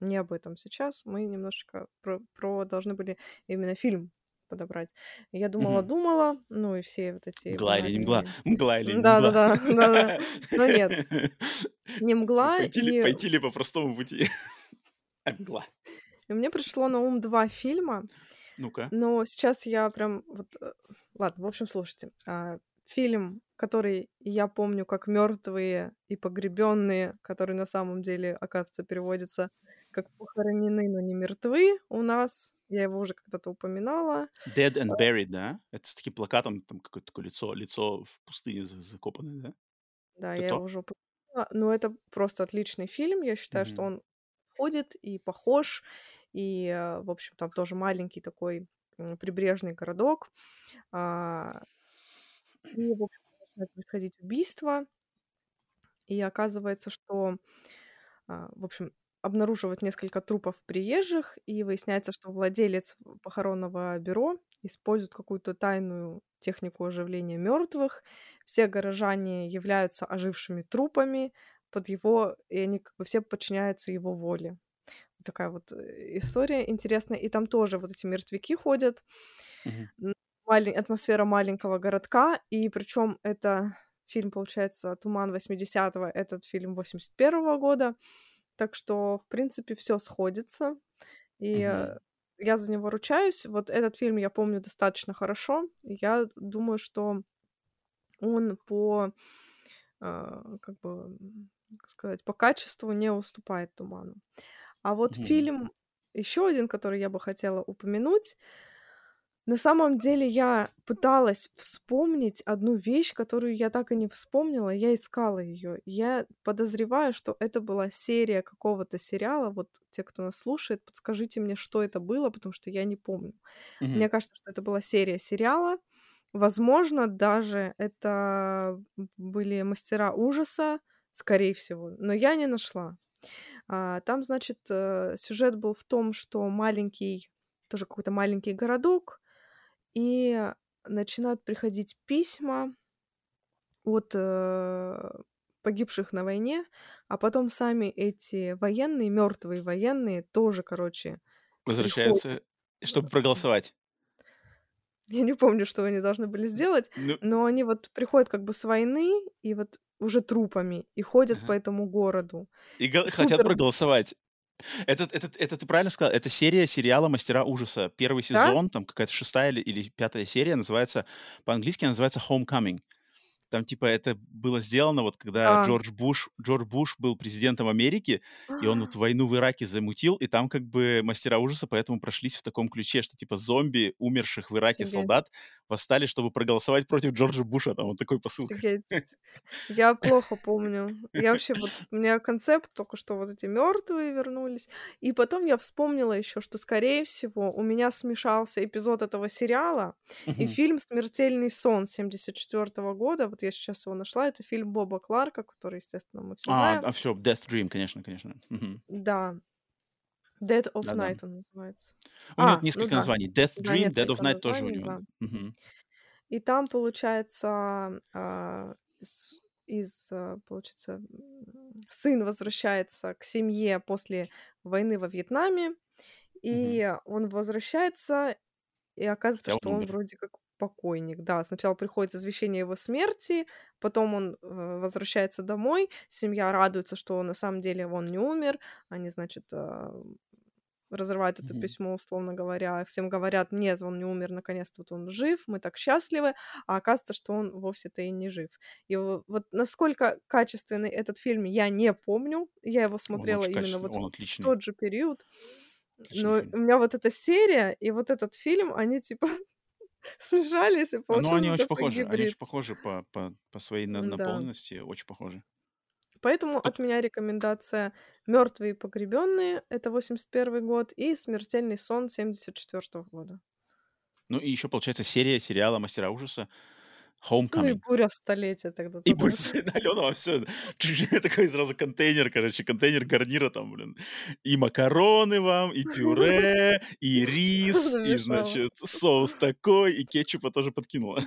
не об этом сейчас, мы немножечко про, про должны были именно фильм подобрать. Я Мгм. думала-думала, ну и все вот эти Мгла или не мгла? Мгла или не Да-да-да, мгла? да-да. Но нет, *laughs* не мгла, Пойти ли, и пойти ли по простому пути? *laughs* А мгла. И мне пришло на ум два фильма, Ну-ка. но сейчас я прям вот... э, Ладно, в общем, слушайте. Фильм, который я помню как мертвые и погребенные, который на самом деле, оказывается, переводится как похоронены, но не мертвы у нас. Я его уже когда-то упоминала. Dead and Buried, да? Это с таким плакатом, там какое-то такое лицо, лицо в пустыне за- закопанное, да? Да, Это я то? его уже упоминала. Но это просто отличный фильм. Я считаю, что Мгм. он ходит и похож. И, э, в общем, там тоже маленький такой прибрежный городок. А, И, в общем, начинает происходить убийство. И оказывается, что, а, в общем, обнаруживают несколько трупов приезжих, и выясняется, что владелец похоронного бюро использует какую-то тайную технику оживления мертвых. Все горожане являются ожившими трупами под его, и они как бы все подчиняются его воле. Такая вот э, история интересная. И там тоже вот эти мертвяки ходят Мгм. Мале- атмосфера маленького городка, и причем это фильм, получается, «Туман 80-го», этот фильм 81-го года, так что, в принципе, все сходится, и Мгм. я за него ручаюсь. Вот этот фильм я помню достаточно хорошо, я думаю, что он по, а, как бы, как сказать, по качеству не уступает «Туману». А вот Мгм. фильм еще один, который я бы хотела упомянуть, на самом деле я пыталась вспомнить одну вещь, которую я так и не вспомнила. Я искала ее. Я подозреваю, что это была серия какого-то сериала. Вот те, кто нас слушает, подскажите мне, что это было, потому что я не помню. Мгм. Мне кажется, что это была серия сериала. Возможно, даже это были мастера ужаса, скорее всего, но я не нашла. А, Там, значит, э, сюжет был в том, что маленький, тоже какой-то маленький городок, и начинают приходить письма от э, погибших на войне, а потом сами эти военные, мертвые военные, тоже, короче, приходят. Возвращаются, чтобы проголосовать. Я не помню, что они должны были сделать, Ну, но они вот приходят как бы с войны и вот уже трупами и ходят по ага. этому городу. И гол- хотят Супер, проголосовать. Это, это, это ты правильно сказал? Это серия сериала «Мастера ужаса». Первый да? сезон, там какая-то шестая или, или пятая серия, называется, по-английски называется «Homecoming». Там типа это было сделано вот когда Да. Джордж Буш, Джордж Буш был президентом Америки, и он вот *gasps* войну в Ираке замутил, и там как бы мастера ужаса поэтому прошлись в таком ключе, что типа зомби умерших в Ираке Офигеть. солдат восстали, чтобы проголосовать против Джорджа Буша. Там вот такой посыл. *laughs* Я плохо помню. Я вообще вот у меня концепт только что вот эти мертвые вернулись. И потом я вспомнила еще, что скорее всего у меня смешался эпизод этого сериала и фильм «Смертельный сон» 74 года. Вот я сейчас его нашла. Это фильм Боба Кларка, который, естественно, мы все А, знаем. а все, Death Dream, конечно, конечно. Да. Dead of Да-да. Night он называется. У него А, ну несколько да. названий. Death Да, Dream, Dead of Night тоже у него. да. да. И там, получается, а, с- из, а, получается, сын возвращается к семье после войны во Вьетнаме, и он возвращается, и оказывается, Хотя что он он умер. вроде как покойник. Да, сначала приходит извещение его смерти, потом он э, возвращается домой, семья радуется, что на самом деле он не умер, они, значит, а, разрывают это Мгм. письмо, условно говоря, всем говорят, нет, он не умер, наконец-то вот он жив, мы так счастливы, а оказывается, что он вовсе-то и не жив. И во- вот насколько качественный этот фильм, я не помню, я его смотрела именно вот в отличный. тот же период, Но у меня вот эта серия и вот этот фильм, они типа *laughs* смешались, и А, ну, они получился очень похожи. Они очень гибрид. похожи по, по, по своей на- Да. наполненности, очень похожи. Поэтому Тут от меня рекомендация «Мертвые и погребенные» — это 81 год, и «Смертельный сон» 74 года. Ну и еще, получается, серия сериала «Мастера ужаса» Ну и Homecoming. «Буря столетия» тогда И же. *laughs* Алена вам все. *laughs* Такой сразу контейнер, короче, контейнер гарнира там, блин. И макароны вам, и пюре, *laughs* и рис, и, значит, соус такой, и кетчупа тоже подкинула.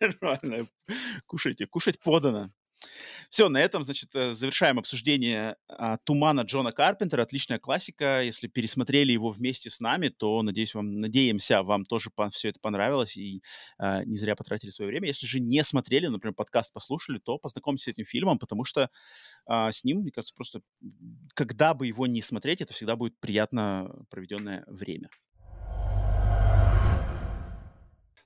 Нормально. Кушайте. Кушать подано. Все, на этом, значит, э, завершаем обсуждение а, «Тумана» Джона Карпентера. Отличная классика. Если пересмотрели его вместе с нами, то, надеюсь, вам, надеемся, вам тоже все это понравилось и а, не зря потратили свое время. Если же не смотрели, например, подкаст послушали, то познакомьтесь с этим фильмом, потому что а, с ним, мне кажется, просто когда бы его не смотреть, это всегда будет приятно проведенное время.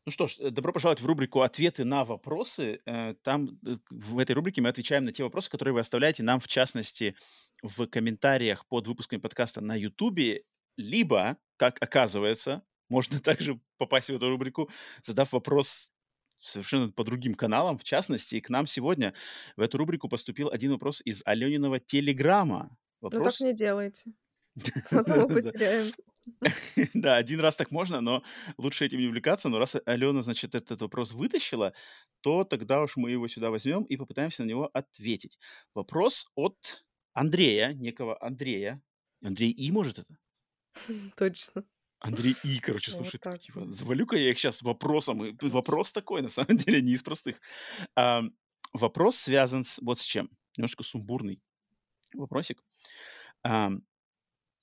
Ну что ж, э, добро пожаловать в рубрику «Ответы на вопросы». Э, Там, э, в этой рубрике мы отвечаем на те вопросы, которые вы оставляете нам, в частности, в комментариях под выпусками подкаста на Ютубе, либо, как оказывается, *laughs* можно также попасть в эту рубрику, задав вопрос совершенно по другим каналам. В частности, к нам сегодня в эту рубрику поступил один вопрос из Алениного телеграмма. Ну так Вопрос... не делайте, *laughs* а то мы потеряем. *laughs* Да, один раз так можно, но лучше этим не увлекаться. Но раз Алена, значит, этот вопрос вытащила, то тогда уж мы его сюда возьмем и попытаемся на него ответить. Вопрос от Андрея, некого Андрея. Андрей И, может, это? *laughs* Точно. Андрей И, короче, Вот слушай, типа, вот. завалю-ка я их сейчас вопросом. И Вопрос такой, на самом *laughs* деле, не из простых. Ам, Вопрос связан с, вот с чем. Немножко сумбурный вопросик.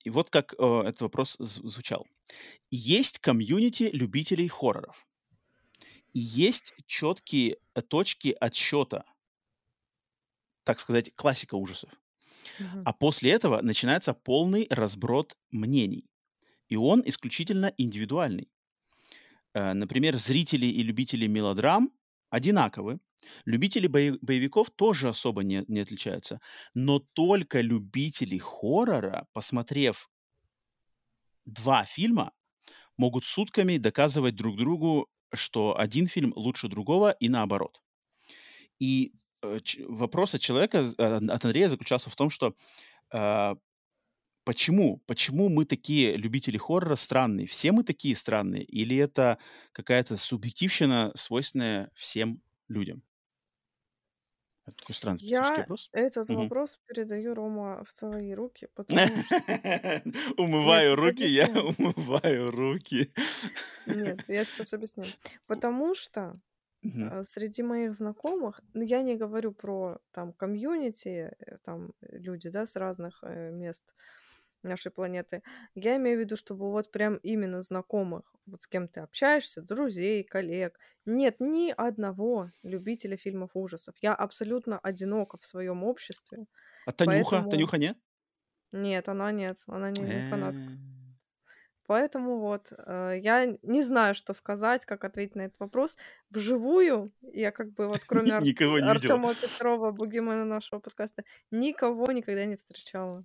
И вот как э, этот вопрос звучал. Есть комьюнити любителей хорроров. И есть четкие э, точки отсчета, так сказать, классика ужасов. Мгм. А после этого начинается полный разброд мнений. И он исключительно индивидуальный. Э, Например, зрители и любители мелодрам одинаковы. Любители боевиков тоже особо не, не отличаются. Но только любители хоррора, посмотрев два фильма, могут сутками доказывать друг другу, что один фильм лучше другого и наоборот. И э, вопрос от человека, э, от Андрея заключался в том, что э, почему, почему мы такие любители хоррора странные? Все мы такие странные? Или это какая-то субъективщина, свойственная всем людям? Это такой странный специфический Я вопрос. этот Мгм. вопрос передаю, Рома, в твои руки, *laughs* потому что... Умываю руки, я умываю руки. Нет, я сейчас объясню. *laughs* Потому что э, среди моих знакомых, ну я не говорю про там комьюнити, э, там э, люди, да, с разных мест нашей планеты. Я имею в виду, чтобы вот прям именно знакомых, вот с кем ты общаешься, друзей, коллег, нет ни одного любителя фильмов ужасов. Я абсолютно одинока в своем обществе, А Танюха? поэтому... Танюха нет? Нет, она нет, она не, не фанатка. Э, Поэтому вот э, я не знаю, что сказать, как ответить на этот вопрос. Вживую я как бы вот кроме *laughs* Ар-. Артема Петрова, бугимена нашего подкаста, никого никогда не встречала.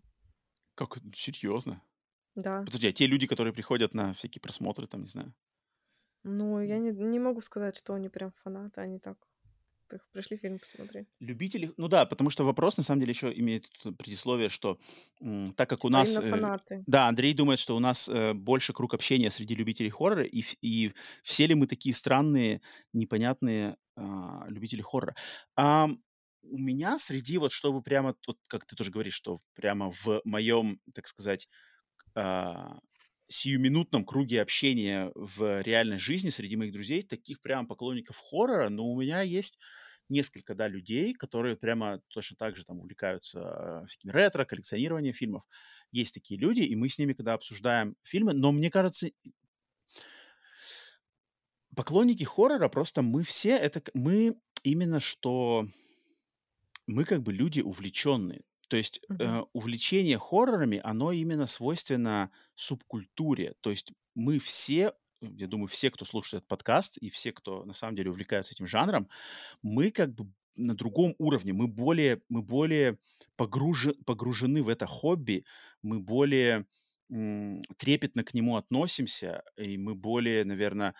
Как? Серьезно? Да. Подожди, а те люди, которые приходят на всякие просмотры, там, не знаю. Ну, я не, не могу сказать, что они прям фанаты, они так при- пришли фильм посмотреть. Любители, ну да, потому что вопрос на самом деле еще имеет тут предисловие, что м, так как у нас, э, да, Андрей думает, что у нас э, больше круг общения среди любителей хоррора, и, и все ли мы такие странные, непонятные а, любители хоррора. А, у меня среди вот, чтобы прямо, вот, как ты тоже говоришь, что прямо в моем, так сказать, а, сиюминутном круге общения в реальной жизни среди моих друзей, таких прям поклонников хоррора, но у меня есть несколько, да, людей, которые прямо точно так же там увлекаются э, всякими ретро, коллекционированием фильмов. Есть такие люди, и мы с ними, когда обсуждаем фильмы, но мне кажется, поклонники хоррора просто мы все, это мы именно что мы как бы люди увлеченные. То есть Мгм. э, увлечение хоррорами, оно именно свойственно субкультуре. То есть мы все, я думаю, все, кто слушает этот подкаст, и все, кто на самом деле увлекаются этим жанром, мы как бы на другом уровне, мы более, мы более погружи- погружены в это хобби, мы более трепетно к нему относимся, и мы более, наверное,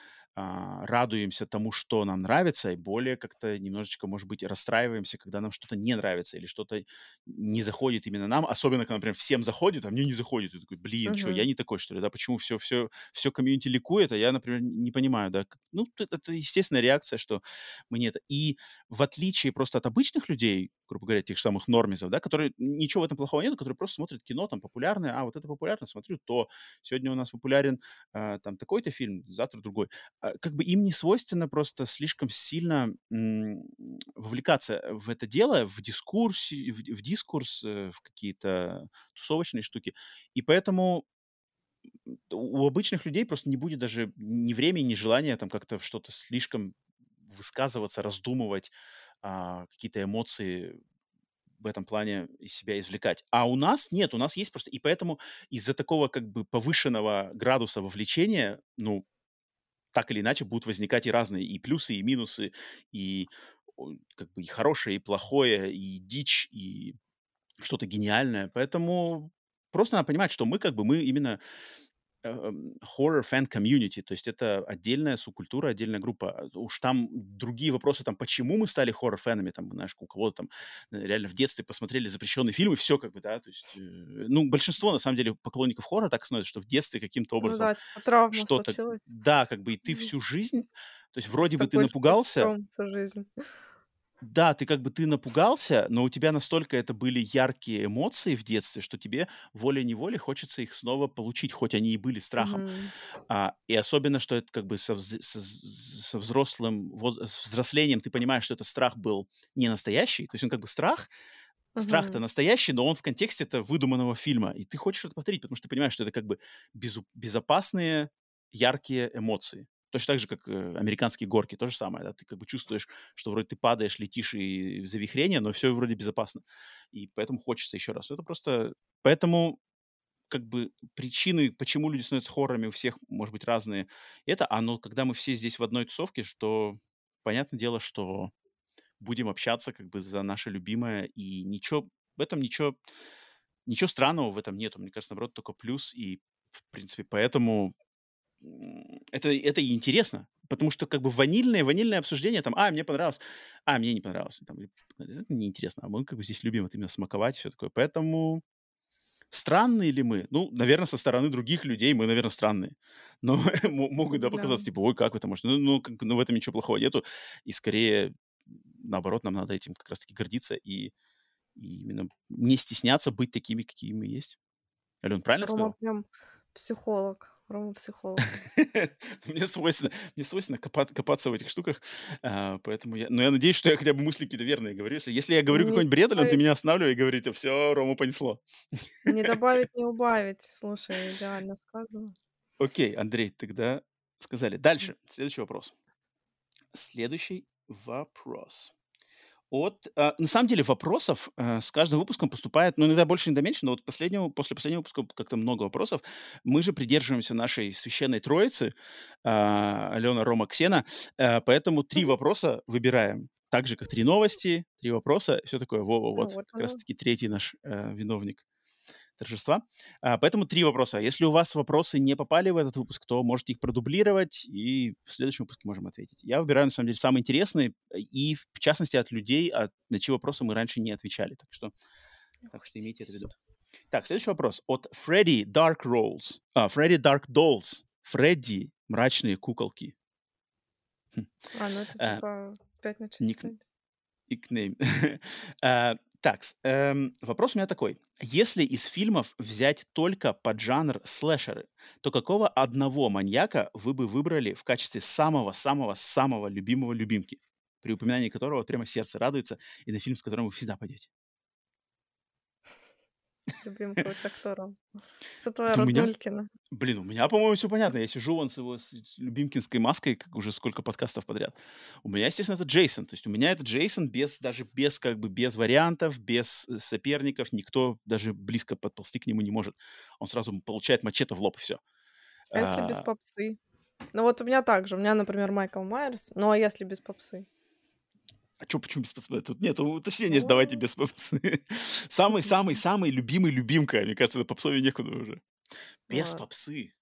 радуемся тому, что нам нравится, и более как-то немножечко, может быть, расстраиваемся, когда нам что-то не нравится или что-то не заходит именно нам, особенно, когда, например, всем заходит, а мне не заходит. И такой, блин, что, я не такой, что ли, да, почему все, все, все комьюнити ликует, а я, например, не понимаю, да. Ну, это естественная реакция, что мы нет. И в отличие просто от обычных людей, грубо говоря, тех же самых нормизов, да, которые, ничего в этом плохого нет, которые просто смотрят кино, там, популярное, а, вот это популярно, смотрю то. Сегодня у нас популярен, э, там, такой-то фильм, завтра другой. А, как бы им не свойственно просто слишком сильно вовлекаться в это дело, в дискурс, в, в дискурс, э, в какие-то тусовочные штуки. И поэтому у обычных людей просто не будет даже ни времени, ни желания там как-то что-то слишком высказываться, раздумывать, а, какие-то эмоции в этом плане из себя извлекать. А у нас нет, у нас есть просто... И поэтому из-за такого как бы повышенного градуса вовлечения, ну, так или иначе будут возникать и разные и плюсы, и минусы, и как бы и хорошее, и плохое, и дичь, и что-то гениальное. Поэтому просто надо понимать, что мы как бы, мы именно horror fan community, то есть это отдельная субкультура, отдельная группа. Уж там другие вопросы, там, почему мы стали хоррор-фенами, там, знаешь, у кого-то там э, реально в детстве посмотрели запрещенные фильмы, все как бы, да, то есть, э, ну, большинство, на самом деле, поклонников хоррора так становится, что в детстве каким-то ну образом ну, да, типа что-то... Да, как бы, и ты всю жизнь, то есть вроде С бы ты напугался... Жизнь. Да, ты как бы ты напугался, но у тебя настолько это были яркие эмоции в детстве, что тебе волей-неволей хочется их снова получить, хоть они и были страхом. Mm-hmm. А, и особенно, что это как бы со, со, со взрослым, с взрослением ты понимаешь, что этот страх был не настоящий, то есть он как бы страх, Uh-huh. Страх-то настоящий, но он в контексте это выдуманного фильма. И ты хочешь это повторить, потому что ты понимаешь, что это как бы безу- безопасные, яркие эмоции. Точно так же, как э, американские горки, то же самое. Да? Ты как бы чувствуешь, что вроде ты падаешь, летишь и завихрение, но все вроде безопасно. И поэтому хочется еще раз. Это просто... Поэтому как бы причины, почему люди становятся хоррорами, у всех, может быть, разные. Это, а но когда мы все здесь в одной тусовке, что понятное дело, что будем общаться как бы за наше любимое, и ничего, в этом ничего, ничего странного в этом нету. Мне кажется, наоборот, только плюс, и, в принципе, поэтому это, это и интересно, потому что как бы ванильное, ванильное обсуждение, там, а, мне понравилось, а, мне не понравилось, там, это неинтересно, а мы как бы здесь любим вот именно смаковать все такое, поэтому странные ли мы? Ну, наверное, со стороны других людей мы, наверное, странные, *laughs* но могут, да, показаться, типа, ой, как вы это можете, ну, ну, как, ну, в этом ничего плохого нету, и скорее, наоборот, нам надо этим как раз-таки гордиться и, и именно не стесняться быть такими, какие мы есть. Ален, правильно Рома сказал? прям психолог. Рома психолог. *laughs* Мне свойственно, мне свойственно копаться в этих штуках, а, поэтому я... Но я надеюсь, что я хотя бы мысли какие-то верные говорю. Если, если я говорю какой-нибудь бред, ты меня останавливай и говорит, все, Рома понесло. Не добавить, *laughs* не убавить. Слушай, идеально сказано. Окей, Андрей, тогда сказали. Дальше, следующий вопрос. Следующий вопрос от... Э, на самом деле вопросов э, с каждым выпуском поступает, ну, иногда больше, иногда меньше, но вот последнего, после последнего выпуска как-то много вопросов. Мы же придерживаемся нашей священной троицы, э, Алена, Рома, Ксена, э, поэтому три вопроса выбираем. Так же, как три новости, три вопроса, все такое. Вова, вот, вот как раз-таки третий наш э, виновник торжества. А, поэтому три вопроса. Если у вас вопросы не попали в этот выпуск, то можете их продублировать, и в следующем выпуске можем ответить. Я выбираю, на самом деле, самые интересные, и в частности от людей, от, на чьи вопросы мы раньше не отвечали. Так что, так что имейте это в виду. Так, следующий вопрос от Фредди Dark Rolls. А, Фредди Dark Dolls. Фредди Мрачные куколки. Хм. А, ну это а, типа пять на Ник... Никнейм. А, так, эм, вопрос у меня такой. Если из фильмов взять только под жанр слэшеры, то какого одного маньяка вы бы выбрали в качестве самого-самого-самого любимого любимки, при упоминании которого прямо сердце радуется, и на фильм, с которым вы всегда пойдете? Любим быть актером. Это твоя меня, блин, у меня, по-моему, все понятно. Я сижу вон с его с любимкинской маской, как уже сколько подкастов подряд. У меня, естественно, это Джейсон. То есть у меня это Джейсон без, даже без, как бы, без вариантов, без э, соперников. Никто даже близко подползти к нему не может. Он сразу получает мачете в лоб, и все. А если без а. попсы? Ну вот у меня так же. У меня, например, Майкл Майерс. Ну а если без попсы? А чё, почему без попсы? Тут нет уточнения, давайте без попсы. *laughs* Самый-самый-самый *laughs* любимый любимка. Мне кажется, попсовее некуда уже. Без попсы.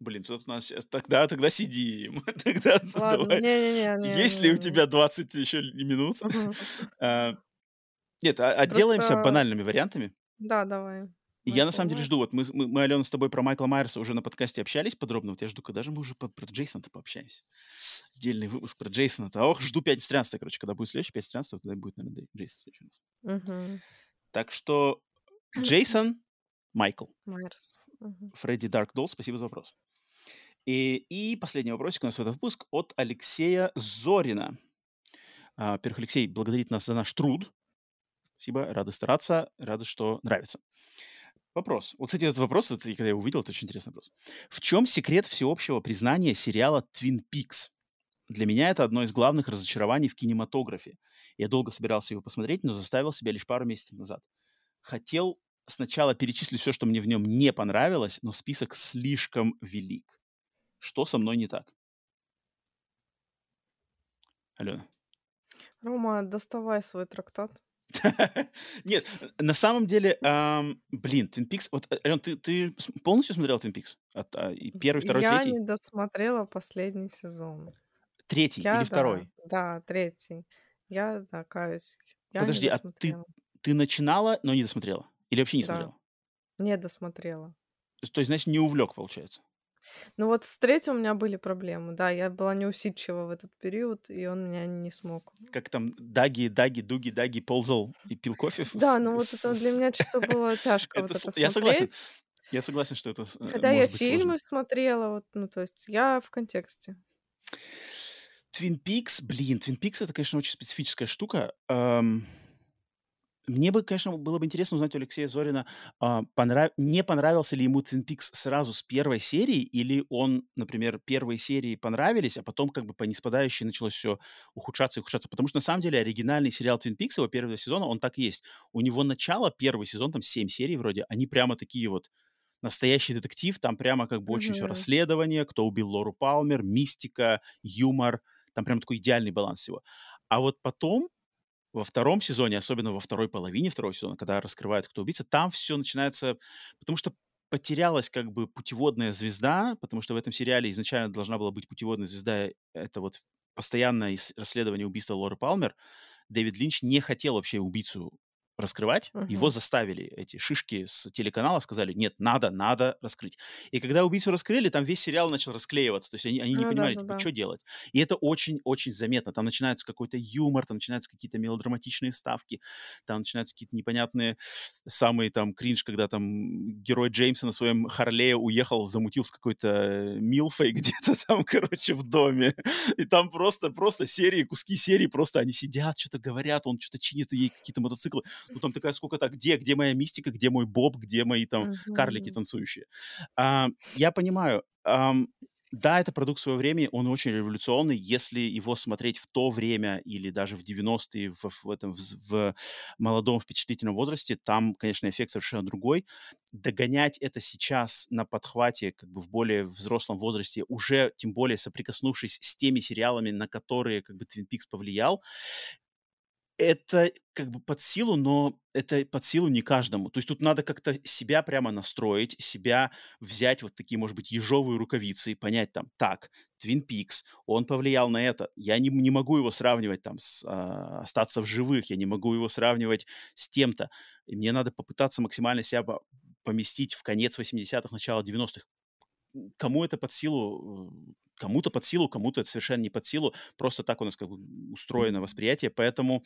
Блин, тут у нас сейчас... Тогда, тогда сидим. *laughs* тогда Ладно, давай. не-не-не. Есть ли у тебя 20 еще минут? А, нет, а, отделаемся Просто... банальными вариантами. Да, давай. И я на самом деле жду, вот мы, мы, мы, Алена, с тобой про Майкла Майерса уже на подкасте общались подробно, вот я жду, когда же мы уже по, про Джейсона-то пообщаемся. Отдельный выпуск про Джейсона-то. Ох, жду 5 13 короче, когда будет следующий 5 13 тогда будет, наверное, Джейсон следующий раз. Угу. Так что Джейсон, Майкл. Майерс. Угу. Фредди Дарк Долл, спасибо за вопрос. И, и последний вопросик у нас в этот выпуск от Алексея Зорина. А, во-первых, Алексей благодарит нас за наш труд. Спасибо, рады стараться, рады, что нравится. Вопрос. Вот, кстати, этот вопрос, это, когда я увидел, это очень интересный вопрос. В чем секрет всеобщего признания сериала Twin Peaks? Для меня это одно из главных разочарований в кинематографе. Я долго собирался его посмотреть, но заставил себя лишь пару месяцев назад. Хотел сначала перечислить все, что мне в нем не понравилось, но список слишком велик. Что со мной не так? Алена. Рома, доставай свой трактат. Нет, на самом деле, блин, Twin Peaks... Вот, э, Ален, ты, ты полностью смотрел Twin Peaks? От, а, первый, второй, Я третий? не досмотрела последний сезон. Третий Я, или да, второй? да, третий. Я, да, каюсь. Я Подожди, а ты, начинала, но не досмотрела? Или вообще не Да, смотрела? не досмотрела. То есть, значит, не увлек, получается. Ну вот с третьим у меня были проблемы. Да, я была неусидчива в этот период, и он меня не смог. Как там Даги, Даги, Дуги, Даги ползал и пил кофе? Да, ну вот это для меня что-то было *laughs* тяжко вот Это, я согласен. Я согласен, что это э, Когда я фильмы смотрела, вот, ну то есть я в контексте. Twin Peaks, блин, Twin Peaks это, конечно, очень специфическая штука. Мне бы, конечно, было бы интересно узнать у Алексея Зорина, а, понрав- не понравился ли ему Twin Peaks сразу с первой серии, или он, например, первые серии понравились, а потом как бы по ниспадающей началось все ухудшаться и ухудшаться. Потому что, на самом деле, оригинальный сериал Twin Peaks, его первого сезона, он так и есть. У него начало, первый сезон, там 7 серий вроде, они прямо такие вот настоящий детектив, там прямо как бы очень все Мгм. расследование, кто убил Лору Палмер, мистика, юмор, там прям такой идеальный баланс всего. А вот потом, во втором сезоне, особенно во второй половине второго сезона, когда раскрывают, кто убийца, там все начинается, потому что потерялась как бы путеводная звезда, потому что в этом сериале изначально должна была быть путеводная звезда, это вот постоянное расследование убийства Лоры Палмер. Дэвид Линч не хотел вообще убийцу раскрывать, его Мгм. заставили эти шишки с телеканала, сказали, нет, надо, надо раскрыть. И когда убийцу раскрыли, там весь сериал начал расклеиваться, то есть они, они не Ну да, понимали, да, типа, да. что делать. И это очень-очень заметно. Там начинается какой-то юмор, там начинаются какие-то мелодраматичные ставки, там начинаются какие-то непонятные самые там кринж, когда там герой Джеймса на своем Харлее уехал, замутил с какой-то милфой *laughs* где-то там, короче, в доме. И там просто, просто серии, куски серии, просто они сидят, что-то говорят, он что-то чинит ей какие-то мотоциклы. Ну там такая сколько-то, где, где моя мистика, где мой Боб, где мои там карлики Мгм. танцующие. А, я понимаю, ам, да, это продукт своего времени, он очень революционный. Если его смотреть в то время или даже в 90-е, в, в этом в, в молодом впечатлительном возрасте, там, конечно, эффект совершенно другой. Догонять это сейчас на подхвате, как бы в более взрослом возрасте, уже тем более соприкоснувшись с теми сериалами, на которые как бы Twin Peaks повлиял, это как бы под силу, но это под силу не каждому. То есть тут надо как-то себя прямо настроить, себя взять вот такие, может быть, ежовые рукавицы и понять там, так, Twin Peaks, он повлиял на это. Я не, не могу его сравнивать там с а, «Остаться в живых», я не могу его сравнивать с тем-то. И мне надо попытаться максимально себя по- поместить в конец 80-х, начало 90-х. Кому это под силу, э, кому-то под силу, кому-то это совершенно не под силу. Просто так у нас как бы устроено восприятие. Поэтому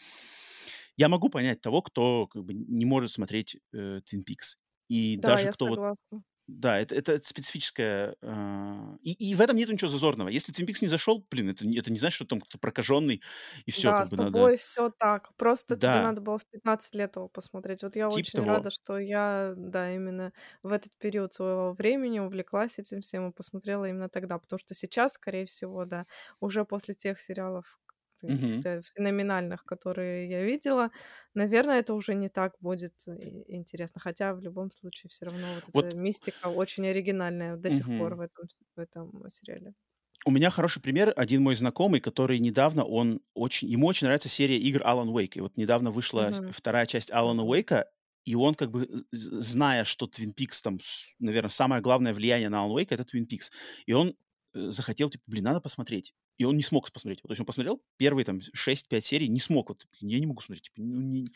я могу понять того, кто как бы не может смотреть э, Twin Peaks. И Да, даже кто вот согласна. Да, это, это специфическое. а, И, и в этом нет ничего зазорного. Если Peaks не зашел, блин, это, это не значит, что там кто-то прокаженный, и все, Да, как с бы надо. тобой все так. Просто тебе Да, надо было в 15 лет его посмотреть. Вот я типа очень рада, того. что я, да, именно в этот период своего времени увлеклась этим всем и посмотрела именно тогда. Потому что сейчас, скорее всего, да, уже после тех сериалов Каких-то феноменальных, которые я видела, наверное, это уже не так будет и- интересно. Хотя в любом случае все равно вот Вот, эта мистика очень оригинальная до сих пор в этом, в этом сериале. У меня хороший пример. Один мой знакомый, который недавно, он очень, ему очень нравится серия игр Alan Wake. И вот недавно вышла Мгм. вторая часть Алана Уэйка, и он как бы, зная, что Twin Peaks там, наверное, самое главное влияние на Alan Wake это Twin Peaks. И он э, захотел, типа, блин, надо посмотреть. И он не смог посмотреть. То есть он посмотрел первые там 6-5 серий, не смог. Вот, я не могу смотреть. Типа, ну, не,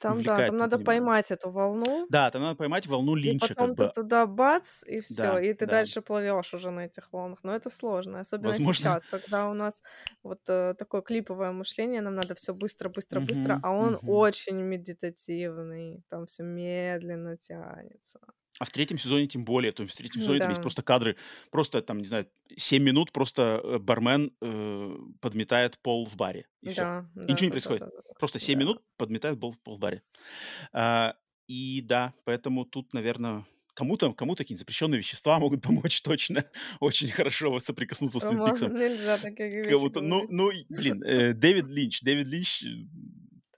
Там, да, там надо понимаю. поймать эту волну, Да, там надо поймать волну и Линча, как потом ты бы. туда бац, и все, Да, и ты да. дальше плывешь уже на этих волнах. Но это сложно, особенно Возможно. сейчас, когда у нас вот э, такое клиповое мышление, нам надо все быстро, быстро, быстро, а он очень медитативный, там все медленно тянется. А в третьем сезоне тем более. То есть в третьем сезоне там есть Да. просто кадры, просто там, не знаю, 7 минут просто э, бармен э, подметает пол в баре. И все. Да, И да, ничего не да, да, происходит. да, да, да. Просто 7 Да. минут подметает пол, пол в баре. А, и да, поэтому тут, наверное, кому-то кому какие-нибудь запрещенные вещества могут помочь точно *laughs* очень хорошо соприкоснуться с Твин Пиксом. нельзя такие вещи ну, ну, блин, э, Дэвид Линч. Дэвид Линч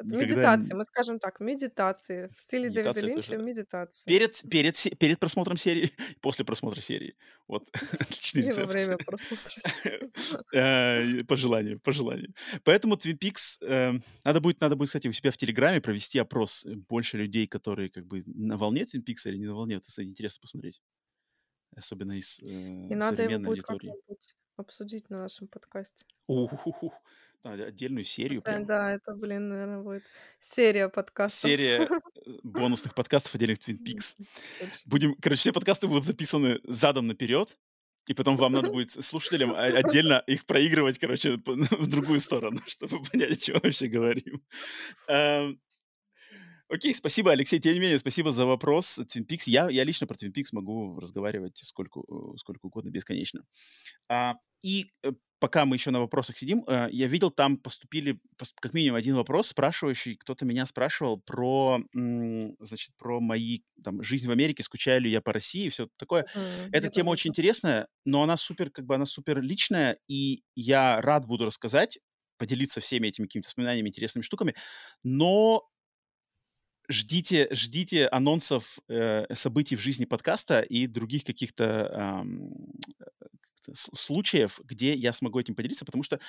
никогда... медитации, н- мы скажем так, медитации. В стиле Дэвида Медитация Линча тоже... медитации. Перед, перед, перед просмотром серии, *laughs* после просмотра серии. Вот, *laughs* отличный во рецепт. время *laughs* просмотра. Э, По желанию, по желанию. Поэтому Twin Peaks, э, надо будет, надо будет, кстати, у себя в Телеграме провести опрос. э, Больше людей, которые как бы на волне Twin Peaks или не на волне. Это, кстати, интересно посмотреть. Особенно из И э, надо его современной будет аудитории. как-нибудь обсудить на нашем подкасте. Уху-ху-ху. Надо отдельную серию прям. да, это, блин, наверное, будет серия подкастов. Серия э, бонусных подкастов отдельных Twin Peaks. Будем, короче, все подкасты будут записаны задом наперед, и потом вам надо будет слушателям о- отдельно их проигрывать, короче, *laughs* в другую сторону, *laughs* чтобы понять, о чем вообще говорим. Окей, спасибо, Алексей. Тем не менее, спасибо за вопрос. Twin Peaks. Я, я лично про Twin Peaks могу разговаривать сколько, э, сколько угодно, бесконечно. А, и э, пока мы еще на вопросах сидим, э, я видел, там поступили пос- как минимум один вопрос, спрашивающий, кто-то меня спрашивал про, значит, про мои, там, жизнь в Америке, скучаю ли я по России и все такое. Мгм, Эта тема очень интересная, но она супер, как бы она супер личная, и я рад буду рассказать, поделиться всеми этими какими-то воспоминаниями, интересными штуками, но ждите, ждите анонсов э, событий в жизни подкаста и других каких-то э, случаев, где я смогу этим поделиться, потому что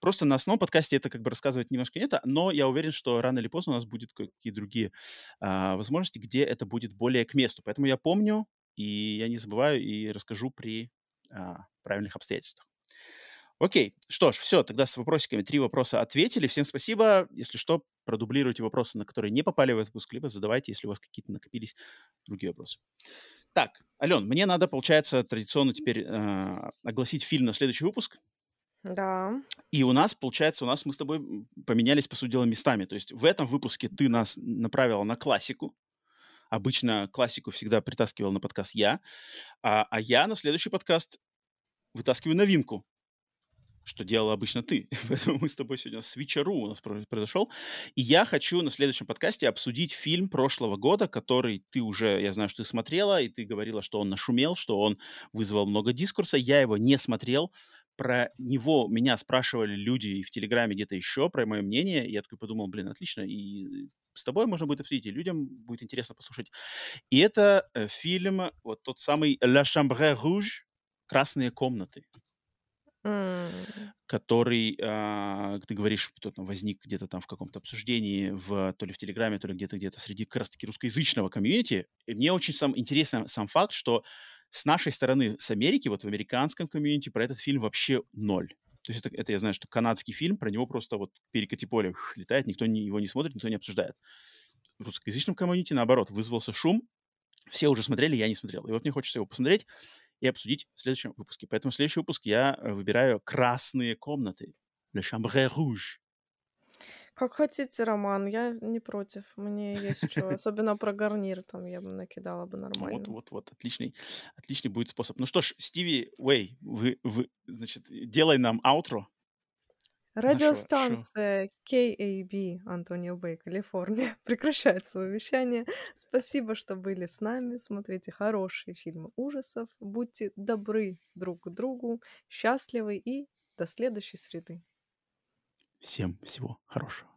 просто на основном подкасте это как бы рассказывать немножко нет, но я уверен, что рано или поздно у нас будут какие другие а, возможности, где это будет более к месту. Поэтому я помню, и я не забываю, и расскажу при а, правильных обстоятельствах. Окей, что ж, все, тогда с вопросиками три вопроса ответили. Всем спасибо. Если что, продублируйте вопросы, на которые не попали в этот выпуск, либо задавайте, если у вас какие-то накопились другие вопросы. Так, Ален, мне надо, получается, традиционно теперь э, огласить фильм на следующий выпуск. Да. И у нас, получается, у нас мы с тобой поменялись, по сути дела, местами. То есть в этом выпуске ты нас направила на классику. Обычно классику всегда притаскивал на подкаст я. А, а я на следующий подкаст вытаскиваю новинку, что делала обычно ты. *laughs* Поэтому мы с тобой сегодня свичеру у нас про- произошел. И я хочу на следующем подкасте обсудить фильм прошлого года, который ты уже, я знаю, что ты смотрела, и ты говорила, что он нашумел, что он вызвал много дискурса. Я его не смотрел. Про него меня спрашивали люди и в Телеграме где-то еще, про мое мнение. Я такой подумал, блин, отлично. И с тобой можно будет обсудить, и людям будет интересно послушать. И это э, фильм, вот тот самый «La Chambre Rouge», «Красные комнаты» Который, а, ты говоришь, кто там возник где-то там в каком-то обсуждении, в, то ли в Телеграме, то ли где-то где-то среди как раз-таки русскоязычного комьюнити. И мне очень сам интересен сам факт, что с нашей стороны, с Америки, вот в американском комьюнити про этот фильм вообще ноль. То есть это, это я знаю, что канадский фильм, про него просто вот перекати поле *laughs* летает, никто не, его не смотрит, никто не обсуждает. В русскоязычном комьюнити, наоборот, вызвался шум, все уже смотрели, я не смотрел. И вот мне хочется его посмотреть и обсудить в следующем выпуске. Поэтому в следующий выпуск я э, выбираю «Красные комнаты». Le Chambre Rouge. Как хотите, Роман, я не против. Мне есть что. *laughs* Особенно про гарнир там я бы накидала бы Вот, нормально. вот, вот, отличный, отличный будет способ. Ну что ж, Стиви Уэй, вы, вы, значит, делай нам аутро. Радиостанция KAB Антонио Бэй, Калифорния *laughs* прекращает свое вещание. Спасибо, что были с нами. Смотрите хорошие фильмы ужасов. Будьте добры друг к другу, счастливы и до следующей среды. Всем всего хорошего.